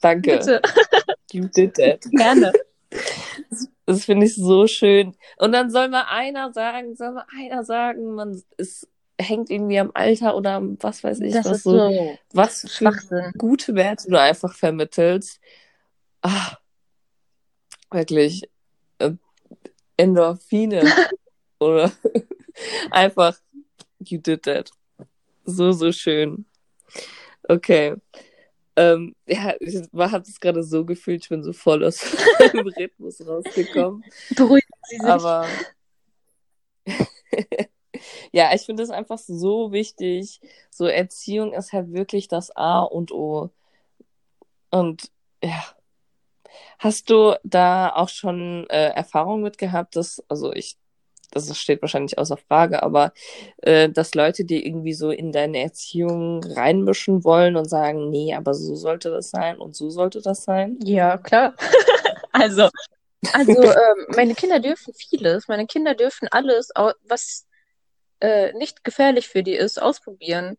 Danke. Bitte. You did that. Gerne. Das, finde ich so schön. Und dann soll mal einer sagen, soll mal einer sagen, man ist hängt irgendwie am Alter oder am was weiß ich, das was so, so was für gute Werte du einfach vermittelst. Ah, wirklich äh, Endorphine oder einfach you did that. So, so schön. Okay. Ähm, ja, ich habe es gerade so gefühlt, ich bin so voll aus dem Rhythmus rausgekommen. Beruhigen Sie sich. Aber ja, ich finde es einfach so wichtig. So Erziehung ist halt wirklich das A und O. Und ja. Hast du da auch schon äh, Erfahrung mit gehabt, dass, also ich das steht wahrscheinlich außer Frage, aber äh, dass Leute dir irgendwie so in deine Erziehung reinmischen wollen und sagen, nee, aber so sollte das sein und so sollte das sein? Ja, klar. also, also ähm, meine Kinder dürfen vieles. Meine Kinder dürfen alles, was äh, nicht gefährlich für die ist, ausprobieren.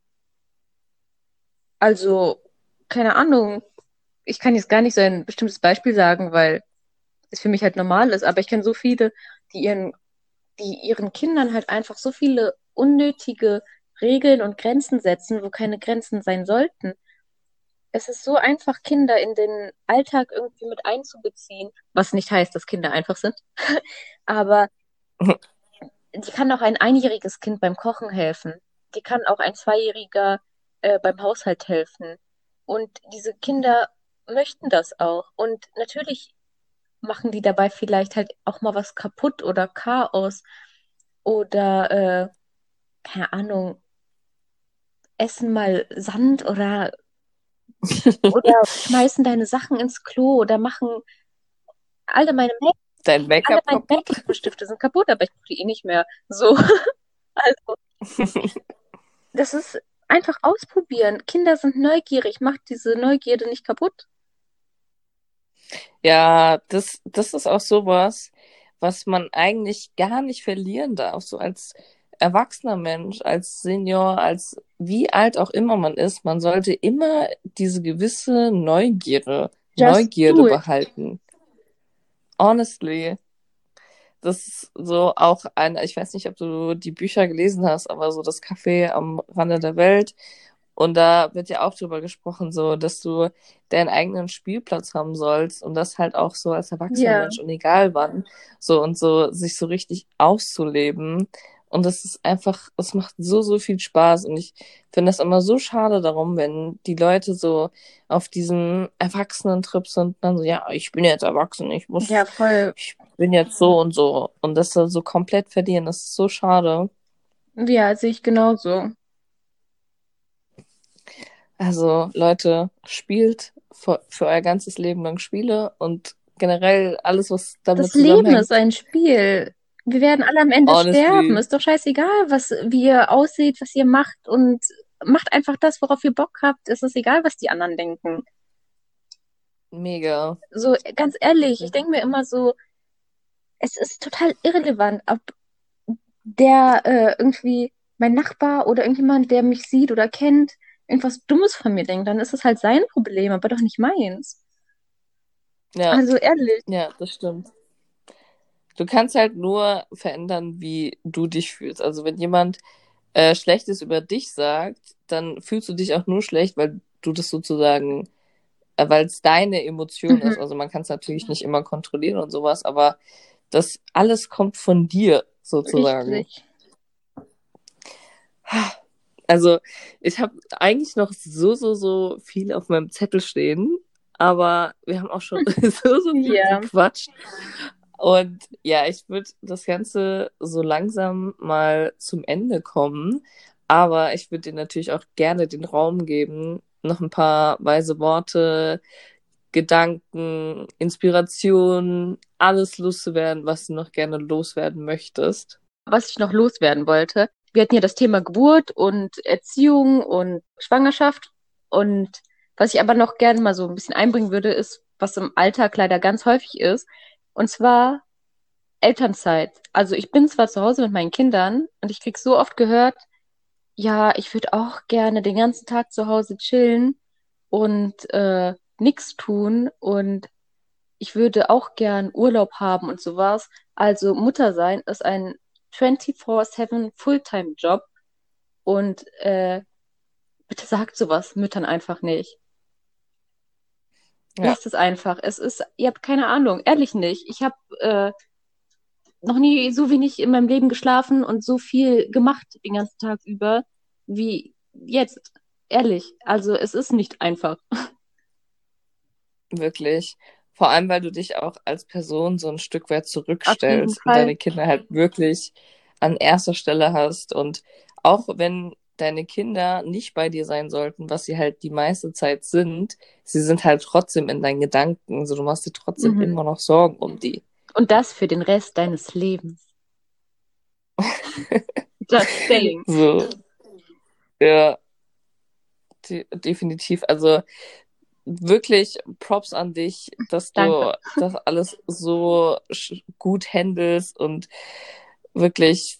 Also, keine Ahnung. Ich kann jetzt gar nicht so ein bestimmtes Beispiel sagen, weil es für mich halt normal ist, aber ich kenne so viele, die ihren die ihren Kindern halt einfach so viele unnötige Regeln und Grenzen setzen, wo keine Grenzen sein sollten. Es ist so einfach, Kinder in den Alltag irgendwie mit einzubeziehen, was nicht heißt, dass Kinder einfach sind. Aber die kann auch ein einjähriges Kind beim Kochen helfen. Die kann auch ein Zweijähriger äh, beim Haushalt helfen. Und diese Kinder möchten das auch. Und natürlich machen die dabei vielleicht halt auch mal was kaputt oder Chaos oder, äh, keine Ahnung, essen mal Sand oder, oder schmeißen deine Sachen ins Klo oder machen alle meine Make Dein Make-up alle meine Make-up-Stifte sind kaputt, aber ich brauche die eh nicht mehr. So. also. das ist einfach ausprobieren. Kinder sind neugierig. Macht diese Neugierde nicht kaputt. Ja, das, das ist auch sowas, was man eigentlich gar nicht verlieren darf, so als erwachsener Mensch, als Senior, als wie alt auch immer man ist, man sollte immer diese gewisse Neugierde, Just Neugierde behalten. Honestly. Das ist so auch ein, ich weiß nicht, ob du die Bücher gelesen hast, aber so das Café am Rande der Welt und da wird ja auch drüber gesprochen, so, dass du deinen eigenen Spielplatz haben sollst und das halt auch so als erwachsener yeah. Mensch und egal wann, so und so sich so richtig auszuleben. Und das ist einfach, es macht so, so viel Spaß. Und ich finde das immer so schade darum, wenn die Leute so auf diesem Erwachsenen-Trip sind und dann so, ja, ich bin jetzt erwachsen, ich muss, ja, voll. ich bin jetzt so und so. Und das so komplett verlieren, das ist so schade. Ja, sehe ich genauso. Also Leute, spielt für, für euer ganzes Leben lang Spiele und generell alles, was damit Das Leben ist ein Spiel. Wir werden alle am Ende Honestly. sterben. Ist doch scheißegal, was wie ihr aussieht, was ihr macht und macht einfach das, worauf ihr Bock habt. Es ist egal, was die anderen denken. Mega. So, ganz ehrlich, ich denke mir immer so, es ist total irrelevant, ob der äh, irgendwie mein Nachbar oder irgendjemand, der mich sieht oder kennt, irgendwas Dummes von mir denkt, dann ist es halt sein Problem, aber doch nicht meins. Ja. Also ehrlich. Ja, das stimmt. Du kannst halt nur verändern, wie du dich fühlst. Also wenn jemand äh, Schlechtes über dich sagt, dann fühlst du dich auch nur schlecht, weil du das sozusagen, äh, weil es deine Emotion mhm. ist. Also man kann es natürlich nicht immer kontrollieren und sowas, aber das alles kommt von dir sozusagen. Richtig. Also ich habe eigentlich noch so, so, so viel auf meinem Zettel stehen, aber wir haben auch schon so, so viel yeah. gequatscht. Und ja, ich würde das Ganze so langsam mal zum Ende kommen. Aber ich würde dir natürlich auch gerne den Raum geben, noch ein paar weise Worte Gedanken, Inspiration, alles loszuwerden, was du noch gerne loswerden möchtest? Was ich noch loswerden wollte, wir hatten ja das Thema Geburt und Erziehung und Schwangerschaft. Und was ich aber noch gerne mal so ein bisschen einbringen würde, ist, was im Alltag leider ganz häufig ist. Und zwar Elternzeit. Also ich bin zwar zu Hause mit meinen Kindern und ich krieg so oft gehört, ja, ich würde auch gerne den ganzen Tag zu Hause chillen und äh, nichts tun und ich würde auch gern Urlaub haben und sowas. Also Mutter sein ist ein 24/7 Fulltime-Job und äh, bitte sagt sowas Müttern einfach nicht. Ja. Lasst es einfach. Es ist, ihr habt keine Ahnung, ehrlich nicht. Ich habe äh, noch nie so wenig in meinem Leben geschlafen und so viel gemacht den ganzen Tag über wie jetzt. Ehrlich. Also es ist nicht einfach. Wirklich. Vor allem, weil du dich auch als Person so ein Stück weit zurückstellst und deine Kinder halt wirklich an erster Stelle hast. Und auch wenn deine Kinder nicht bei dir sein sollten, was sie halt die meiste Zeit sind, sie sind halt trotzdem in deinen Gedanken. Also du machst dir trotzdem mhm. immer noch Sorgen um die. Und das für den Rest deines Lebens. Just saying. So. Ja. De definitiv. Also wirklich Props an dich, dass du das alles so gut handelst und wirklich,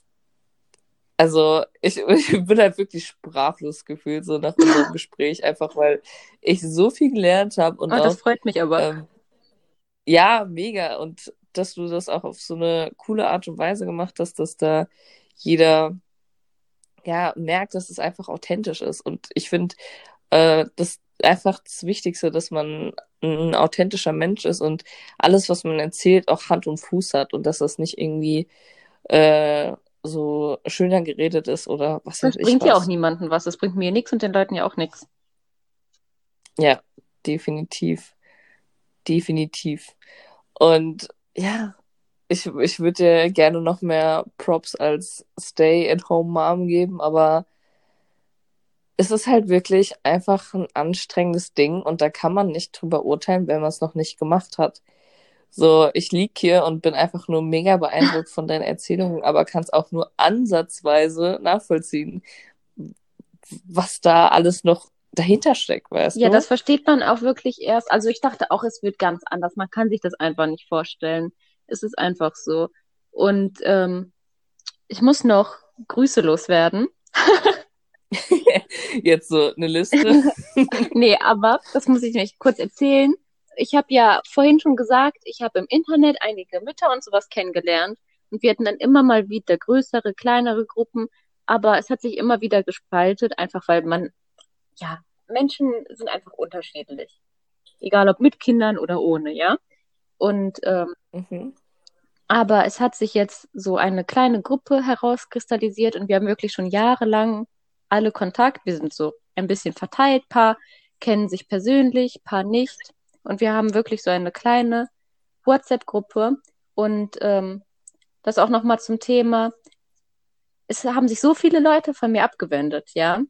also ich, ich bin halt wirklich sprachlos gefühlt, so nach unserem Gespräch, einfach weil ich so viel gelernt habe. Und oh, auch, das freut mich aber. Ähm, ja, mega. Und dass du das auch auf so eine coole Art und Weise gemacht hast, dass da jeder ja merkt, dass es einfach authentisch ist. Und ich finde, äh, das einfach das Wichtigste, dass man ein authentischer Mensch ist und alles, was man erzählt, auch Hand und Fuß hat und dass das nicht irgendwie äh, so schöner geredet ist oder was weiß ich. Das bringt ja auch niemanden was. Das bringt mir nichts und den Leuten ja auch nichts. Ja, definitiv. Definitiv. Und ja, ich, ich würde dir gerne noch mehr Props als Stay-at-Home-Mom geben, aber es ist halt wirklich einfach ein anstrengendes Ding und da kann man nicht drüber urteilen, wenn man es noch nicht gemacht hat. So, ich lieg hier und bin einfach nur mega beeindruckt von deinen Erzählungen, aber kann es auch nur ansatzweise nachvollziehen, was da alles noch dahinter steckt, weißt ja, du? Ja, das versteht man auch wirklich erst. Also ich dachte auch, es wird ganz anders. Man kann sich das einfach nicht vorstellen. Es ist einfach so. Und ähm, ich muss noch Grüße loswerden. Jetzt so eine Liste. nee, aber das muss ich nicht kurz erzählen. Ich habe ja vorhin schon gesagt, ich habe im Internet einige Mütter und sowas kennengelernt. Und wir hatten dann immer mal wieder größere, kleinere Gruppen. Aber es hat sich immer wieder gespaltet, einfach weil man ja, Menschen sind einfach unterschiedlich. Egal ob mit Kindern oder ohne, ja. Und ähm, mhm. aber es hat sich jetzt so eine kleine Gruppe herauskristallisiert und wir haben wirklich schon jahrelang alle Kontakt. Wir sind so ein bisschen verteilt, paar kennen sich persönlich, paar nicht. Und wir haben wirklich so eine kleine WhatsApp-Gruppe. Und ähm, das auch nochmal zum Thema. Es haben sich so viele Leute von mir abgewendet, ja.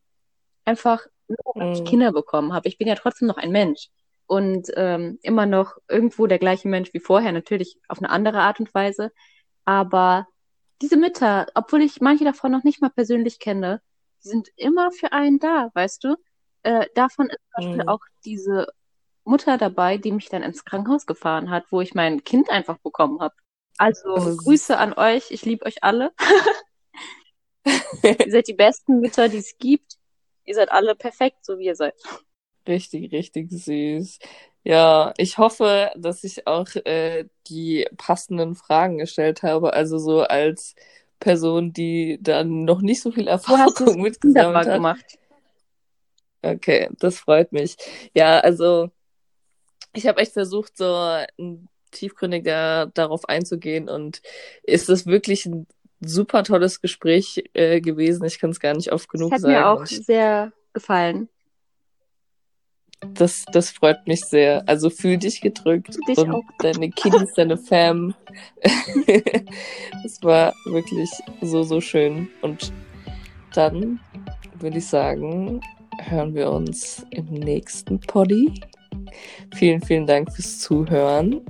Einfach nur weil ich mhm. Kinder bekommen habe. Ich bin ja trotzdem noch ein Mensch und ähm, immer noch irgendwo der gleiche Mensch wie vorher, natürlich auf eine andere Art und Weise. Aber diese Mütter, obwohl ich manche davon noch nicht mal persönlich kenne, die sind immer für einen da, weißt du? Äh, davon ist zum Beispiel mhm. auch diese Mutter dabei, die mich dann ins Krankenhaus gefahren hat, wo ich mein Kind einfach bekommen habe. Also Grüße an euch, ich liebe euch alle. ihr seid die besten Mütter, die es gibt. Ihr seid alle perfekt, so wie ihr seid. Richtig, richtig süß. Ja, ich hoffe, dass ich auch äh, die passenden Fragen gestellt habe. Also so als Person, die dann noch nicht so viel Erfahrung mitgesammelt hat. Gemacht. Okay, das freut mich. Ja, also ich habe echt versucht, so tiefgründiger darauf einzugehen und ist das wirklich ein super tolles Gespräch äh, gewesen. Ich kann es gar nicht oft genug sagen. Hat mir auch sehr gefallen. Das, das freut mich sehr. Also fühl dich gedrückt dich und auch. deine Kiddies, deine Fam. das war wirklich so, so schön. Und dann würde ich sagen, hören wir uns im nächsten Poddy. Vielen, vielen Dank fürs Zuhören.